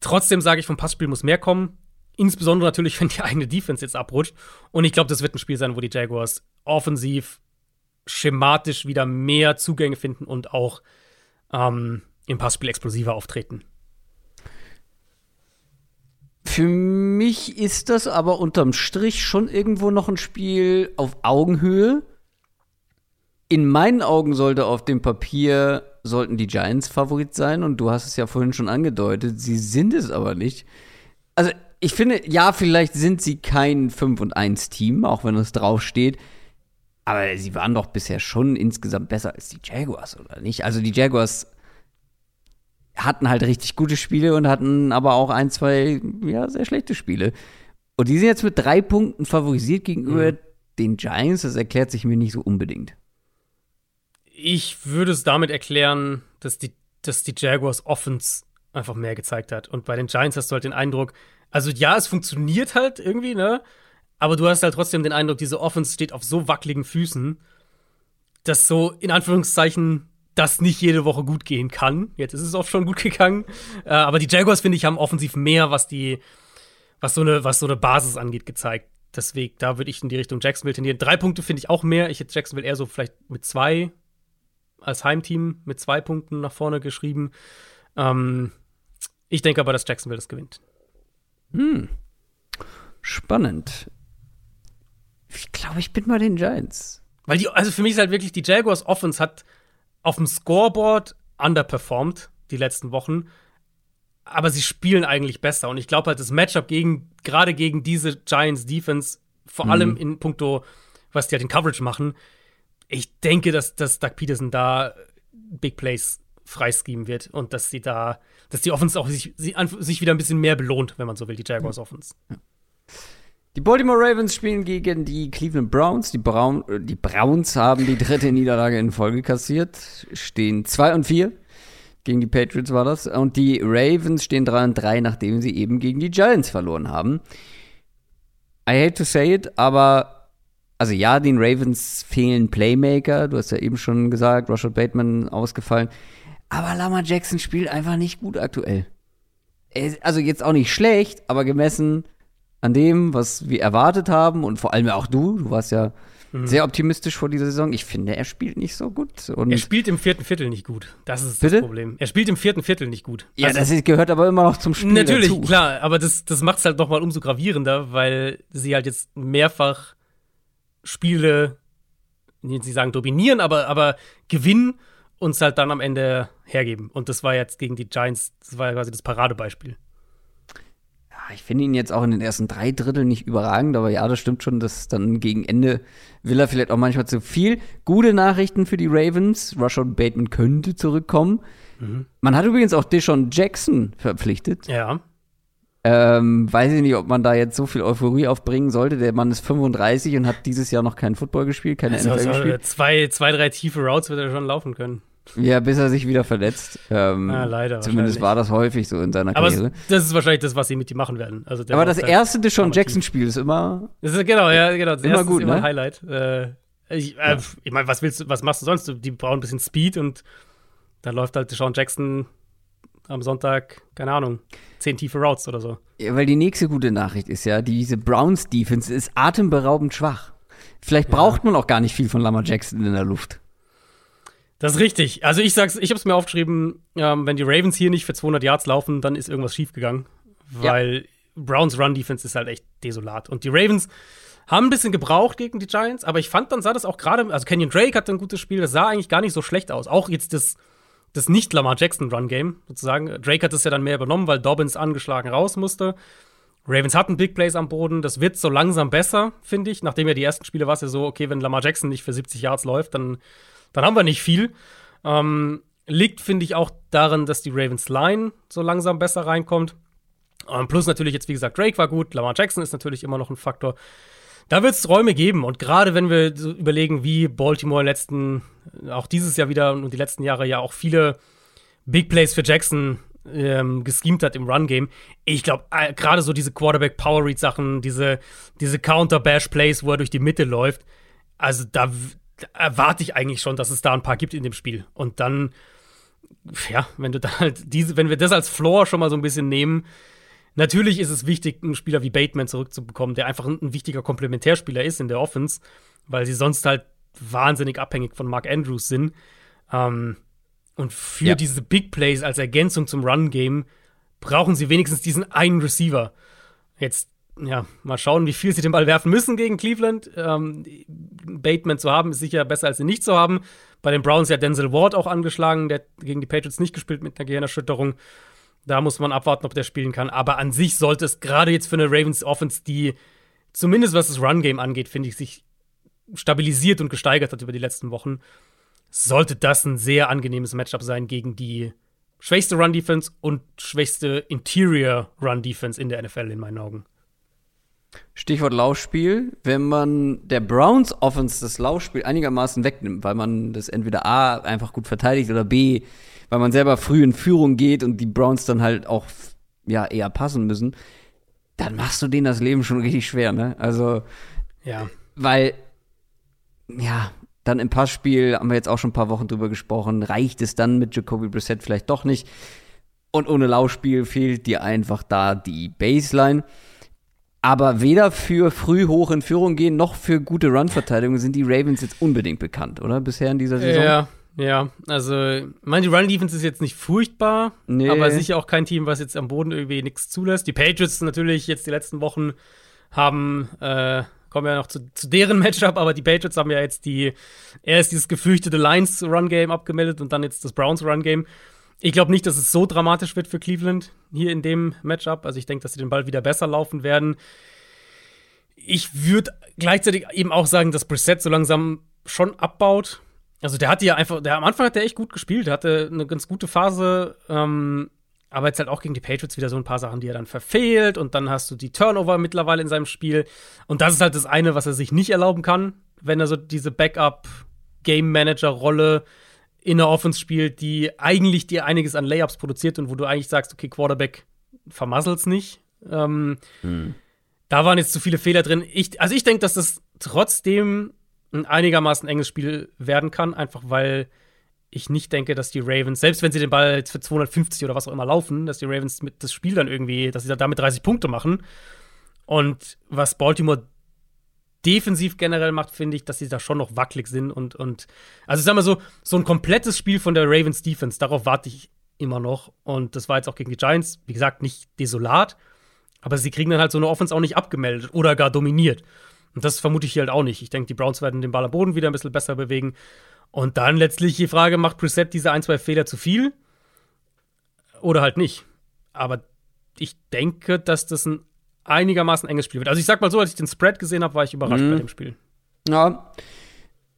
Trotzdem sage ich, vom Passspiel muss mehr kommen. Insbesondere natürlich, wenn die eigene Defense jetzt abrutscht. Und ich glaube, das wird ein Spiel sein, wo die Jaguars offensiv schematisch wieder mehr Zugänge finden und auch ähm, im Passspiel explosiver auftreten. Für mich ist das aber unterm Strich schon irgendwo noch ein Spiel auf Augenhöhe. In meinen Augen sollte auf dem Papier sollten die Giants Favorit sein und du hast es ja vorhin schon angedeutet, sie sind es aber nicht. Also ich finde, ja, vielleicht sind sie kein 5 und 1 Team, auch wenn es draufsteht. Aber sie waren doch bisher schon insgesamt besser als die Jaguars, oder nicht? Also die Jaguars hatten halt richtig gute Spiele und hatten aber auch ein, zwei, ja, sehr schlechte Spiele. Und die sind jetzt mit drei Punkten favorisiert gegenüber mhm. den Giants. Das erklärt sich mir nicht so unbedingt. Ich würde es damit erklären, dass die, dass die Jaguars Offense einfach mehr gezeigt hat. Und bei den Giants hast du halt den Eindruck, also ja, es funktioniert halt irgendwie, ne? Aber du hast halt trotzdem den Eindruck, diese Offense steht auf so wackeligen Füßen, dass so in Anführungszeichen das nicht jede Woche gut gehen kann. Jetzt ist es oft schon gut gegangen. Äh, aber die Jaguars, finde ich, haben offensiv mehr, was die, was so eine, was so eine Basis angeht, gezeigt. Deswegen, da würde ich in die Richtung Jacksonville tendieren. Drei Punkte finde ich auch mehr. Ich hätte Jacksonville eher so vielleicht mit zwei als Heimteam mit zwei Punkten nach vorne geschrieben. Ähm, ich denke aber, dass Jacksonville das gewinnt. Hm. Spannend. Ich glaube, ich bin bei den Giants. Weil die, also für mich ist halt wirklich, die Jaguars Offense hat auf dem Scoreboard underperformed die letzten Wochen. Aber sie spielen eigentlich besser. Und ich glaube halt, das Matchup gegen, gerade gegen diese Giants Defense, vor mhm. allem in puncto, was die halt in Coverage machen, ich denke, dass, dass Doug Peterson da Big Plays freischemen wird und dass sie da, dass die Offense auch sich, sich wieder ein bisschen mehr belohnt, wenn man so will, die Jaguars Offense. Ja. Die Baltimore Ravens spielen gegen die Cleveland Browns. Die, Braun, die Browns haben die dritte Niederlage in Folge kassiert, stehen 2 und 4. Gegen die Patriots war das. Und die Ravens stehen 3 und 3, nachdem sie eben gegen die Giants verloren haben. I hate to say it, aber also ja, den Ravens fehlen Playmaker. Du hast ja eben schon gesagt, Rashad Bateman ausgefallen. Aber Lama Jackson spielt einfach nicht gut aktuell. Also jetzt auch nicht schlecht, aber gemessen an dem, was wir erwartet haben und vor allem auch du, du warst ja mhm. sehr optimistisch vor dieser Saison. Ich finde, er spielt nicht so gut. Und er spielt im vierten Viertel nicht gut. Das ist Bitte? das Problem. Er spielt im vierten Viertel nicht gut. Ja, also, das gehört aber immer noch zum Spiel Natürlich, dazu. klar, aber das, das macht es halt noch mal umso gravierender, weil sie halt jetzt mehrfach Spiele, sie sagen dominieren, aber, aber gewinnen und es halt dann am Ende hergeben. Und das war jetzt gegen die Giants, das war ja quasi das Paradebeispiel ich finde ihn jetzt auch in den ersten drei Dritteln nicht überragend, aber ja, das stimmt schon, dass dann gegen Ende will er vielleicht auch manchmal zu viel. Gute Nachrichten für die Ravens. Rashad Bateman könnte zurückkommen. Mhm. Man hat übrigens auch Deshaun Jackson verpflichtet. Ja. Ähm, weiß ich nicht, ob man da jetzt so viel Euphorie aufbringen sollte. Der Mann ist 35 und hat dieses Jahr noch keinen Football gespielt, keine also, NFL gespielt. Zwei, zwei, drei tiefe Routes wird er schon laufen können. Ja, bis er sich wieder verletzt. Ähm, ah, leider. Zumindest war das häufig so in seiner Karriere. Aber das ist wahrscheinlich das, was sie mit ihm machen werden. Also Aber das erste Deshaun Jackson-Spiel ist immer. Ist, genau, ja, genau. Das immer gut, ist immer ne? ein Highlight. Äh, ich, äh, ja. ich meine, was willst du, was machst du sonst? Die brauchen ein bisschen Speed und dann läuft halt Deshaun Jackson am Sonntag, keine Ahnung, zehn tiefe Routes oder so. Ja, weil die nächste gute Nachricht ist ja, diese Browns Defense ist atemberaubend schwach. Vielleicht ja. braucht man auch gar nicht viel von Lamar Jackson in der Luft. Das ist richtig. Also ich sag's, ich hab's mir aufgeschrieben, ähm, wenn die Ravens hier nicht für 200 Yards laufen, dann ist irgendwas schiefgegangen, weil ja. Browns Run Defense ist halt echt desolat und die Ravens haben ein bisschen gebraucht gegen die Giants, aber ich fand dann sah das auch gerade, also Kenyon Drake hatte ein gutes Spiel, das sah eigentlich gar nicht so schlecht aus. Auch jetzt das das nicht Lamar Jackson Run Game sozusagen. Drake hat das ja dann mehr übernommen, weil Dobbins angeschlagen raus musste. Ravens hatten Big Plays am Boden, das wird so langsam besser, finde ich. Nachdem ja die ersten Spiele war es ja so, okay, wenn Lamar Jackson nicht für 70 Yards läuft, dann dann haben wir nicht viel. Ähm, liegt, finde ich, auch daran, dass die Ravens Line so langsam besser reinkommt. Ähm, plus natürlich jetzt, wie gesagt, Drake war gut, Lamar Jackson ist natürlich immer noch ein Faktor. Da wird es Räume geben. Und gerade wenn wir so überlegen, wie Baltimore letzten, auch dieses Jahr wieder und die letzten Jahre ja auch viele Big Plays für Jackson ähm, geschemt hat im Run-Game. Ich glaube, äh, gerade so diese Quarterback-Power-Read-Sachen, diese, diese Counter-Bash-Plays, wo er durch die Mitte läuft, also da, erwarte ich eigentlich schon, dass es da ein paar gibt in dem Spiel. Und dann, ja, wenn du da halt diese, wenn wir das als Floor schon mal so ein bisschen nehmen, natürlich ist es wichtig, einen Spieler wie Bateman zurückzubekommen, der einfach ein, wichtiger Komplementärspieler ist in der Offense, weil sie sonst halt wahnsinnig abhängig von Mark Andrews sind. Ähm, und für ja. diese Big Plays als Ergänzung zum Run-Game brauchen sie wenigstens diesen einen Receiver. Jetzt ja, mal schauen, wie viel sie den Ball werfen müssen gegen Cleveland. Ähm, Bateman zu haben ist sicher besser als ihn nicht zu haben. Bei den Browns ja Denzel Ward auch angeschlagen, der gegen die Patriots nicht gespielt mit einer Gehirnerschütterung. Da muss man abwarten, ob der spielen kann. Aber an sich sollte es gerade jetzt für eine Ravens Offense, die zumindest was das Run-Game angeht, finde ich, sich stabilisiert und gesteigert hat über die letzten Wochen, sollte das ein sehr angenehmes Matchup sein gegen die schwächste Run-Defense und schwächste Interior Run-Defense in der NFL in meinen Augen. Stichwort Laufspiel. Wenn man der Browns Offense das Laufspiel einigermaßen wegnimmt, weil man das entweder A einfach gut verteidigt oder B, weil man selber früh in Führung geht und die Browns dann halt auch ja eher passen müssen, dann machst du denen das Leben schon richtig schwer, ne? Also ja, weil ja, dann im Passspiel haben wir jetzt auch schon ein paar Wochen drüber gesprochen, reicht es dann mit Jacoby Brissett vielleicht doch nicht. Und ohne Laufspiel fehlt dir einfach da die Baseline. Aber weder für früh hoch in Führung gehen, noch für gute Run-Verteidigung sind die Ravens jetzt unbedingt bekannt, oder? Bisher in dieser Saison. Ja, ja. Also, ich meine, die Run-Defense ist jetzt nicht furchtbar, Nee. aber sicher auch kein Team, was jetzt am Boden irgendwie nichts zulässt. Die Patriots natürlich jetzt die letzten Wochen haben, äh, kommen ja noch zu, zu deren Matchup, aber die Patriots haben ja jetzt die, erst dieses gefürchtete Lions-Run-Game abgemeldet und dann jetzt das Browns-Run-Game. Ich glaube nicht, dass es so dramatisch wird für Cleveland hier in dem Matchup. Also ich denke, dass sie den Ball wieder besser laufen werden. Ich würde gleichzeitig eben auch sagen, dass Brissett so langsam schon abbaut. Also der hatte ja einfach, der am Anfang hat der echt gut gespielt, der hatte eine ganz gute Phase, ähm, aber jetzt halt auch gegen die Patriots wieder so ein paar Sachen, die er dann verfehlt und dann hast du die Turnover mittlerweile in seinem Spiel und das ist halt das eine, was er sich nicht erlauben kann, wenn er so diese Backup Game Manager Rolle in der Offense spielt, die eigentlich dir einiges an Layups produziert und wo du eigentlich sagst, okay, Quarterback vermasselt's nicht. Ähm, Da waren jetzt zu viele Fehler drin. Ich, also ich denke, dass das trotzdem ein einigermaßen enges Spiel werden kann, einfach weil ich nicht denke, dass die Ravens, selbst wenn sie den Ball jetzt für 250 oder was auch immer laufen, dass die Ravens mit das Spiel dann irgendwie, dass sie damit 30 Punkte machen. Und was Baltimore defensiv generell macht, finde ich, dass sie da schon noch wackelig sind und, und also ich sag mal so, so ein komplettes Spiel von der Ravens Defense, darauf warte ich immer noch. Und das war jetzt auch gegen die Giants, wie gesagt, nicht desolat, aber sie kriegen dann halt so eine Offense auch nicht abgemeldet oder gar dominiert. Und das vermute ich hier halt auch nicht. Ich denke, die Browns werden den Ball am Boden wieder ein bisschen besser bewegen. Und dann letztlich die Frage, macht Preset diese ein, zwei Fehler zu viel? Oder halt nicht. Aber ich denke, dass das ein einigermaßen enges Spiel wird. Also ich sag mal so, als ich den Spread gesehen habe, war ich überrascht Mhm. bei dem Spiel. Ja.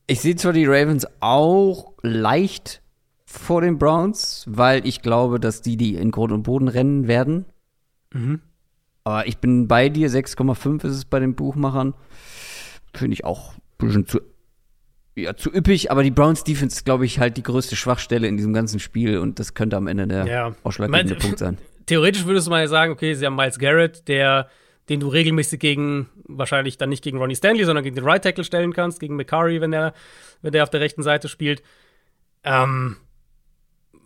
Ich sehe zwar die Ravens auch leicht vor den Browns, weil ich glaube, dass die die in Grund und Boden rennen werden. Mhm. Aber ich bin bei dir, 6,5 ist es bei den Buchmachern. Finde ich auch ein bisschen zu, ja, zu üppig, aber die Browns Defense ist, glaube ich, halt die größte Schwachstelle in diesem ganzen Spiel und das könnte am Ende der Ja. ausschlaggebende Punkt sein. Theoretisch würdest du mal sagen, okay, sie haben Miles Garrett, der, den du regelmäßig gegen, wahrscheinlich dann nicht gegen Ronnie Stanley, sondern gegen den Right Tackle stellen kannst, gegen McCurry, wenn der, wenn der auf der rechten Seite spielt. Ähm,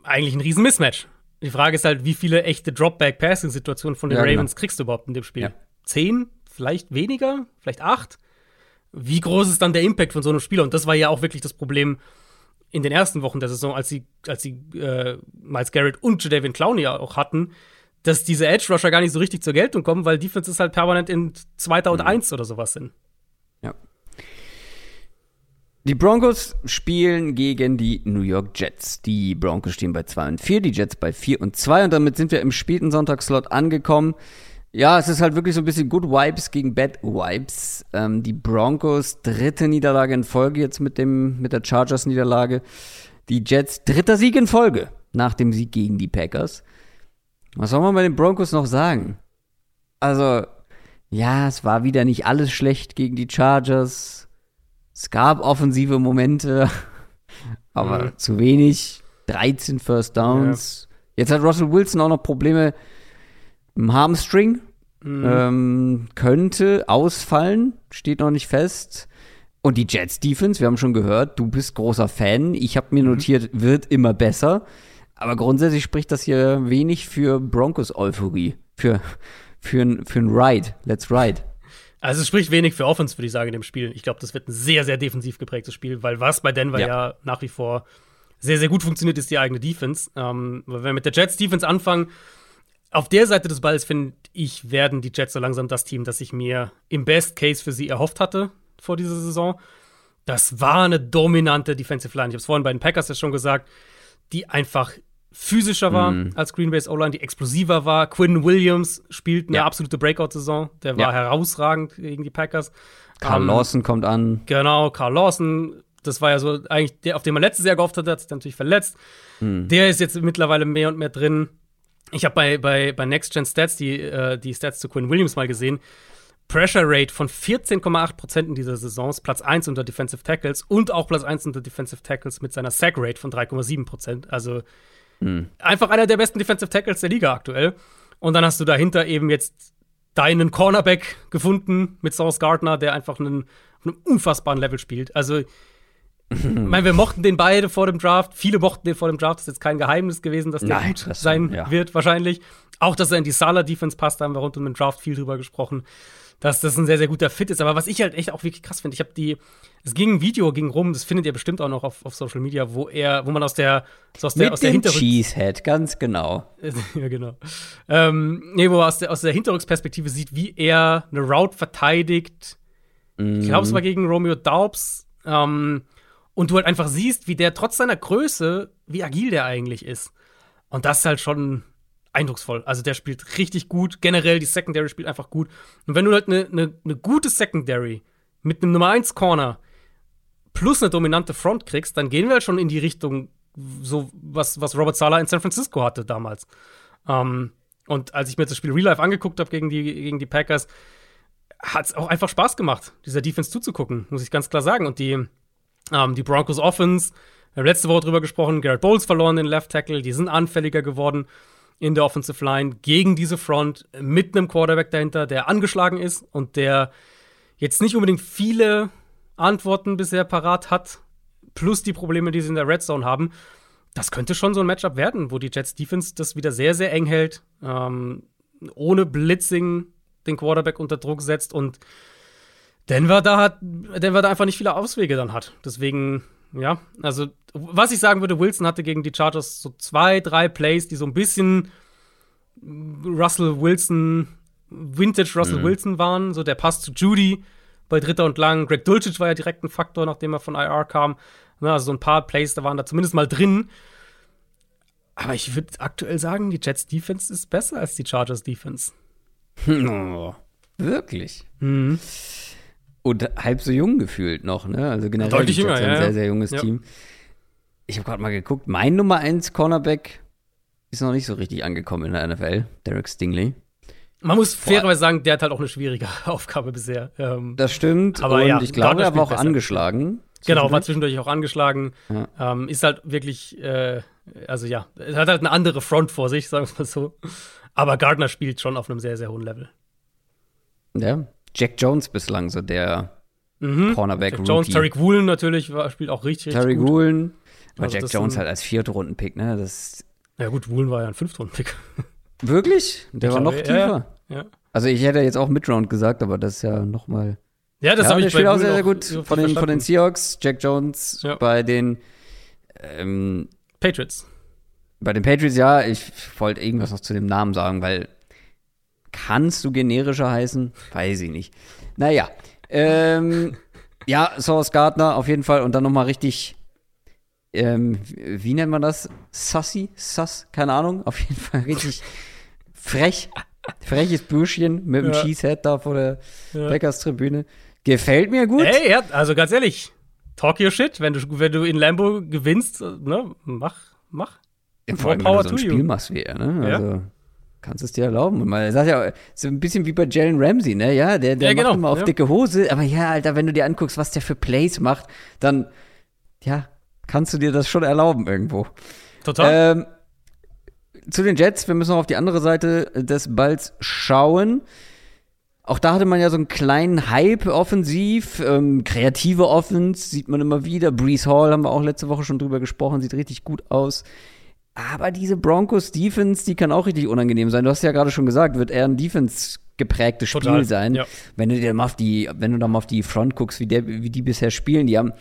eigentlich ein riesen Mismatch. Die Frage ist halt, wie viele echte Dropback-Passing-Situationen von den Ja, genau. Ravens kriegst du überhaupt in dem Spiel? Ja. Zehn? Vielleicht weniger? Vielleicht acht? Wie groß ist dann der Impact von so einem Spieler? Und das war ja auch wirklich das Problem in den ersten Wochen der Saison, als sie, als sie äh, Miles Garrett und Jadavion Clowney ja auch hatten, dass diese Edge Rusher gar nicht so richtig zur Geltung kommen, weil Defenses halt permanent in Zweiter und Eins oder sowas sind. Ja. Die Broncos spielen gegen die New York Jets. Die Broncos stehen bei 2 und 4, die Jets bei 4 und 2 und damit sind wir im späten Sonntagsslot angekommen. Ja, es ist halt wirklich so ein bisschen Good Vibes gegen Bad Vibes. Ähm, die Broncos dritte Niederlage in Folge jetzt mit dem mit der Chargers Niederlage. Die Jets dritter Sieg in Folge nach dem Sieg gegen die Packers. Was soll man bei den Broncos noch sagen? Also, ja, es war wieder nicht alles schlecht gegen die Chargers. Es gab offensive Momente, aber Mhm. zu wenig. 13 First Downs. Jetzt hat Russell Wilson auch noch Probleme Hamstring. Mhm. Ähm, könnte ausfallen, steht noch nicht fest. Und die Jets Defense, wir haben schon gehört, du bist großer Fan. Ich habe mir notiert, wird immer besser. Aber grundsätzlich spricht das hier wenig für Broncos Euphorie. Für, für ein, für ein Ride. Let's ride. Also es spricht wenig für Offense, würde ich sagen, in dem Spiel. Ich glaube, das wird ein sehr, sehr defensiv geprägtes Spiel, weil was bei Denver Ja. ja, nach wie vor sehr, sehr gut funktioniert, ist die eigene Defense. Ähm, wenn wir mit der Jets Defense anfangen, auf der Seite des Balls, finde ich, werden die Jets so langsam das Team, das ich mir im Best Case für sie erhofft hatte vor dieser Saison. Das war eine dominante Defensive Line. Ich habe es vorhin bei den Packers ja schon gesagt, die einfach physischer war mm. als Green Bay's O-Line, die explosiver war. Quinn Williams spielt eine ja. absolute Breakout-Saison. Der war ja. herausragend gegen die Packers. Carl um, ähm, Lawson kommt an. Genau, Carl Lawson. Das war ja so eigentlich der, auf den man letztes Jahr gehofft hat, hat sich natürlich verletzt. Mm. Der ist jetzt mittlerweile mehr und mehr drin. Ich habe bei, bei, bei Next Gen Stats die, äh, die Stats zu Quinn Williams mal gesehen. Pressure Rate von 14,8% in dieser Saison, Platz 1 unter Defensive Tackles und auch Platz 1 unter Defensive Tackles mit seiner Sack Rate von 3,7%. Also hm. einfach einer der besten Defensive Tackles der Liga aktuell. Und dann hast du dahinter eben jetzt deinen Cornerback gefunden mit Sauce Gardner, der einfach einen, auf einem unfassbaren Level spielt. Also ich meine, wir mochten den beide vor dem Draft. Viele mochten den vor dem Draft. Das ist jetzt kein Geheimnis gewesen, dass der Nein, gut das sein ja. wird, wahrscheinlich. Auch, dass er in die Salah-Defense passt, da haben wir rund um den Draft viel drüber gesprochen. Dass das ein sehr, sehr guter Fit ist. Aber was ich halt echt auch wirklich krass finde, ich habe die, es ging ein Video, ging rum, das findet ihr bestimmt auch noch auf, auf Social Media, wo er, wo man aus der, so aus der, Mit aus der Hinterrück Cheesehead, ganz genau. ja, genau. Ähm, nee, wo man aus der, aus der Hinterrücksperspektive sieht, wie er eine Route verteidigt. Mm. Ich glaube, es war gegen Romeo Daubs. Ähm, und du halt einfach siehst, wie der trotz seiner Größe, wie agil der eigentlich ist. Und das ist halt schon eindrucksvoll. Also der spielt richtig gut. Generell, die Secondary spielt einfach gut. Und wenn du halt eine ne, ne gute Secondary mit einem Nummer 1 Corner plus eine dominante Front kriegst, dann gehen wir halt schon in die Richtung, so was, was Robert Sala in San Francisco hatte damals. Ähm, und als ich mir das Spiel Real Life angeguckt habe gegen die, gegen die Packers, hat es auch einfach Spaß gemacht, dieser Defense zuzugucken, muss ich ganz klar sagen. Und die, ähm, die Broncos Offense, wir haben letzte Woche drüber gesprochen, Garrett Bowles verloren den Left Tackle, die sind anfälliger geworden in der Offensive Line gegen diese Front mit einem Quarterback dahinter, der angeschlagen ist und der jetzt nicht unbedingt viele Antworten bisher parat hat, plus die Probleme, die sie in der Red Zone haben. Das könnte schon so ein Matchup werden, wo die Jets Defense das wieder sehr, sehr eng hält, ähm, ohne Blitzing den Quarterback unter Druck setzt und Denver da hat, Denver da einfach nicht viele Auswege dann hat. Deswegen, ja, also, was ich sagen würde, Wilson hatte gegen die Chargers so zwei, drei Plays, die so ein bisschen Russell Wilson, Vintage Russell mhm. Wilson waren. So der Pass zu Judy bei Dritter und Lang. Greg Dulcich war ja direkt ein Faktor, nachdem er von IR kam. also so ein paar Plays, da waren da zumindest mal drin. Aber ich würde aktuell sagen, die Jets Defense ist besser als die Chargers Defense. Oh, wirklich? Mhm. Und halb so jung gefühlt noch, ne? Also generell Deutlich ein ja, sehr, sehr junges ja. Team. Ich habe gerade mal geguckt, mein Nummer 1 Cornerback ist noch nicht so richtig angekommen in der NFL, Derek Stingley. Man muss fairerweise sagen, der hat halt auch eine schwierige Aufgabe bisher. Ähm, das stimmt. Aber und ja, ich glaube, er war auch besser. angeschlagen. Genau, war zwischendurch auch angeschlagen. Ja. Ähm, ist halt wirklich, äh, also ja, er hat halt eine andere Front vor sich, sagen wir mal so. Aber Gardner spielt schon auf einem sehr, sehr hohen Level. Ja, Jack Jones bislang so der mhm. Cornerback. Jack Jones, Tariq Woolen natürlich war, spielt auch richtig, richtig Tariq Woolen. Aber also Jack Jones halt als Viertrunden-Pick, ne? Das ja gut, Woolen war ja ein Fünftrunden-Pick. Wirklich? Der war noch tiefer. Ja, ja. Also ich hätte jetzt auch Midround gesagt, aber das ist ja noch mal Ja, das ja, habe ich spielt auch sehr, sehr gut von den, von den Seahawks. Jack Jones ja. bei den ähm, Patriots. Bei den Patriots, ja. Ich wollte irgendwas noch zu dem Namen sagen, weil kannst du generischer heißen? Weiß ich nicht. Naja. Ähm, ja, Source Gardner auf jeden Fall und dann noch mal richtig ähm, wie nennt man das? Sassy? Sass? Keine Ahnung. Auf jeden Fall richtig frech. Freches Bürschchen mit dem ja. Cheesehead da vor der ja. Bäckerstribüne. Gefällt mir gut. Ey, ja, also ganz ehrlich, talk your shit. Wenn du, wenn du in Lambo gewinnst, ne, mach, mach. Ja, vor allem, wenn du so ein Spiel machst wie er, ne? Also, ja. Kannst es dir erlauben. Und man sagt ja, so ein bisschen wie bei Jalen Ramsey, ne? Ja, der, der ja, genau. macht immer auf dicke Hose. Aber ja, Alter, wenn du dir anguckst, was der für Plays macht, dann, ja, kannst du dir das schon erlauben irgendwo. Total. Ähm, zu den Jets, wir müssen noch auf die andere Seite des Balls schauen. Auch da hatte man ja so einen kleinen Hype offensiv, ähm, kreative Offense sieht man immer wieder. Breeze Hall haben wir auch letzte Woche schon drüber gesprochen, sieht richtig gut aus. Aber diese Broncos Defense, die kann auch richtig unangenehm sein. Du hast ja gerade schon gesagt, wird eher ein Defense geprägtes Spiel Total, sein. Ja. Wenn du dir mal auf die, wenn du da mal auf die Front guckst, wie, der, wie die bisher spielen, die haben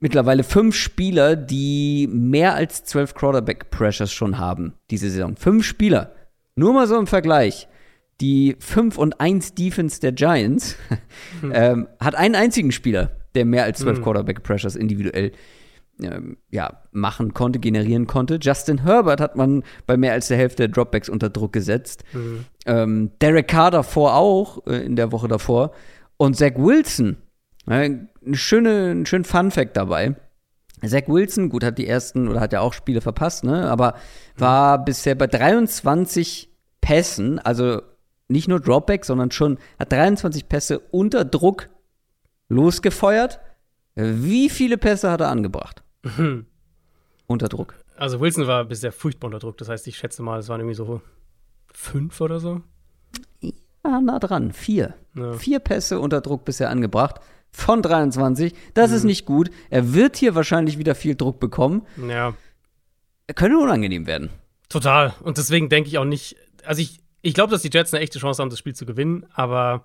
mittlerweile fünf Spieler, die mehr als zwölf Quarterback-Pressures schon haben diese Saison. Fünf Spieler. Nur mal so im Vergleich. Die 5 und 1 Defense der Giants hm. ähm, hat einen einzigen Spieler, der mehr als zwölf hm. Quarterback-Pressures individuell ähm, ja, machen konnte, generieren konnte. Justin Herbert hat man bei mehr als der Hälfte der Dropbacks unter Druck gesetzt. Mhm. Ähm, Derek Carr davor auch, äh, in der Woche davor. Und Zach Wilson, äh, eine schöne, ein schönen Fun-Fact dabei. Zach Wilson, gut, hat die ersten oder hat ja auch Spiele verpasst, ne? Aber war bisher bei 23 Pässen, also nicht nur Dropback, sondern schon hat 23 Pässe unter Druck losgefeuert. Wie viele Pässe hat er angebracht? Mhm. Unter Druck. Also Wilson war bisher furchtbar unter Druck. Das heißt, ich schätze mal, es waren irgendwie so fünf oder so. Ja, nah dran. Vier. Ja. Vier Pässe unter Druck bisher angebracht. Von 23. Das mhm. ist nicht gut. Er wird hier wahrscheinlich wieder viel Druck bekommen. Ja. Er könnte unangenehm werden. Total. Und deswegen denke ich auch nicht. Also ich, ich glaube, dass die Jets eine echte Chance haben, das Spiel zu gewinnen. Aber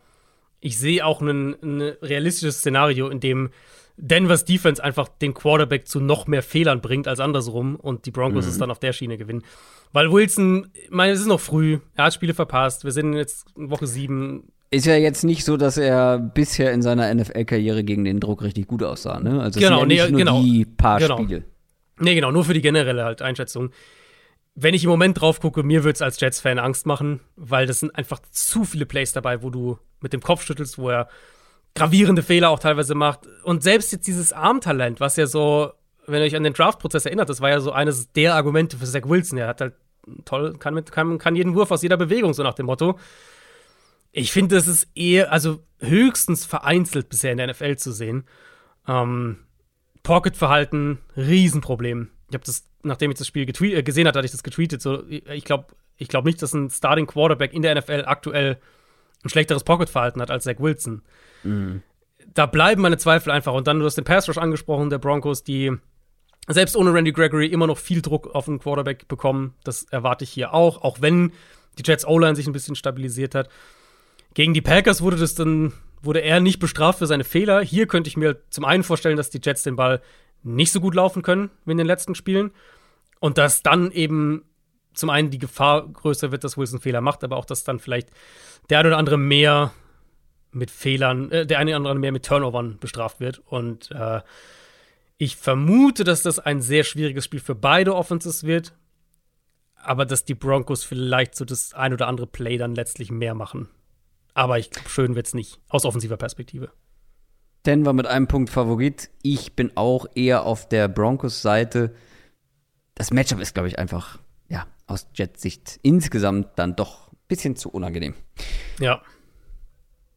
ich sehe auch ein, ein realistisches Szenario, in dem Denvers Defense einfach den Quarterback zu noch mehr Fehlern bringt als andersrum und die Broncos mhm. es dann auf der Schiene gewinnen. Weil Wilson, ich meine, es ist noch früh, er hat Spiele verpasst, wir sind jetzt in Woche sieben. Ist ja jetzt nicht so, dass er bisher in seiner NFL-Karriere gegen den Druck richtig gut aussah, ne? Also genau, ja nee, nur genau, die paar genau. Spiele. Nee, genau, nur für die generelle halt Einschätzung. Wenn ich im Moment drauf gucke, mir würde es als Jets-Fan Angst machen, weil das sind einfach zu viele Plays dabei, wo du mit dem Kopf schüttelst, wo er gravierende Fehler auch teilweise macht. Und selbst jetzt dieses Armtalent, was ja so, wenn ihr euch an den Draft-Prozess erinnert, das war ja so eines der Argumente für Zach Wilson. Er hat halt toll, kann, mit, kann, kann jeden Wurf aus jeder Bewegung, so nach dem Motto. Ich finde, das ist eher, also höchstens vereinzelt bisher in der NFL zu sehen. Ähm, Pocket-Verhalten, Riesenproblem. Ich habe das, nachdem ich das Spiel äh, gesehen hatte, hatte ich das getweetet. So, ich glaube ich glaub nicht, dass ein Starting Quarterback in der NFL aktuell ein schlechteres Pocket-Verhalten hat als Zach Wilson. Mhm. Da bleiben meine Zweifel einfach. Und dann, du hast den Pass Rush angesprochen, der Broncos, die selbst ohne Randy Gregory immer noch viel Druck auf den Quarterback bekommen. Das erwarte ich hier auch, auch wenn die Jets O-Line sich ein bisschen stabilisiert hat. Gegen die Packers wurde das dann, wurde er nicht bestraft für seine Fehler. Hier könnte ich mir zum einen vorstellen, dass die Jets den Ball nicht so gut laufen können wie in den letzten Spielen. Und dass dann eben zum einen die Gefahr größer wird, dass Wilson Fehler macht, aber auch, dass dann vielleicht der eine oder andere mehr mit Fehlern, äh, der eine oder andere mehr mit Turnovern bestraft wird. Und äh, ich vermute, dass das ein sehr schwieriges Spiel für beide Offenses wird. Aber dass die Broncos vielleicht so das ein oder andere Play dann letztlich mehr machen. Aber ich glaube, schön wird es nicht, aus offensiver Perspektive. Denver mit einem Punkt Favorit. Ich bin auch eher auf der Broncos-Seite. Das Matchup ist, glaube ich, einfach, aus Jets-Sicht insgesamt dann doch ein bisschen zu unangenehm. Ja.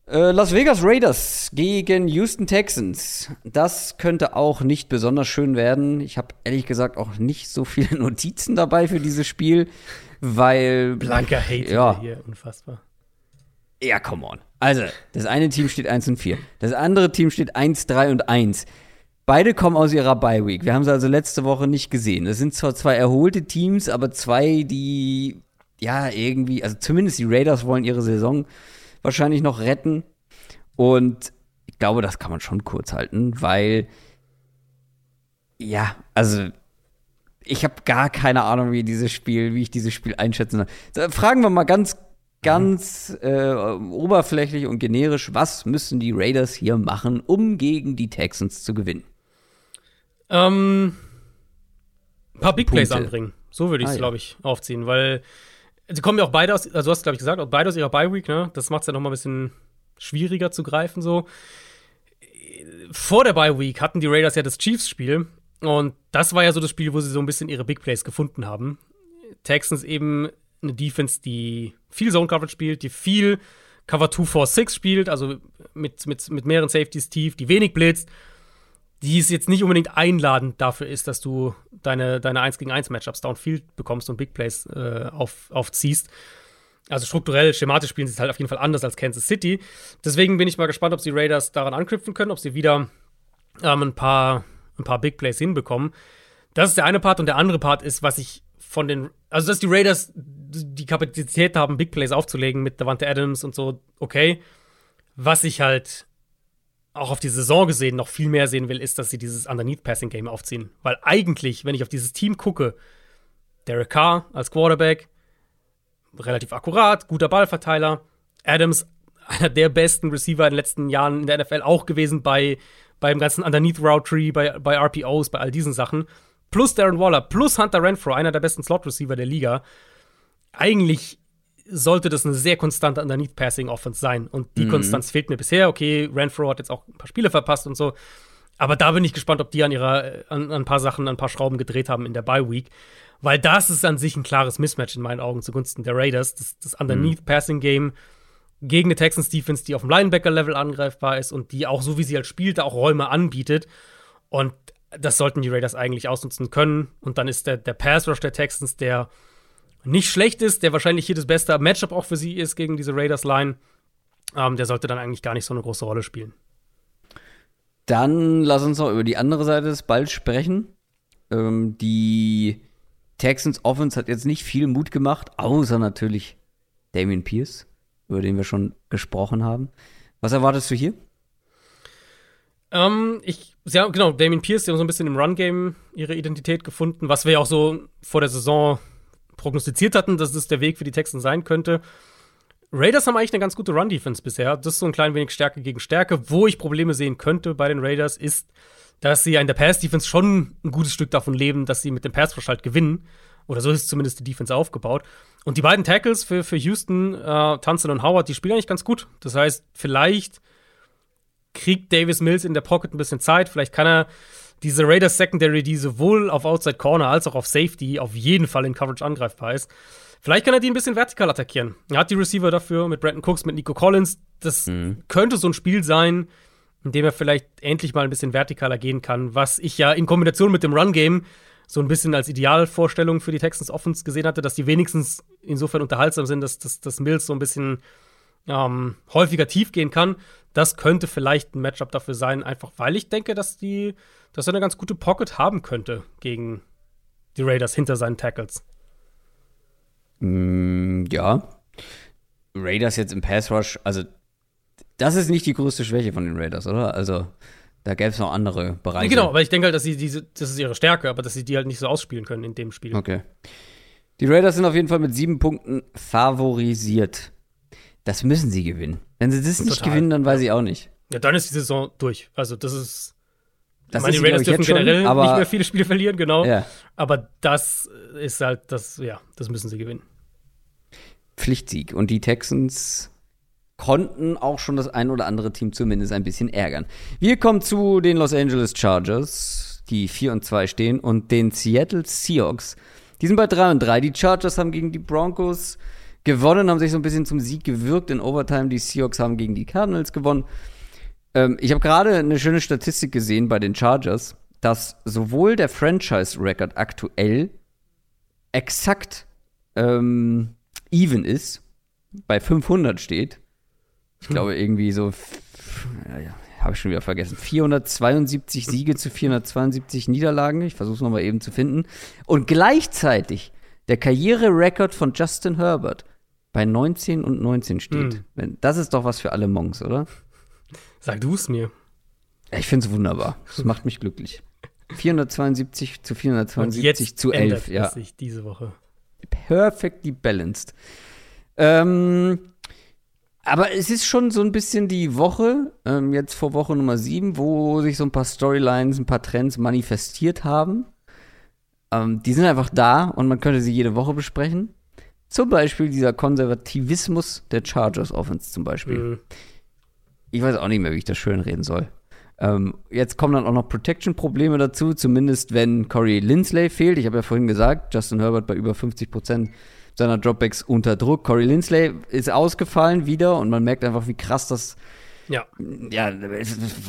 Äh, Las Vegas Raiders gegen Houston Texans. Das könnte auch nicht besonders schön werden. Ich habe ehrlich gesagt auch nicht so viele Notizen dabei für dieses Spiel, weil. Blanker Hate ja. hier, unfassbar. Ja, come on. Also, das eine Team steht 1 und 4. Das andere Team steht 1, 3 und 1. Beide kommen aus ihrer Bye Week. Wir haben sie also letzte Woche nicht gesehen. Es sind zwar zwei erholte Teams, aber zwei, die ja irgendwie, also zumindest die Raiders wollen ihre Saison wahrscheinlich noch retten. Und ich glaube, das kann man schon kurz halten, weil ja, also ich habe gar keine Ahnung, wie dieses Spiel, wie ich dieses Spiel einschätzen soll. Fragen wir mal ganz, ganz äh, oberflächlich und generisch, was müssen die Raiders hier machen, um gegen die Texans zu gewinnen? Ähm, ein paar Big Plays anbringen. So würde ich es, ah, ja. glaube ich, aufziehen, weil Sie kommen ja auch beide aus, also du hast glaube ich gesagt, beide aus ihrer Bye-Week, ne? Das macht es ja noch mal ein bisschen schwieriger zu greifen, so. Vor der Bye-Week hatten die Raiders ja das Chiefs-Spiel und das war ja so das Spiel, wo sie so ein bisschen ihre Big Plays gefunden haben. Texans eben eine Defense, die viel Zone-Coverage spielt, die viel Cover 2-4-6 spielt, also mit, mit, mit mehreren Safeties tief, die wenig blitzt die es jetzt nicht unbedingt einladend dafür ist, dass du deine, deine 1 gegen 1 Matchups Downfield bekommst und Big Plays äh, auf, aufziehst. Also strukturell, schematisch spielen sie es halt auf jeden Fall anders als Kansas City. Deswegen bin ich mal gespannt, ob die Raiders daran anknüpfen können, ob sie wieder ähm, ein, paar, ein paar Big Plays hinbekommen. Das ist der eine Part und der andere Part ist, was ich von den, also dass die Raiders die Kapazität haben, Big Plays aufzulegen mit Davante Adams und so, okay. Was ich halt auch auf die Saison gesehen noch viel mehr sehen will, ist, dass sie dieses Underneath-Passing-Game aufziehen. Weil eigentlich, wenn ich auf dieses Team gucke, Derek Carr als Quarterback, relativ akkurat, guter Ballverteiler, Adams, einer der besten Receiver in den letzten Jahren in der NFL auch gewesen bei, beim ganzen Underneath Route Tree, bei, bei RPOs, bei all diesen Sachen. Plus Darren Waller, plus Hunter Renfro, einer der besten Slot Receiver der Liga. Eigentlich sollte das eine sehr konstante Underneath Passing Offense sein. Und die mhm. Konstanz fehlt mir bisher. Okay, Renfro hat jetzt auch ein paar Spiele verpasst und so. Aber da bin ich gespannt, ob die an ihrer, an, an ein paar Sachen, an ein paar Schrauben gedreht haben in der Bye Week. Weil das ist an sich ein klares Mismatch in meinen Augen zugunsten der Raiders. Das, das Underneath Passing Game gegen eine Texans Defense, die auf dem Linebacker-Level angreifbar ist und die auch so wie sie halt spielt, auch Räume anbietet. Und das sollten die Raiders eigentlich ausnutzen können. Und dann ist der, der Pass Rush der Texans, der nicht schlecht ist, der wahrscheinlich hier das beste Matchup auch für sie ist gegen diese Raiders-Line, ähm, der sollte dann eigentlich gar nicht so eine große Rolle spielen. Dann lass uns noch über die andere Seite des Balls sprechen. Ähm, die Texans Offense hat jetzt nicht viel Mut gemacht, außer natürlich Damien Pierce, über den wir schon gesprochen haben. Was erwartest du hier? Ähm, ich, ja, genau, Damien Pierce, die haben so ein bisschen im Run-Game ihre Identität gefunden, was wir ja auch so vor der Saison prognostiziert hatten, dass das der Weg für die Texans sein könnte. Raiders haben eigentlich eine ganz gute Run-Defense bisher. Das ist so ein klein wenig Stärke gegen Stärke. Wo ich Probleme sehen könnte bei den Raiders, ist, dass sie in der Pass-Defense schon ein gutes Stück davon leben, dass sie mit dem Pass-Rush halt gewinnen. Oder so ist zumindest die Defense aufgebaut. Und die beiden Tackles für, für Houston, äh, Tunson und Howard, die spielen eigentlich ganz gut. Das heißt, vielleicht kriegt Davis Mills in der Pocket ein bisschen Zeit. Vielleicht kann er diese Raiders Secondary, die sowohl auf Outside Corner als auch auf Safety auf jeden Fall in Coverage angreifbar ist. Vielleicht kann er die ein bisschen vertikal attackieren. Er hat die Receiver dafür mit Brandon Cooks, mit Nico Collins. Das mhm. könnte so ein Spiel sein, in dem er vielleicht endlich mal ein bisschen vertikaler gehen kann, was ich ja in Kombination mit dem Run-Game so ein bisschen als Idealvorstellung für die Texans Offense gesehen hatte, dass die wenigstens insofern unterhaltsam sind, dass, dass, dass Mills so ein bisschen ähm, häufiger tief gehen kann. Das könnte vielleicht ein Matchup dafür sein, einfach weil ich denke, dass die dass er eine ganz gute Pocket haben könnte gegen die Raiders hinter seinen Tackles. Mm, ja. Raiders jetzt im Pass Rush, also das ist nicht die größte Schwäche von den Raiders, oder? Also da gäbe es noch andere Bereiche. Genau, aber ich denke halt, dass sie diese, das ist ihre Stärke, aber dass sie die halt nicht so ausspielen können in dem Spiel. Okay. Die Raiders sind auf jeden Fall mit sieben Punkten favorisiert. Das müssen sie gewinnen. Wenn sie das Total. nicht gewinnen, dann weiß ich auch nicht. Ja, dann ist die Saison durch. Also das ist das ich meine, die Raiders dürfen generell schon, nicht mehr viele Spiele verlieren, genau. Ja. Aber das ist halt, das, ja, das müssen sie gewinnen. Pflichtsieg. Und die Texans konnten auch schon das ein oder andere Team zumindest ein bisschen ärgern. Wir kommen zu den Los Angeles Chargers, die 4 und 2 stehen, und den Seattle Seahawks. Die sind bei 3 und 3. Die Chargers haben gegen die Broncos gewonnen, haben sich so ein bisschen zum Sieg gewirkt in Overtime. Die Seahawks haben gegen die Cardinals gewonnen. Ähm, ich habe gerade eine schöne Statistik gesehen bei den Chargers, dass sowohl der Franchise-Record aktuell exakt ähm, even ist, bei 500 steht. Ich glaube, hm. irgendwie so, ja, habe ich schon wieder vergessen, 472 Siege zu 472 Niederlagen. Ich versuche es nochmal eben zu finden. Und gleichzeitig der Karriererekord von Justin Herbert bei 19 und 19 steht. Hm. Das ist doch was für alle Monks, oder? Sag du es mir. Ich finde es wunderbar. Das macht mich glücklich. 472 zu 472 zu 11. ja. sich diese Woche. Perfectly balanced. Ähm, aber es ist schon so ein bisschen die Woche, ähm, jetzt vor Woche Nummer 7, wo sich so ein paar Storylines, ein paar Trends manifestiert haben. Ähm, die sind einfach da und man könnte sie jede Woche besprechen. Zum Beispiel dieser Konservativismus der Chargers Offense zum Beispiel. Mhm ich weiß auch nicht mehr, wie ich das schön reden soll. Ähm, jetzt kommen dann auch noch Protection-Probleme dazu, zumindest wenn Corey Lindsley fehlt. Ich habe ja vorhin gesagt, Justin Herbert bei über 50 Prozent seiner Dropbacks unter Druck. Corey Lindsley ist ausgefallen wieder und man merkt einfach, wie krass das ja. Ja,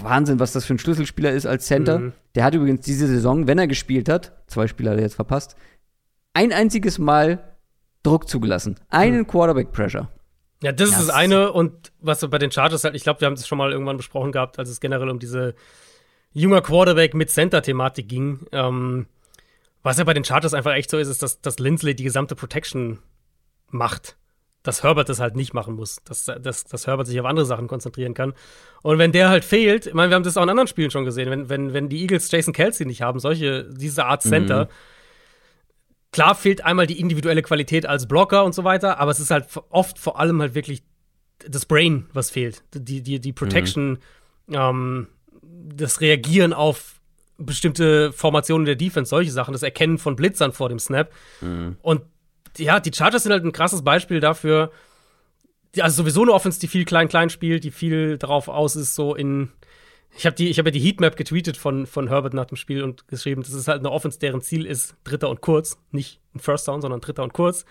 Wahnsinn, was das für ein Schlüsselspieler ist als Center. Mhm. Der hat übrigens diese Saison, wenn er gespielt hat, zwei Spieler hat er jetzt verpasst, ein einziges Mal Druck zugelassen. Einen mhm. Quarterback-Pressure. Ja, das ist das eine. Und was bei den Chargers halt, ich glaube, wir haben es schon mal irgendwann besprochen gehabt, als es generell um diese junger Quarterback mit Center-Thematik ging. Ähm, was ja bei den Chargers einfach echt so ist, ist, dass, dass Lindsley die gesamte Protection macht. Dass Herbert das halt nicht machen muss. Dass, dass, dass Herbert sich auf andere Sachen konzentrieren kann. Und wenn der halt fehlt, ich meine, wir haben das auch in anderen Spielen schon gesehen, wenn, wenn, wenn die Eagles Jason Kelsey nicht haben, solche, diese Art Center, mhm Klar fehlt einmal die individuelle Qualität als Blocker und so weiter, aber es ist halt oft vor allem halt wirklich das Brain, was fehlt. Die, die, die Protection, mhm. ähm, das Reagieren auf bestimmte Formationen der Defense, solche Sachen, das Erkennen von Blitzern vor dem Snap. Mhm. Und ja, die Chargers sind halt ein krasses Beispiel dafür, also sowieso eine Offense, die viel klein-klein spielt, die viel darauf aus ist, so in ich habe hab ja die Heatmap getweetet von, von Herbert nach dem Spiel und geschrieben, das ist halt eine Offense, deren Ziel ist Dritter und Kurz. Nicht ein First Down, sondern Dritter und Kurz.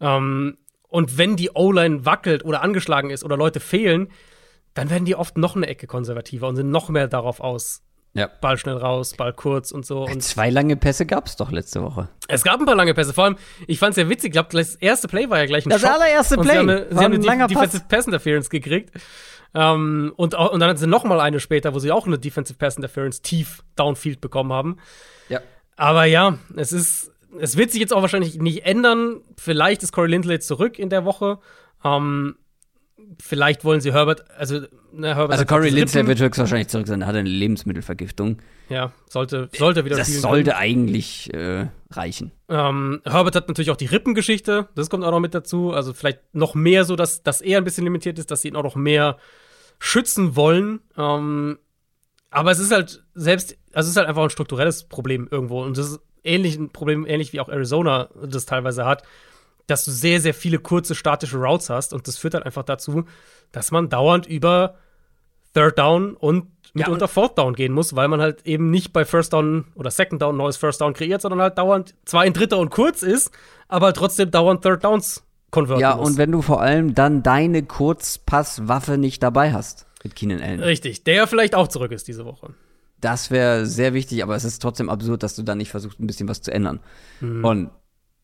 Ähm, und wenn die O-Line wackelt oder angeschlagen ist oder Leute fehlen, dann werden die oft noch eine Ecke konservativer und sind noch mehr darauf aus. Ja. Ball schnell raus, Ball kurz und so. Und Zwei lange Pässe gab es doch letzte Woche. Es gab ein paar lange Pässe. Vor allem, ich fand es ja witzig. Ich glaube, das erste Play war ja gleich ein Das Schock. allererste Play. Und sie haben, sie haben eine Defensive Pass Interference gekriegt. Ähm, und, und dann hatten sie noch mal eine später, wo sie auch eine Defensive Pass Interference tief Downfield bekommen haben. Ja. Aber ja, es ist, es wird sich jetzt auch wahrscheinlich nicht ändern. Vielleicht ist Corey Lindley zurück in der Woche. Ähm, vielleicht wollen sie Herbert, also ne, Herbert Also Corey Lindley wird höchstwahrscheinlich zurück sein, er hat eine Lebensmittelvergiftung. Ja, sollte, sollte wieder Das sollte können. eigentlich äh, reichen. Ähm, Herbert hat natürlich auch die Rippengeschichte, das kommt auch noch mit dazu. Also vielleicht noch mehr so, dass, dass er ein bisschen limitiert ist, dass sie ihn auch noch mehr schützen wollen. Ähm, aber es ist halt selbst, also es ist halt einfach ein strukturelles Problem irgendwo. Und das ist ähnlich ein Problem, ähnlich wie auch Arizona das teilweise hat, dass du sehr, sehr viele kurze statische Routes hast. Und das führt halt einfach dazu, dass man dauernd über Third Down und mitunter ja, Fourth Down gehen muss, weil man halt eben nicht bei First Down oder Second Down neues First Down kreiert, sondern halt dauernd zwar ein Dritter und kurz ist, aber trotzdem dauernd Third Downs konvertieren Ja, muss. und wenn du vor allem dann deine Kurzpasswaffe nicht dabei hast mit Keenan Allen. Richtig, der ja vielleicht auch zurück ist diese Woche. Das wäre sehr wichtig, aber es ist trotzdem absurd, dass du dann nicht versuchst, ein bisschen was zu ändern. Mhm. Und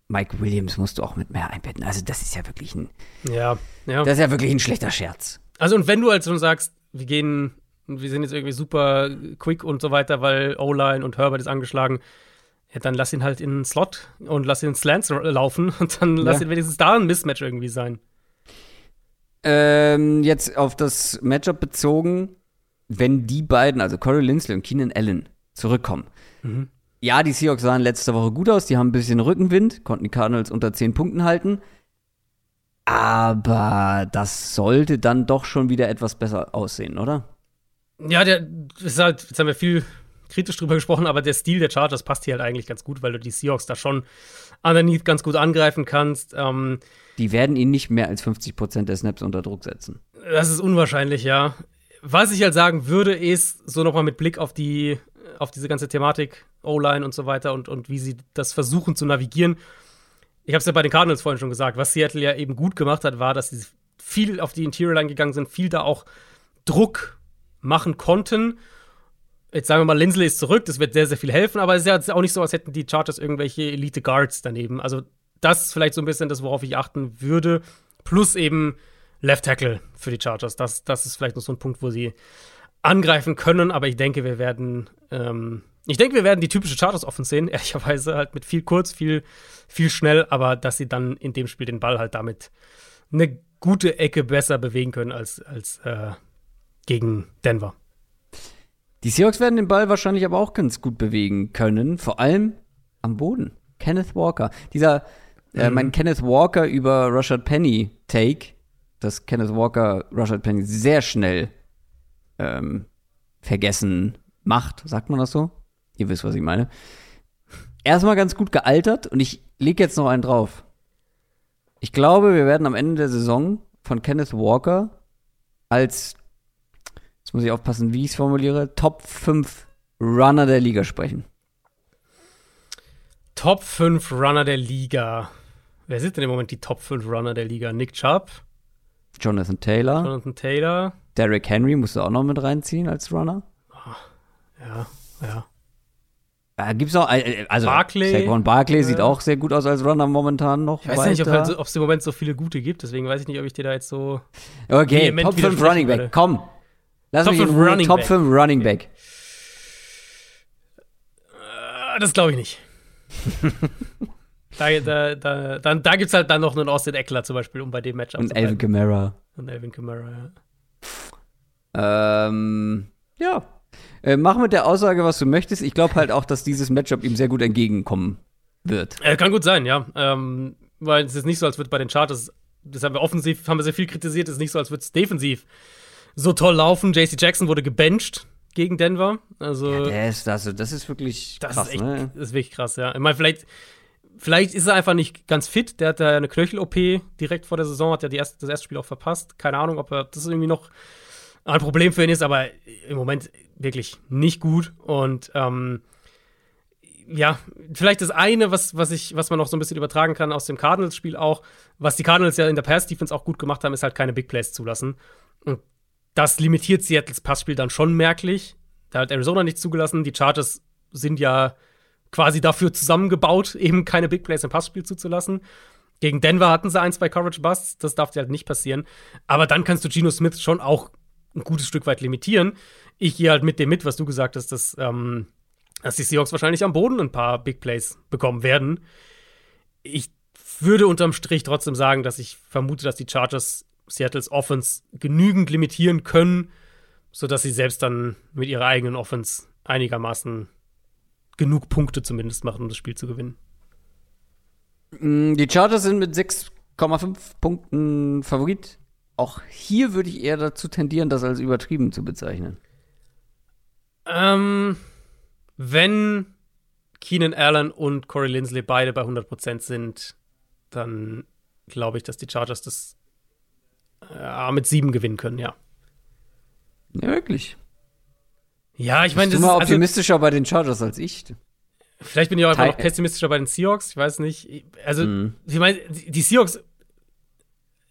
Mike Williams musst du auch mit mehr einbetten. Also, das ist ja wirklich ein. Ja, ja. Das ist ja wirklich ein schlechter Scherz. Also, und wenn du halt so sagst, wir gehen, wir sind jetzt irgendwie super quick und so weiter, weil O-Line und Herbert ist angeschlagen, ja, dann lass ihn halt in den Slot und lass ihn in Slants laufen und dann lass ja. ihn wenigstens da ein Mismatch irgendwie sein. Ähm, jetzt auf das Matchup bezogen, wenn die beiden, also Corey Linsley und Keenan Allen, zurückkommen. Mhm. Ja, die Seahawks sahen letzte Woche gut aus, die haben ein bisschen Rückenwind, konnten die Cardinals unter 10 Punkten halten. Aber das sollte dann doch schon wieder etwas besser aussehen, oder? Ja, der ist halt, jetzt haben wir viel kritisch drüber gesprochen, aber der Stil der Chargers passt hier halt eigentlich ganz gut, weil du die Seahawks da schon underneath ganz gut angreifen kannst. Ähm, die werden ihn nicht mehr als 50% der Snaps unter Druck setzen. Das ist unwahrscheinlich, ja. Was ich halt sagen würde, ist, so nochmal mit Blick auf die, auf diese ganze Thematik, O-Line und so weiter und, und wie sie das versuchen zu navigieren. Ich habe es ja bei den Cardinals vorhin schon gesagt, was Seattle ja eben gut gemacht hat, war, dass sie viel auf die Interior Line gegangen sind, viel da auch Druck machen konnten jetzt sagen wir mal, Lindsley ist zurück, das wird sehr, sehr viel helfen, aber es ist ja auch nicht so, als hätten die Chargers irgendwelche Elite Guards daneben. Also, das ist vielleicht so ein bisschen das, worauf ich achten würde. Plus eben Left Tackle für die Chargers. Das, das ist vielleicht noch so ein Punkt, wo sie angreifen können, aber ich denke, wir werden, ähm, ich denke, wir werden die typische Chargers offen sehen, ehrlicherweise, halt mit viel kurz, viel, viel schnell, aber dass sie dann in dem Spiel den Ball halt damit eine gute Ecke besser bewegen können als, als äh, gegen Denver. Die Seahawks werden den Ball wahrscheinlich aber auch ganz gut bewegen können, vor allem am Boden. Kenneth Walker. Dieser, äh, mhm. mein Kenneth Walker über Rashad Penny Take, dass Kenneth Walker Rashad Penny sehr schnell ähm, vergessen macht, sagt man das so? Ihr wisst, was ich meine. Erstmal ganz gut gealtert und ich lege jetzt noch einen drauf. Ich glaube, wir werden am Ende der Saison von Kenneth Walker als jetzt muss ich aufpassen, wie ich es formuliere, Top 5 Runner der Liga sprechen. Top 5 Runner der Liga. Wer sind denn im Moment die Top 5 Runner der Liga? Nick Chubb? Jonathan Taylor. Jonathan Taylor. Derrick Henry musst du auch noch mit reinziehen als Runner. Ja, ja. Äh, gibt's auch, äh, also Barkley. Saquon Barkley ja. sieht auch sehr gut aus als Runner momentan noch. Ich weiß weiter. nicht, ob es halt im Moment so viele gute gibt, deswegen weiß ich nicht, ob ich dir da jetzt so. Okay, Top 5 Running Back, komm. Lass Top mich in Running Top 5 Running Back. Äh, das glaube ich nicht. da da, da, dann, da gibt es halt dann noch einen Austin Eckler zum Beispiel, um bei dem Matchup Und Alvin Kamara. Und Alvin Kamara, ja. Ähm, ja. Äh, mach mit der Aussage, was du möchtest. Ich glaube halt auch, dass dieses Matchup ihm sehr gut entgegenkommen wird. Äh, kann gut sein, ja. Ähm, weil es ist nicht so, als würde bei den Charters, das haben wir offensiv, haben wir sehr viel kritisiert, es ist nicht so, als würde es defensiv so toll laufen. JC Jackson wurde gebencht. gegen Denver. Also, Der ist, also, das ist wirklich das krass, ist echt, ne? das ist wirklich krass, ja. Ich meine, vielleicht, vielleicht ist er einfach nicht ganz fit. Der hat da eine Knöchel-OP direkt vor der Saison, hat ja die erste, das erste Spiel auch verpasst. Keine Ahnung, ob er das irgendwie noch ein Problem für ihn ist, aber im Moment wirklich nicht gut. Und ähm, ja, vielleicht das eine, was, was, ich, was man noch so ein bisschen übertragen kann aus dem Cardinals-Spiel auch, was die Cardinals ja in der Pass-Defense auch gut gemacht haben, ist halt keine Big Plays zulassen. Und das limitiert Seattles Passspiel dann schon merklich. Da hat Arizona nicht zugelassen. Die Chargers sind ja quasi dafür zusammengebaut, eben keine Big Plays im Passspiel zuzulassen. Gegen Denver hatten sie ein, zwei Coverage Busts, das darf dir halt nicht passieren. Aber dann kannst du Geno Smith schon auch ein gutes Stück weit limitieren. Ich gehe halt mit dem mit, was du gesagt hast, dass, ähm, dass die Seahawks wahrscheinlich am Boden ein paar Big Plays bekommen werden. Ich würde unterm Strich trotzdem sagen, dass ich vermute, dass die Chargers Seattles Offense genügend limitieren können, sodass sie selbst dann mit ihrer eigenen Offense einigermaßen genug Punkte zumindest machen, um das Spiel zu gewinnen. Mm, Die Chargers sind mit 6,5 Punkten Favorit. Auch hier würde ich eher dazu tendieren, das als übertrieben zu bezeichnen. Ähm, wenn Keenan Allen und Corey Lindsley beide bei 100% sind, dann glaube ich, dass die Chargers das äh, mit sieben gewinnen können, ja. Ja, wirklich. Ja, ich meine, das du ist mal also, optimistischer bei den Chargers als ich? vielleicht bin ich auch einfach noch pessimistischer bei den Seahawks, ich weiß nicht. Also, Mhm. ich meine, die die Seahawks,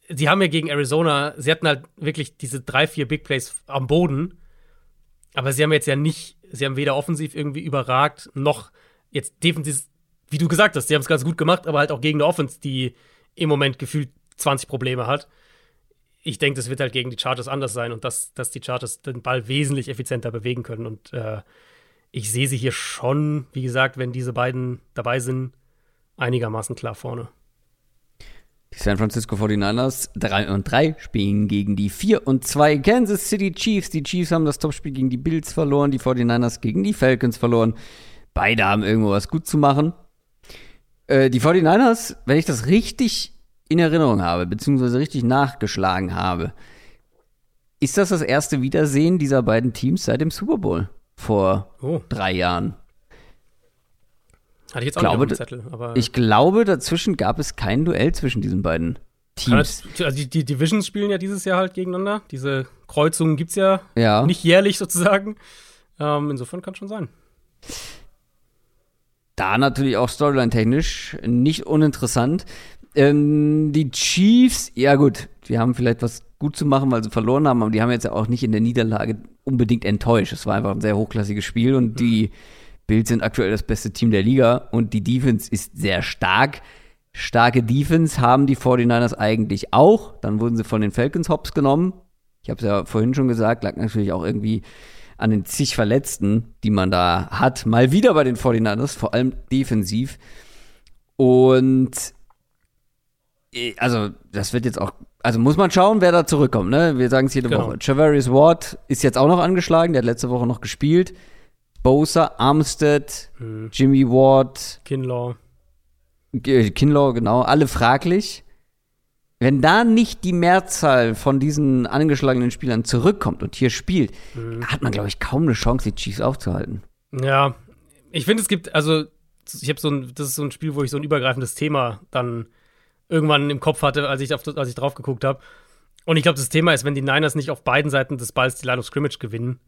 die haben ja gegen Arizona, sie hatten halt wirklich diese drei, vier Big Plays am Boden, aber sie haben jetzt ja nicht, sie haben weder offensiv irgendwie überragt, noch jetzt defensiv, wie du gesagt hast, sie haben es ganz gut gemacht, aber halt auch gegen eine Offense, die im Moment gefühlt 20 Probleme hat. Ich denke, das wird halt gegen die Chargers anders sein und dass, dass die Chargers den Ball wesentlich effizienter bewegen können. Und äh, ich sehe sie hier schon, wie gesagt, wenn diese beiden dabei sind, einigermaßen klar vorne. Die San Francisco 49ers 3 und 3 spielen gegen die 4 und 2 Kansas City Chiefs. Die Chiefs haben das Topspiel gegen die Bills verloren, die 49ers gegen die Falcons verloren. Beide haben irgendwo was gut zu machen. Äh, die 49ers, wenn ich das richtig in Erinnerung habe, beziehungsweise richtig nachgeschlagen habe, ist das das erste Wiedersehen dieser beiden Teams seit dem Super Bowl vor Oh, drei Jahren. hatte ich jetzt auch glaube, nicht auf dem Zettel. Aber Ich glaube, dazwischen gab es kein Duell zwischen diesen beiden Teams. also die, die Divisions spielen ja dieses Jahr halt gegeneinander. Diese Kreuzungen gibt es ja Ja. nicht jährlich sozusagen. Ähm, insofern kann schon sein. Da natürlich auch Storyline-technisch nicht uninteressant. Ähm, die Chiefs, ja gut, die haben vielleicht was gut zu machen, weil sie verloren haben, aber die haben jetzt ja auch nicht in der Niederlage unbedingt enttäuscht. Es war einfach ein sehr hochklassiges Spiel und die Bills sind aktuell das beste Team der Liga und die Defense ist sehr stark. Starke Defense haben die 49ers eigentlich auch. Dann wurden sie von den Falcons hops genommen. Ich habe es ja vorhin schon gesagt, lag natürlich auch irgendwie an den zig Verletzten, die man da hat. Mal wieder bei den 49ers, vor allem defensiv. Und also, das wird jetzt auch, also muss man schauen, wer da zurückkommt, ne? Wir sagen es jede Genau. Woche. Javarius Ward ist jetzt auch noch angeschlagen, der hat letzte Woche noch gespielt. Bosa, Armstead, Hm. Jimmy Ward, Kinlaw. G- Kinlaw, genau, alle fraglich. Wenn da nicht die Mehrzahl von diesen angeschlagenen Spielern zurückkommt und hier spielt, hat man, glaube ich, kaum eine Chance, die Chiefs aufzuhalten. Ja, ich finde, es gibt, also, ich habe so ein, das ist so ein Spiel, wo ich so ein übergreifendes Thema dann irgendwann im Kopf hatte, als ich, auf, als ich drauf geguckt habe. Und ich glaube, das Thema ist, wenn die Niners nicht auf beiden Seiten des Balls die Line of Scrimmage gewinnen,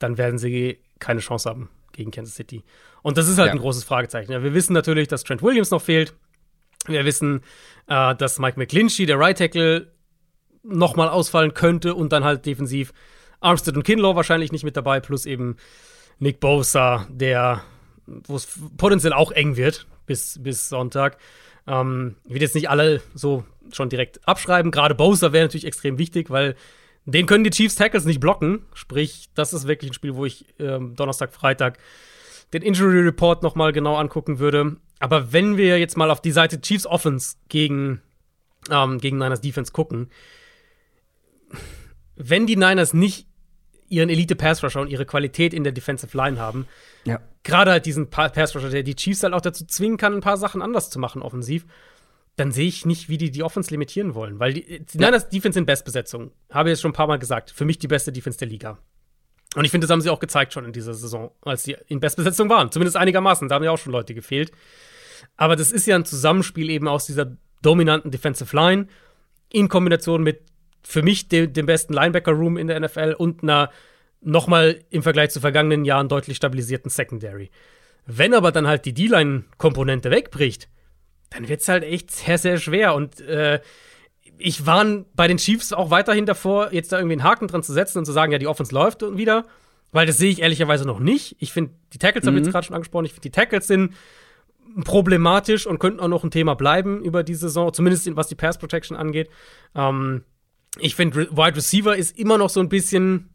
dann werden sie keine Chance haben gegen Kansas City. Und das ist halt Ja. ein großes Fragezeichen. Ja, wir wissen natürlich, dass Trent Williams noch fehlt. Wir wissen, äh, dass Mike McGlinchey, der Right Tackle, nochmal ausfallen könnte und dann halt defensiv Armstead und Kinlaw wahrscheinlich nicht mit dabei, plus eben Nick Bosa, der, wo es potenziell auch eng wird bis, bis Sonntag. Ähm, ich will jetzt nicht alle so schon direkt abschreiben. Gerade Bosa wäre natürlich extrem wichtig, weil den können die Chiefs Tackles nicht blocken. Sprich, das ist wirklich ein Spiel, wo ich ähm, Donnerstag, Freitag den Injury Report noch mal genau angucken würde. Aber wenn wir jetzt mal auf die Seite Chiefs Offense gegen, ähm, gegen Niners Defense gucken, wenn die Niners nicht ihren Elite Pass Rusher und ihre Qualität in der Defensive Line haben, Ja. gerade halt diesen Pa- Pass Rusher, der die Chiefs halt auch dazu zwingen kann, ein paar Sachen anders zu machen offensiv, dann sehe ich nicht, wie die die Offense limitieren wollen. Weil die, die Niners Defense in Bestbesetzung, habe ich jetzt schon ein paar Mal gesagt, für mich die beste Defense der Liga. Und ich finde, das haben sie auch gezeigt schon in dieser Saison, als sie in Bestbesetzung waren. Zumindest einigermaßen. Da haben ja auch schon Leute gefehlt. Aber das ist ja ein Zusammenspiel eben aus dieser dominanten Defensive Line in Kombination mit für mich dem, dem besten Linebacker-Room in der NFL und einer nochmal im Vergleich zu vergangenen Jahren deutlich stabilisierten Secondary. Wenn aber dann halt die D-Line-Komponente wegbricht, dann wird es halt echt sehr, sehr schwer. Und äh, ich war bei den Chiefs auch weiterhin davor, jetzt da irgendwie einen Haken dran zu setzen und zu sagen, ja, die Offense läuft und wieder. Weil das sehe ich ehrlicherweise noch nicht. Ich finde, die Tackles mhm. habe ich jetzt gerade schon angesprochen, ich finde, die Tackles sind problematisch und könnten auch noch ein Thema bleiben über die Saison, zumindest was die Pass Protection angeht. Ähm, ich finde, Wide Receiver ist immer noch so ein bisschen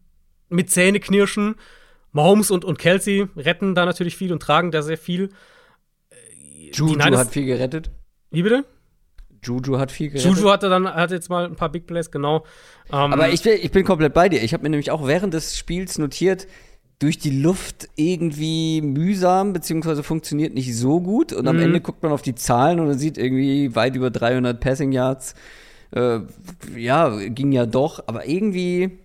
mit Zähneknirschen. Mahomes und, und Kelsey retten da natürlich viel und tragen da sehr viel. Juju hat viel gerettet. Wie bitte? Juju hat viel gerettet. Juju hatte dann hat jetzt mal ein paar Big Plays, genau. Um, Aber ich, ich bin komplett bei dir. Ich habe mir nämlich auch während des Spiels notiert, durch die Luft irgendwie mühsam, beziehungsweise funktioniert nicht so gut. Und am mhm. Ende guckt man auf die Zahlen und man sieht irgendwie weit über 300 Passing Yards. Äh, ja, ging ja doch. Aber irgendwie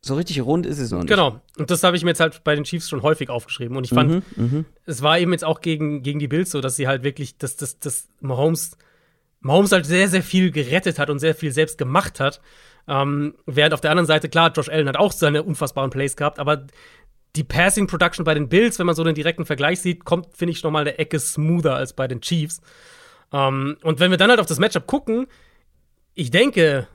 so richtig rund ist es noch nicht. Genau. Und das habe ich mir jetzt halt bei den Chiefs schon häufig aufgeschrieben. Und ich fand, mhm, mhm. es war eben jetzt auch gegen, gegen die Bills so, dass sie halt wirklich, dass, dass, dass Mahomes, Mahomes halt sehr, sehr viel gerettet hat und sehr viel selbst gemacht hat. Ähm, während auf der anderen Seite, klar, Josh Allen hat auch seine unfassbaren Plays gehabt, aber die Passing Production bei den Bills, wenn man so den direkten Vergleich sieht, kommt, finde ich, nochmal eine Ecke smoother als bei den Chiefs. Ähm, und wenn wir dann halt auf das Matchup gucken, ich denke,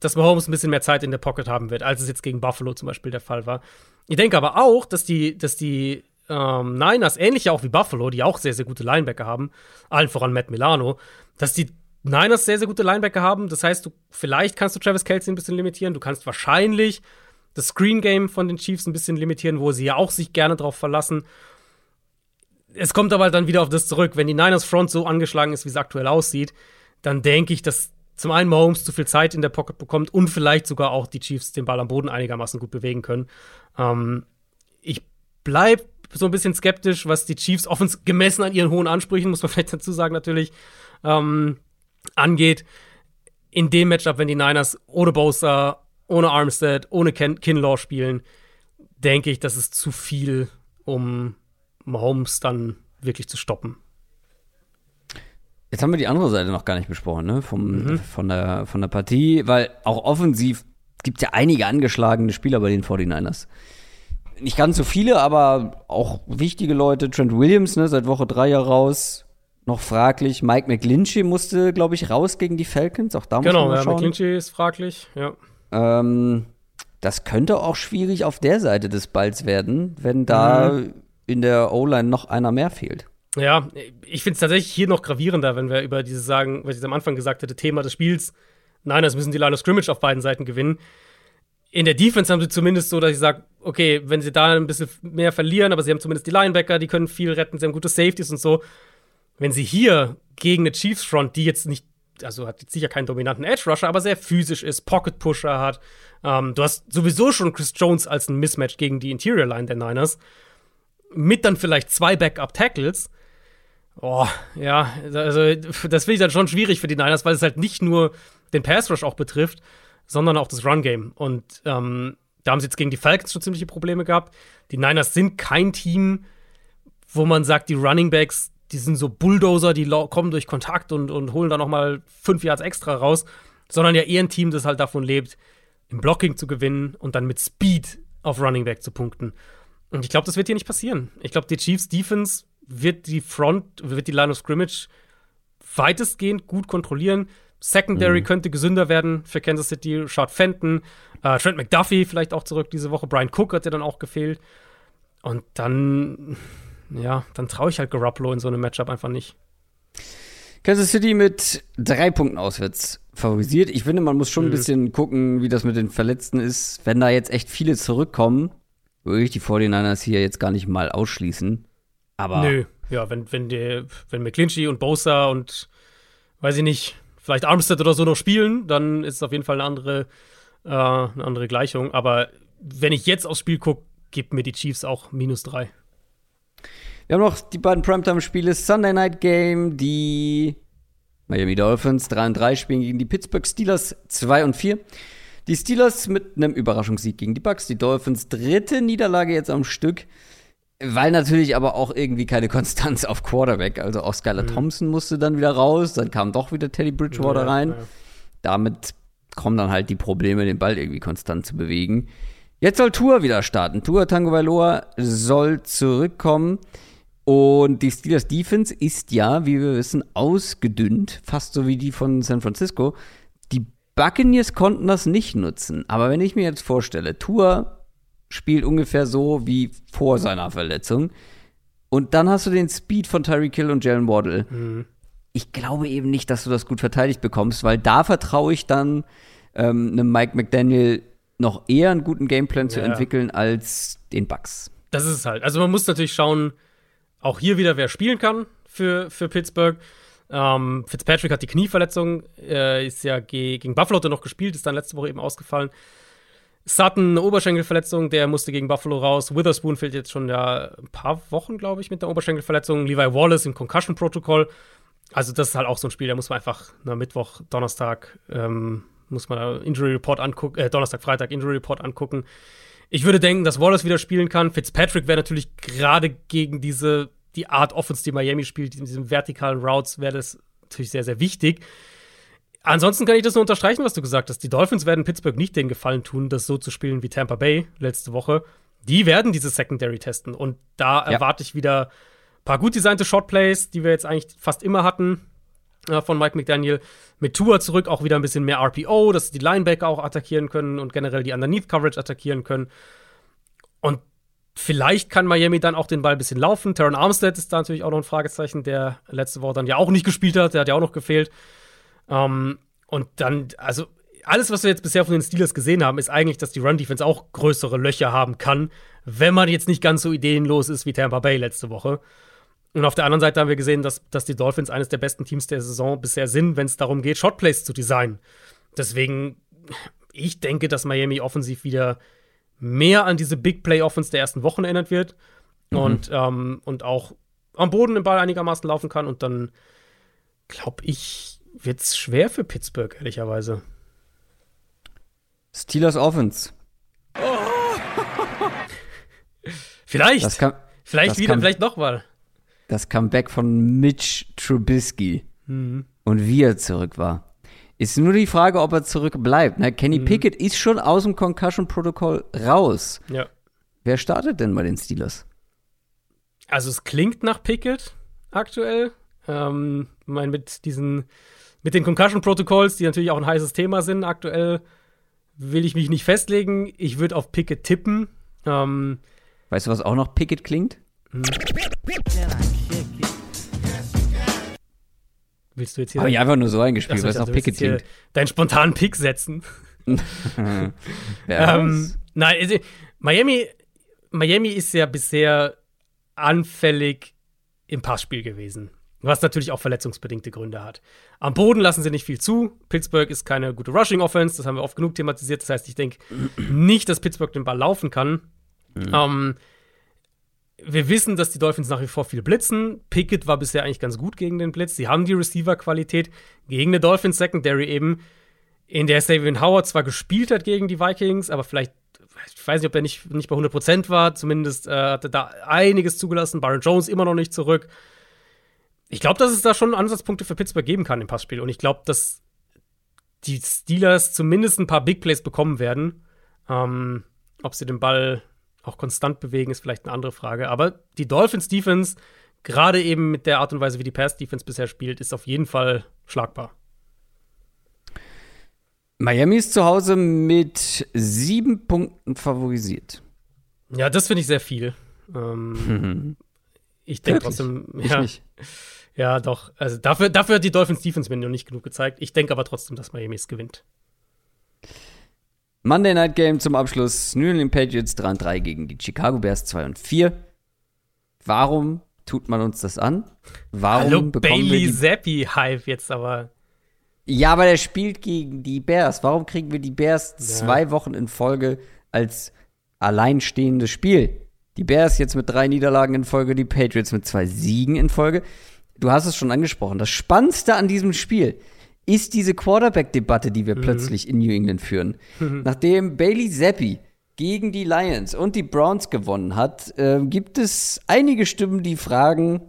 dass Mahomes ein bisschen mehr Zeit in der Pocket haben wird, als es jetzt gegen Buffalo zum Beispiel der Fall war. Ich denke aber auch, dass die, dass die ähm, Niners, ähnlich auch wie Buffalo, die auch sehr, sehr gute Linebacker haben, allen voran Matt Milano, dass die Niners sehr, sehr gute Linebacker haben. Das heißt, du, vielleicht kannst du Travis Kelsey ein bisschen limitieren. Du kannst wahrscheinlich das Screen Game von den Chiefs ein bisschen limitieren, wo sie ja auch sich gerne drauf verlassen. Es kommt aber dann wieder auf das zurück. Wenn die Niners Front so angeschlagen ist, wie es aktuell aussieht, dann denke ich, dass zum einen Mahomes zu viel Zeit in der Pocket bekommt und vielleicht sogar auch die Chiefs den Ball am Boden einigermaßen gut bewegen können. Ähm, ich bleibe so ein bisschen skeptisch, was die Chiefs offens gemessen an ihren hohen Ansprüchen, muss man vielleicht dazu sagen, natürlich, ähm, angeht. In dem Matchup, wenn die Niners ohne Bosa, ohne Armstead, ohne Ken Kinlaw spielen, denke ich, das ist zu viel, um Mahomes dann wirklich zu stoppen. Jetzt haben wir die andere Seite noch gar nicht besprochen, ne? Vom, mhm. von, der, von der Partie, weil auch offensiv gibt es ja einige angeschlagene Spieler bei den 49ers. Nicht ganz so viele, aber auch wichtige Leute. Trent Williams, ne, seit Woche drei ja raus. Noch fraglich. Mike McGlinchey musste, glaube ich, raus gegen die Falcons. Auch da muss genau, man ja, McGlinchey ist fraglich, ja. Ähm, das könnte auch schwierig auf der Seite des Balls werden, wenn da mhm. in der O-Line noch einer mehr fehlt. Ja, ich finde es tatsächlich hier noch gravierender, wenn wir über dieses sagen, was ich am Anfang gesagt hatte, Thema des Spiels. Nein, das müssen die Line of Scrimmage auf beiden Seiten gewinnen. In der Defense haben sie zumindest so, dass ich sage, okay, wenn sie da ein bisschen mehr verlieren, aber sie haben zumindest die Linebacker, die können viel retten, sie haben gute Safeties und so. Wenn sie hier gegen eine Chiefs Front, die jetzt nicht, also hat jetzt sicher keinen dominanten Edge Rusher, aber sehr physisch ist, Pocket Pusher hat, ähm, du hast sowieso schon Chris Jones als ein Mismatch gegen die Interior Line der Niners, mit dann vielleicht zwei Backup Tackles Oh, ja, also das finde ich dann schon schwierig für die Niners, weil es halt nicht nur den Pass Rush auch betrifft, sondern auch das Run Game. Und ähm, da haben sie jetzt gegen die Falcons schon ziemliche Probleme gehabt. Die Niners sind kein Team, wo man sagt, die Running Backs, die sind so Bulldozer, die kommen durch Kontakt und, und holen da noch mal fünf Yards extra raus, sondern ja eher ein Team, das halt davon lebt, im Blocking zu gewinnen und dann mit Speed auf Running Back zu punkten. Und ich glaube, das wird hier nicht passieren. Ich glaube, die Chiefs Defense wird die Front, wird die Line of Scrimmage weitestgehend gut kontrollieren. Secondary mhm. könnte gesünder werden für Kansas City. Shard Fenton, äh, Trent McDuffie vielleicht auch zurück diese Woche. Brian Cook hat ja dann auch gefehlt. Und dann, ja, dann traue ich halt Garoppolo in so einem Matchup einfach nicht. Kansas City mit drei Punkten auswärts favorisiert. Ich finde, man muss schon mhm. ein bisschen gucken, wie das mit den Verletzten ist. Wenn da jetzt echt viele zurückkommen, würde ich die 49ers hier jetzt gar nicht mal ausschließen. Aber Nö, ja, wenn, wenn, die, wenn McClinchy und Bosa und weiß ich nicht, vielleicht Armstead oder so noch spielen, dann ist es auf jeden Fall eine andere, äh, eine andere Gleichung. Aber wenn ich jetzt aufs Spiel gucke, gibt mir die Chiefs auch minus drei. Wir haben noch die beiden Primetime-Spiele Sunday Night Game, die Miami Dolphins 3 und 3 spielen gegen die Pittsburgh Steelers 2 und 4. Die Steelers mit einem Überraschungssieg gegen die Bucks, die Dolphins dritte Niederlage jetzt am Stück, weil natürlich aber auch irgendwie keine Konstanz auf Quarterback. Also auch Skylar mhm. Thompson musste dann wieder raus, dann kam doch wieder Teddy Bridgewater ja, rein. Ja. Damit kommen dann halt die Probleme, den Ball irgendwie konstant zu bewegen. Jetzt soll Tour wieder starten. Tour Tango Valoa soll zurückkommen. Und die Steelers Defense ist ja, wie wir wissen, ausgedünnt, fast so wie die von San Francisco. Buccaneers konnten das nicht nutzen. Aber wenn ich mir jetzt vorstelle, Tour spielt ungefähr so wie vor seiner Verletzung. Und dann hast du den Speed von Tyreek Hill und Jalen Waddle. Mhm. Ich glaube eben nicht, dass du das gut verteidigt bekommst, weil da vertraue ich dann ähm, einem Mike McDaniel noch eher einen guten Gameplan zu entwickeln als den Bucks. Das ist es halt. Also man muss natürlich schauen, auch hier wieder, wer spielen kann für, für Pittsburgh. Ähm, Fitzpatrick hat die Knieverletzung, äh, ist ja ge gegen Buffalo noch gespielt, ist dann letzte Woche eben ausgefallen. Sutton eine Oberschenkelverletzung, der musste gegen Buffalo raus. Witherspoon fehlt jetzt schon ja ein paar Wochen, glaube ich, mit der Oberschenkelverletzung. Levi Wallace im Concussion-Protokoll. Also, das ist halt auch so ein Spiel, da muss man einfach na, Mittwoch, Donnerstag, ähm, muss man Injury Report angucken, äh, Donnerstag, Freitag Injury Report angucken. Ich würde denken, dass Wallace wieder spielen kann. Fitzpatrick wäre natürlich gerade gegen diese, die Art Offense, die Miami spielt, mit diesen vertikalen Routes, wäre das natürlich sehr, sehr wichtig. Ansonsten kann ich das nur unterstreichen, was du gesagt hast. Die Dolphins werden Pittsburgh nicht den Gefallen tun, das so zu spielen wie Tampa Bay letzte Woche. Die werden diese Secondary testen. Und da ja. erwarte ich wieder ein paar gut designte Shotplays, die wir jetzt eigentlich fast immer hatten äh, von Mike McDaniel. Mit Tour zurück auch wieder ein bisschen mehr RPO, dass die Linebacker auch attackieren können und generell die Underneath Coverage attackieren können. Und vielleicht kann Miami dann auch den Ball ein bisschen laufen. Terran Armstead ist da natürlich auch noch ein Fragezeichen, der letzte Woche dann ja auch nicht gespielt hat. Der hat ja auch noch gefehlt. Ähm, und dann, also alles, was wir jetzt bisher von den Steelers gesehen haben, ist eigentlich, dass die Run-Defense auch größere Löcher haben kann, wenn man jetzt nicht ganz so ideenlos ist wie Tampa Bay letzte Woche. Und auf der anderen Seite haben wir gesehen, dass, dass die Dolphins eines der besten Teams der Saison bisher sind, wenn es darum geht, Shotplays zu designen. Deswegen, ich denke, dass Miami offensiv wieder mehr an diese Big Play Offense der ersten Wochen erinnert wird mhm. und, ähm, und auch am Boden im Ball einigermaßen laufen kann. Und dann glaube ich, wird es schwer für Pittsburgh, ehrlicherweise. Steelers Offense. vielleicht. Kann, vielleicht wieder, kann, vielleicht nochmal. Das Comeback von Mitch Trubisky mhm. und wie er zurück war. Ist nur die Frage, ob er zurück bleibt. Ne? Kenny mhm. Pickett ist schon aus dem Concussion-Protokoll raus. Ja. Wer startet denn bei den Steelers? Also es klingt nach Pickett aktuell. Ähm, ich meine, mit diesen mit den Concussion Protocols, die natürlich auch ein heißes Thema sind aktuell, will ich mich nicht festlegen. Ich würde auf Pickett tippen. Ähm, weißt du, was auch noch Pickett klingt? Hm. Willst du jetzt hier. Habe ich einfach nur so eingespielt, weil es noch Pickett klingt. Deinen spontanen Pick setzen. ähm, nein, also, Miami, Miami ist ja bisher anfällig im Passspiel gewesen. Was natürlich auch verletzungsbedingte Gründe hat. Am Boden lassen sie nicht viel zu. Pittsburgh ist keine gute Rushing Offense, das haben wir oft genug thematisiert. Das heißt, ich denke nicht, dass Pittsburgh den Ball laufen kann. Mhm. Ähm, wir wissen, dass die Dolphins nach wie vor viel blitzen. Pickett war bisher eigentlich ganz gut gegen den Blitz. Sie haben die Receiver-Qualität gegen eine Dolphins Secondary eben, in der Savion Howard zwar gespielt hat gegen die Vikings, aber vielleicht, ich weiß nicht, ob er nicht, nicht bei 100% war. Zumindest äh, hat er da einiges zugelassen. Baron Jones immer noch nicht zurück ich glaube, dass es da schon Ansatzpunkte für Pittsburgh geben kann im Passspiel. Und ich glaube, dass die Steelers zumindest ein paar Big Plays bekommen werden. Ähm, ob sie den Ball auch konstant bewegen, ist vielleicht eine andere Frage. Aber die Dolphins Defense, gerade eben mit der Art und Weise, wie die Pass Defense bisher spielt, ist auf jeden Fall schlagbar. Miami ist zu Hause mit sieben Punkten favorisiert. Ja, das finde ich sehr viel. Ähm. Ich denke trotzdem, ja. Ja, doch. Also dafür, dafür hat die Dolphins Defense mir noch nicht genug gezeigt. Ich denke aber trotzdem, dass Miami es gewinnt. Monday Night Game zum Abschluss. New England Patriots 3 und 3 gegen die Chicago Bears 2 und 4. Warum tut man uns das an? Warum Hallo, Bailey Zappi-Hype jetzt aber. Ja, aber der spielt gegen die Bears. Warum kriegen wir die Bears ja. zwei Wochen in Folge als alleinstehendes Spiel? Die Bears jetzt mit drei Niederlagen in Folge, die Patriots mit zwei Siegen in Folge du hast es schon angesprochen, das Spannendste an diesem Spiel ist diese Quarterback-Debatte, die wir mhm. plötzlich in New England führen. Mhm. Nachdem Bailey Zappi gegen die Lions und die Browns gewonnen hat, äh, gibt es einige Stimmen, die fragen,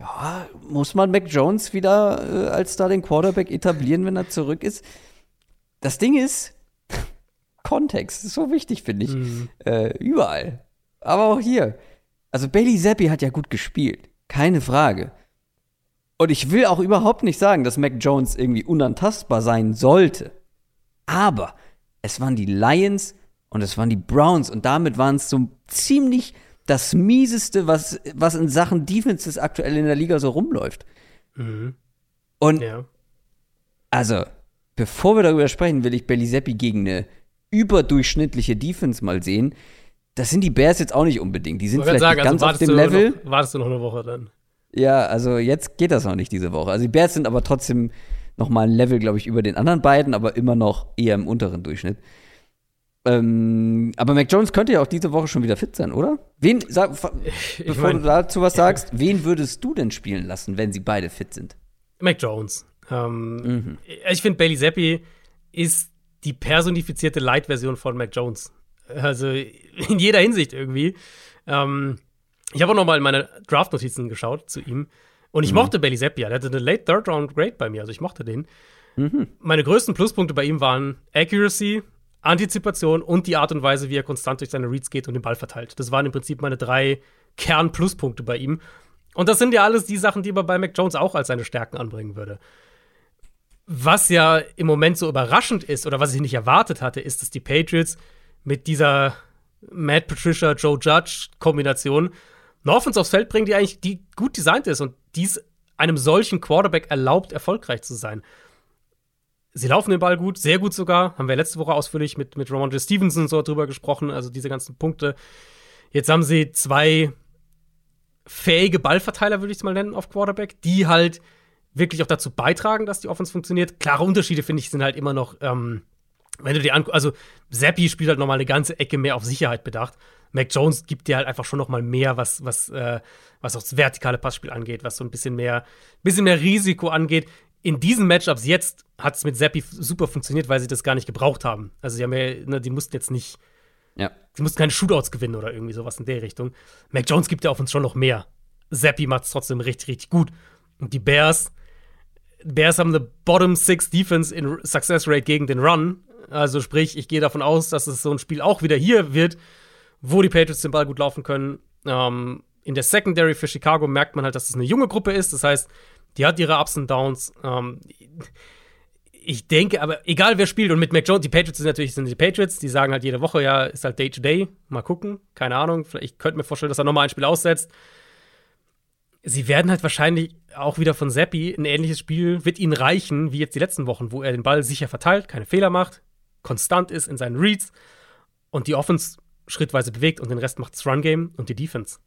ja, muss man Mac Jones wieder äh, als Starting Quarterback etablieren, wenn er zurück ist? Das Ding ist, Kontext ist so wichtig, finde ich. Mhm. Äh, überall. Aber auch hier. Also Bailey Zappi hat ja gut gespielt. Keine Frage. Und ich will auch überhaupt nicht sagen, dass Mac Jones irgendwie unantastbar sein sollte. Aber es waren die Lions und es waren die Browns und damit waren es so ziemlich das mieseste, was, was in Sachen Defenses aktuell in der Liga so rumläuft. Mhm. Und ja. also, bevor wir darüber sprechen, will ich Belliseppi gegen eine überdurchschnittliche Defense mal sehen. Das sind die Bears jetzt auch nicht unbedingt. Die sind vielleicht sagen, ganz also auf dem Level. Noch, wartest du noch eine Woche dann? Ja, also jetzt geht das noch nicht diese Woche. Also die Bears sind aber trotzdem noch mal ein Level, glaube ich, über den anderen beiden, aber immer noch eher im unteren Durchschnitt. Ähm, aber Mac Jones könnte ja auch diese Woche schon wieder fit sein, oder? Wen, sag, bevor mein, du dazu was sagst, wen würdest du denn spielen lassen, wenn sie beide fit sind? Mac Jones. Ähm, mhm. Ich finde, Bailey Zappi ist die personifizierte Light-Version von Mac Jones. Also in jeder Hinsicht irgendwie. Ähm, ich habe auch noch mal in meine Draft-Notizen geschaut zu ihm. Und ich mhm. mochte Bailey Zappi. Der hatte eine Late Third Round Grade bei mir. Also ich mochte den. Mhm. Meine größten Pluspunkte bei ihm waren Accuracy, Antizipation und die Art und Weise, wie er konstant durch seine Reads geht und den Ball verteilt. Das waren im Prinzip meine drei Kern-Pluspunkte bei ihm. Und das sind ja alles die Sachen, die man bei Mac Jones auch als seine Stärken anbringen würde. Was ja im Moment so überraschend ist oder was ich nicht erwartet hatte, ist, dass die Patriots mit dieser Matt Patricia, Joe Judge Kombination eine Offense aufs Feld bringen, die eigentlich die gut designt ist und dies einem solchen Quarterback erlaubt, erfolgreich zu sein. Sie laufen den Ball gut, sehr gut sogar. Haben wir letzte Woche ausführlich mit, mit Ramondre Stevenson so drüber gesprochen, also diese ganzen Punkte. Jetzt haben sie zwei fähige Ballverteiler, würde ich es mal nennen, auf Quarterback, die halt wirklich auch dazu beitragen, dass die Offense funktioniert. Klare Unterschiede, finde ich, sind halt immer noch, ähm, wenn du dir anguckst, also Zappi spielt halt nochmal eine ganze Ecke mehr auf Sicherheit bedacht. Mac Jones gibt dir halt einfach schon nochmal mehr, was, was, äh, was auch das vertikale Passspiel angeht, was so ein bisschen mehr, bisschen mehr Risiko angeht in diesen Matchups jetzt hat es mit Zappi super funktioniert, weil sie das gar nicht gebraucht haben. Also sie haben ja, ne, die mussten jetzt nicht, ja. sie mussten keine Shootouts gewinnen oder irgendwie sowas in der Richtung. Mac Jones gibt ja auf uns schon noch mehr. Zappi macht es trotzdem richtig, richtig gut. Und die Bears, Bears haben eine Bottom Six Defense in Success Rate gegen den Run. Also sprich, ich gehe davon aus, dass es so ein Spiel auch wieder hier wird, wo die Patriots den Ball gut laufen können. Ähm, in der Secondary für Chicago merkt man halt, dass es eine junge Gruppe ist. Das heißt, die hat ihre Ups und Downs. Ähm, ich denke, aber egal wer spielt und mit Mac Jones, die Patriots sind natürlich sind die Patriots, die sagen halt jede Woche, ja, ist halt Day to Day. Mal gucken, keine Ahnung. Ich könnte mir vorstellen, dass er nochmal ein Spiel aussetzt. Sie werden halt wahrscheinlich auch wieder von Seppi ein ähnliches Spiel, wird ihnen reichen, wie jetzt die letzten Wochen, wo er den Ball sicher verteilt, keine Fehler macht, konstant ist in seinen Reads und die Offense schrittweise bewegt und den Rest macht das Run Game und die Defense.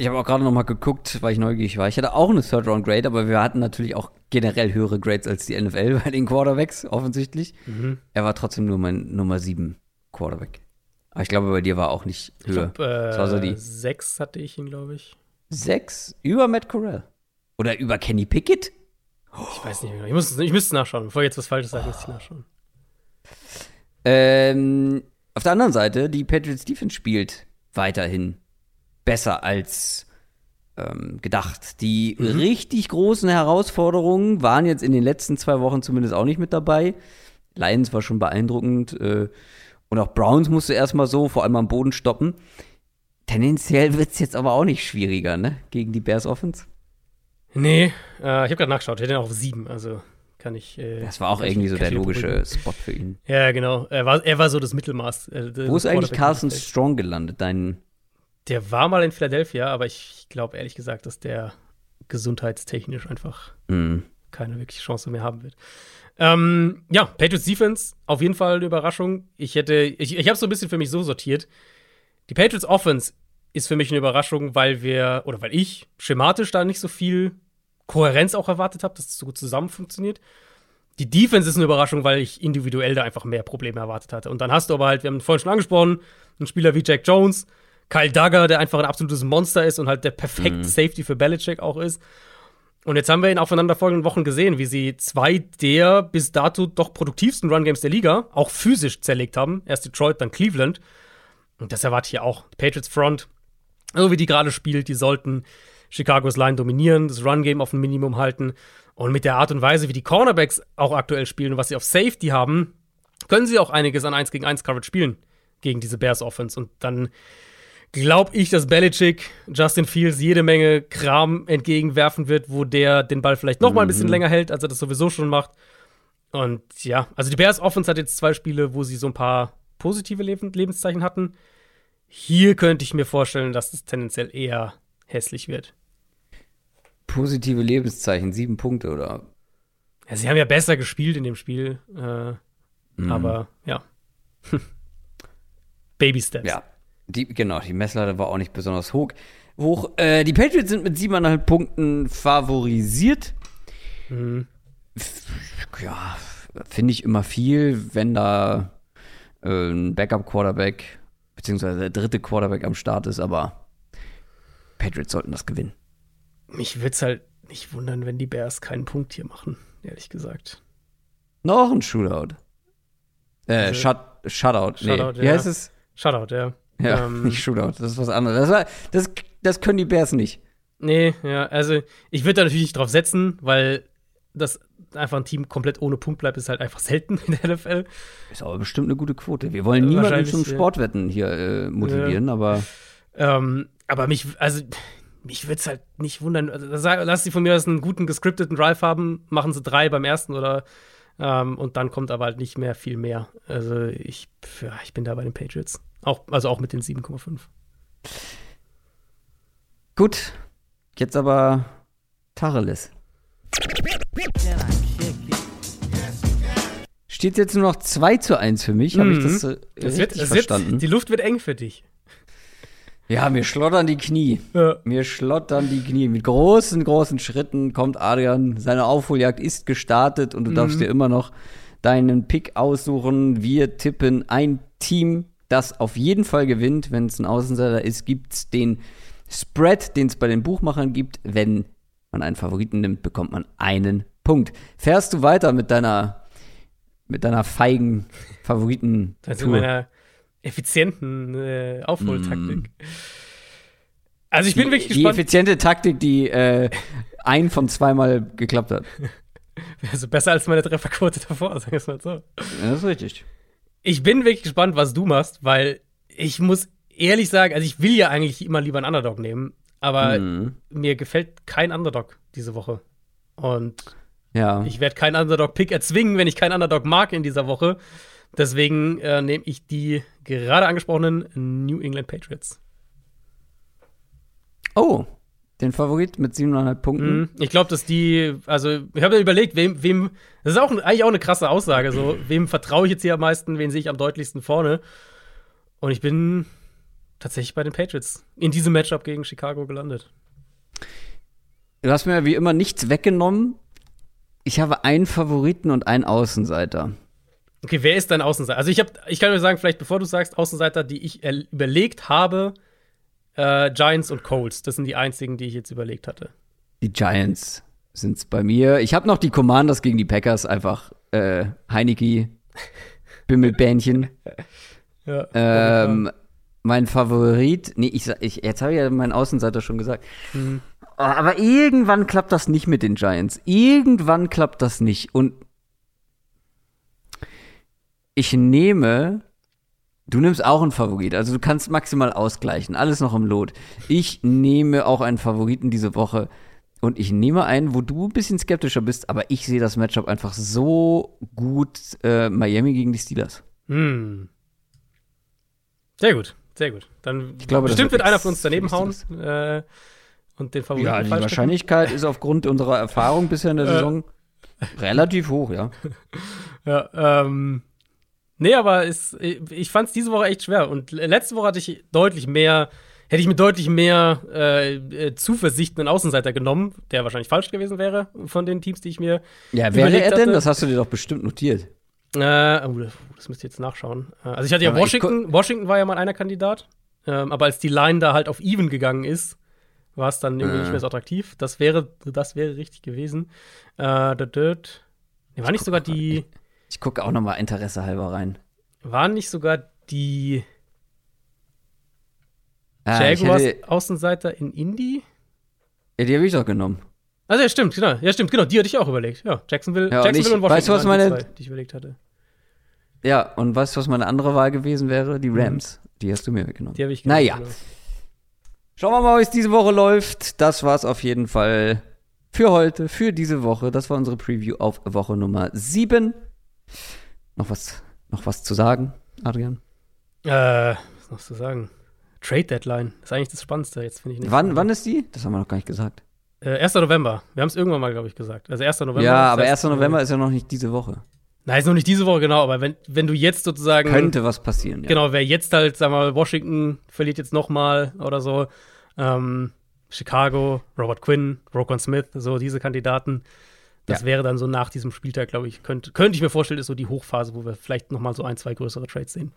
Ich habe auch gerade noch mal geguckt, weil ich neugierig war. Ich hatte auch eine Third Round Grade, aber wir hatten natürlich auch generell höhere Grades als die NFL bei den Quarterbacks, offensichtlich. Mhm. Er war trotzdem nur mein Nummer 7 Quarterback. Aber ich glaube, bei dir war auch nicht höher. Ich glaub, äh, war so die sechs hatte ich ihn, glaube ich. Sechs? Über Matt Corral? Oder über Kenny Pickett? Ich weiß nicht mehr. Ich, muss, ich müsste nachschauen. Bevor ich jetzt was Falsches sage, müsste ich nachschauen. Ähm, auf der anderen Seite, die Patriots Defense spielt weiterhin besser als ähm, gedacht. Die mhm. richtig großen Herausforderungen waren jetzt in den letzten zwei Wochen zumindest auch nicht mit dabei. Lions war schon beeindruckend äh, und auch Browns musste erstmal so, vor allem am Boden stoppen. Tendenziell wird es jetzt aber auch nicht schwieriger, ne? Gegen die Bears Offense. Nee, äh, ich habe gerade nachgeschaut, ich hätte ihn auf sieben, also kann ich. Äh, das war auch irgendwie so der logische beruhigen. Spot für ihn. Ja, genau. Er war, er war so das Mittelmaß. Äh, Wo ist eigentlich Carson Strong gelandet, dein der war mal in Philadelphia, aber ich glaube ehrlich gesagt, dass der gesundheitstechnisch einfach mm. keine wirkliche Chance mehr haben wird. Ähm, ja, Patriots Defense, auf jeden Fall eine Überraschung. Ich hätte, ich, ich habe so ein bisschen für mich so sortiert. Die Patriots Offense ist für mich eine Überraschung, weil wir, oder weil ich schematisch da nicht so viel Kohärenz auch erwartet habe, dass es so gut zusammen funktioniert. Die Defense ist eine Überraschung, weil ich individuell da einfach mehr Probleme erwartet hatte. Und dann hast du aber halt, wir haben vorhin schon angesprochen, einen Spieler wie Jack Jones, Kyle Duggar, der einfach ein absolutes Monster ist und halt der perfekte mhm. Safety für Belichick auch ist. Und jetzt haben wir in aufeinanderfolgenden Wochen gesehen, wie sie zwei der bis dato doch produktivsten Run-Games der Liga auch physisch zerlegt haben. Erst Detroit, dann Cleveland. Und das erwarte ich hier auch. Die Patriots Front, so wie die gerade spielt, die sollten Chicagos Line dominieren, das Run-Game auf ein Minimum halten. Und mit der Art und Weise, wie die Cornerbacks auch aktuell spielen und was sie auf Safety haben, können sie auch einiges an 1 gegen 1 Coverage spielen gegen diese Bears Offense. Und dann glaube ich, dass Belichick Justin Fields jede Menge Kram entgegenwerfen wird, wo der den Ball vielleicht noch mal ein bisschen mhm. länger hält, als er das sowieso schon macht. Und ja, also die Bears Offense hat jetzt zwei Spiele, wo sie so ein paar positive Lebenszeichen hatten. Hier könnte ich mir vorstellen, dass es tendenziell eher hässlich wird. Positive Lebenszeichen, sieben Punkte, oder? Ja, sie haben ja besser gespielt in dem Spiel. Äh, mhm. Aber ja. Baby Steps. Ja, die, genau, die Messlatte war auch nicht besonders hoch. hoch. Äh, die Patriots sind mit siebeneinhalb Punkten favorisiert. Mhm. Ja, finde ich immer viel, wenn da äh, ein Backup-Quarterback beziehungsweise der dritte Quarterback am Start ist, aber Patriots sollten das gewinnen. Mich würde es halt nicht wundern, wenn die Bears keinen Punkt hier machen, ehrlich gesagt. Noch ein Shootout. Äh, also, Shut, Shutout. Shutout nee. Wie ja. heißt es? Shutout, ja. Ja, ähm, nicht Shootout, das ist was anderes. Das, war, das, das können die Bears nicht. Nee, ja, also ich würde da natürlich nicht drauf setzen, weil das einfach ein Team komplett ohne Punkt bleibt, ist halt einfach selten in der NFL. Ist aber bestimmt eine gute Quote. Wir wollen niemanden zum Sportwetten hier äh, motivieren, ja. aber. Ähm, aber mich, also mich würde es halt nicht wundern. Also, lass sie von mir aus einen guten gescripteten Drive haben, machen sie drei beim ersten oder ähm, und dann kommt aber halt nicht mehr viel mehr. Also ich, ja, ich bin da bei den Patriots. Auch, also auch mit den 7,5. Gut, jetzt aber Tacheles. Steht jetzt nur noch 2 zu 1 für mich. Habe ich das, äh, das wird, verstanden? Wird, die Luft wird eng für dich. Ja, mir schlottern die Knie. Ja. Mir schlottern die Knie. Mit großen, großen Schritten kommt Adrian. Seine Aufholjagd ist gestartet und du mhm. darfst dir immer noch deinen Pick aussuchen. Wir tippen ein Team, das auf jeden Fall gewinnt. Wenn es ein Außenseiter ist, gibt es den Spread, den es bei den Buchmachern gibt. Wenn man einen Favoriten nimmt, bekommt man einen Punkt. Fährst du weiter mit deiner, mit deiner feigen Favoriten? Also meiner effizienten äh, Aufholtaktik. Mm. Also ich bin wirklich gespannt. Die effiziente Taktik, die äh, ein von zweimal geklappt hat. Also besser als meine Trefferquote davor, sagen wir es mal so. Ja, das ist richtig. Ich bin wirklich gespannt, was du machst, weil ich muss ehrlich sagen, also ich will ja eigentlich immer lieber einen Underdog nehmen, aber mhm. mir gefällt kein Underdog diese Woche. Und ja. ich werde keinen Underdog-Pick erzwingen, wenn ich keinen Underdog mag in dieser Woche. Deswegen äh, nehme ich die gerade angesprochenen New England Patriots. Oh, den Favorit mit 7,5 Punkten. Mhm. Ich glaube, dass die, also ich habe überlegt, wem, wem, das ist auch eigentlich auch eine krasse Aussage, so, wem vertraue ich jetzt hier am meisten, wen sehe ich am deutlichsten vorne. Und ich bin tatsächlich bei den Patriots in diesem Matchup gegen Chicago gelandet. Du hast mir wie immer nichts weggenommen. Ich habe einen Favoriten und einen Außenseiter. Okay, wer ist dein Außenseiter? Also ich, hab, ich kann dir sagen, vielleicht bevor du sagst Außenseiter, die ich überlegt habe, äh, Giants und Colts. Das sind die einzigen, die ich jetzt überlegt hatte. Die Giants sind es bei mir. Ich habe noch die Commanders gegen die Packers, einfach äh, Heineke, Bimmelbähnchen. ja, ähm, mein Favorit, nee, ich, ich jetzt habe ich ja meinen Außenseiter schon gesagt. Mhm. Aber irgendwann klappt das nicht mit den Giants. Irgendwann klappt das nicht. Und ich nehme, du nimmst auch einen Favorit, also du kannst maximal ausgleichen, alles noch im Lot. Ich nehme auch einen Favoriten diese Woche und ich nehme einen, wo du ein bisschen skeptischer bist, aber ich sehe das Matchup einfach so gut, äh, Miami gegen die Steelers. Hm. Sehr gut, sehr gut. Dann ich glaube, bestimmt wird einer von uns daneben hauen. Äh, und den Favoriten Ja, die Wahrscheinlichkeit ist aufgrund unserer Erfahrung bisher in der Saison relativ hoch, ja. ja, ähm, Nee, aber es, ich fand es diese Woche echt schwer. Und letzte Woche hatte ich deutlich mehr, hätte ich mir deutlich mehr äh, äh, Zuversicht einen Außenseiter genommen, der wahrscheinlich falsch gewesen wäre von den Teams, die ich mir. Ja, wäre er denn? Das hast du dir doch bestimmt notiert. Äh, oh, das müsst ihr jetzt nachschauen. Äh, also ich hatte ja aber Washington, Washington war ja mal einer Kandidat. Ähm, aber als die Line da halt auf Even gegangen ist, war es dann irgendwie Äh. nicht mehr so attraktiv. Das wäre, das wäre richtig gewesen. Äh, da, dort, nee, war nicht sogar die, Ich gucke auch noch mal Interesse halber rein. waren nicht sogar die Ah, Jaguars hätte, Außenseiter in Indy? ja, die habe ich doch genommen. Also ja, stimmt, genau. Ja, stimmt, genau. Die hatte ich auch überlegt. Ja, Jacksonville, Ja, und Jacksonville ich- und Washington weißt du, was die meine- zwei, die ich überlegt hatte. Ja, und weißt du, was meine andere Wahl gewesen wäre? Die Rams. Die hast du mir weggenommen. Mhm. Die habe ich Naja. genau. Schauen wir mal, wie es diese Woche läuft. Das war's auf jeden Fall für heute, für diese Woche. Das war unsere Preview auf Woche Nummer 7. Noch was, noch was zu sagen, Adrian? Äh, was noch zu sagen? Trade Deadline. Ist eigentlich das Spannendste jetzt, finde ich nicht. Wann, wann ist die? Das haben wir noch gar nicht gesagt. Äh, 1. November. Wir haben es irgendwann mal, glaube ich, gesagt. Also 1. November. ja, aber heißt, 1. November ist ja noch nicht diese Woche. Nein, ist noch nicht diese Woche, genau. Aber wenn, wenn du jetzt sozusagen. Könnte was passieren, ja. Genau, wer jetzt halt, sagen wir mal, Washington verliert jetzt noch mal oder so. Ähm, Chicago, Robert Quinn, Rokon Smith, so diese Kandidaten. Das Ja. wäre dann so nach diesem Spieltag, glaube ich, könnte, könnte ich mir vorstellen, ist so die Hochphase, wo wir vielleicht noch mal so ein, zwei größere Trades sehen.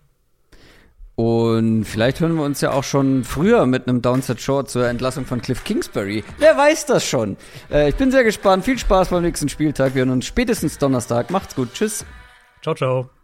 Und vielleicht hören wir uns ja auch schon früher mit einem Downset Short zur Entlassung von Cliff Kingsbury. Wer weiß das schon? Äh, ich bin sehr gespannt. Viel Spaß beim nächsten Spieltag. Wir hören uns spätestens Donnerstag. Macht's gut. Tschüss. Ciao, ciao.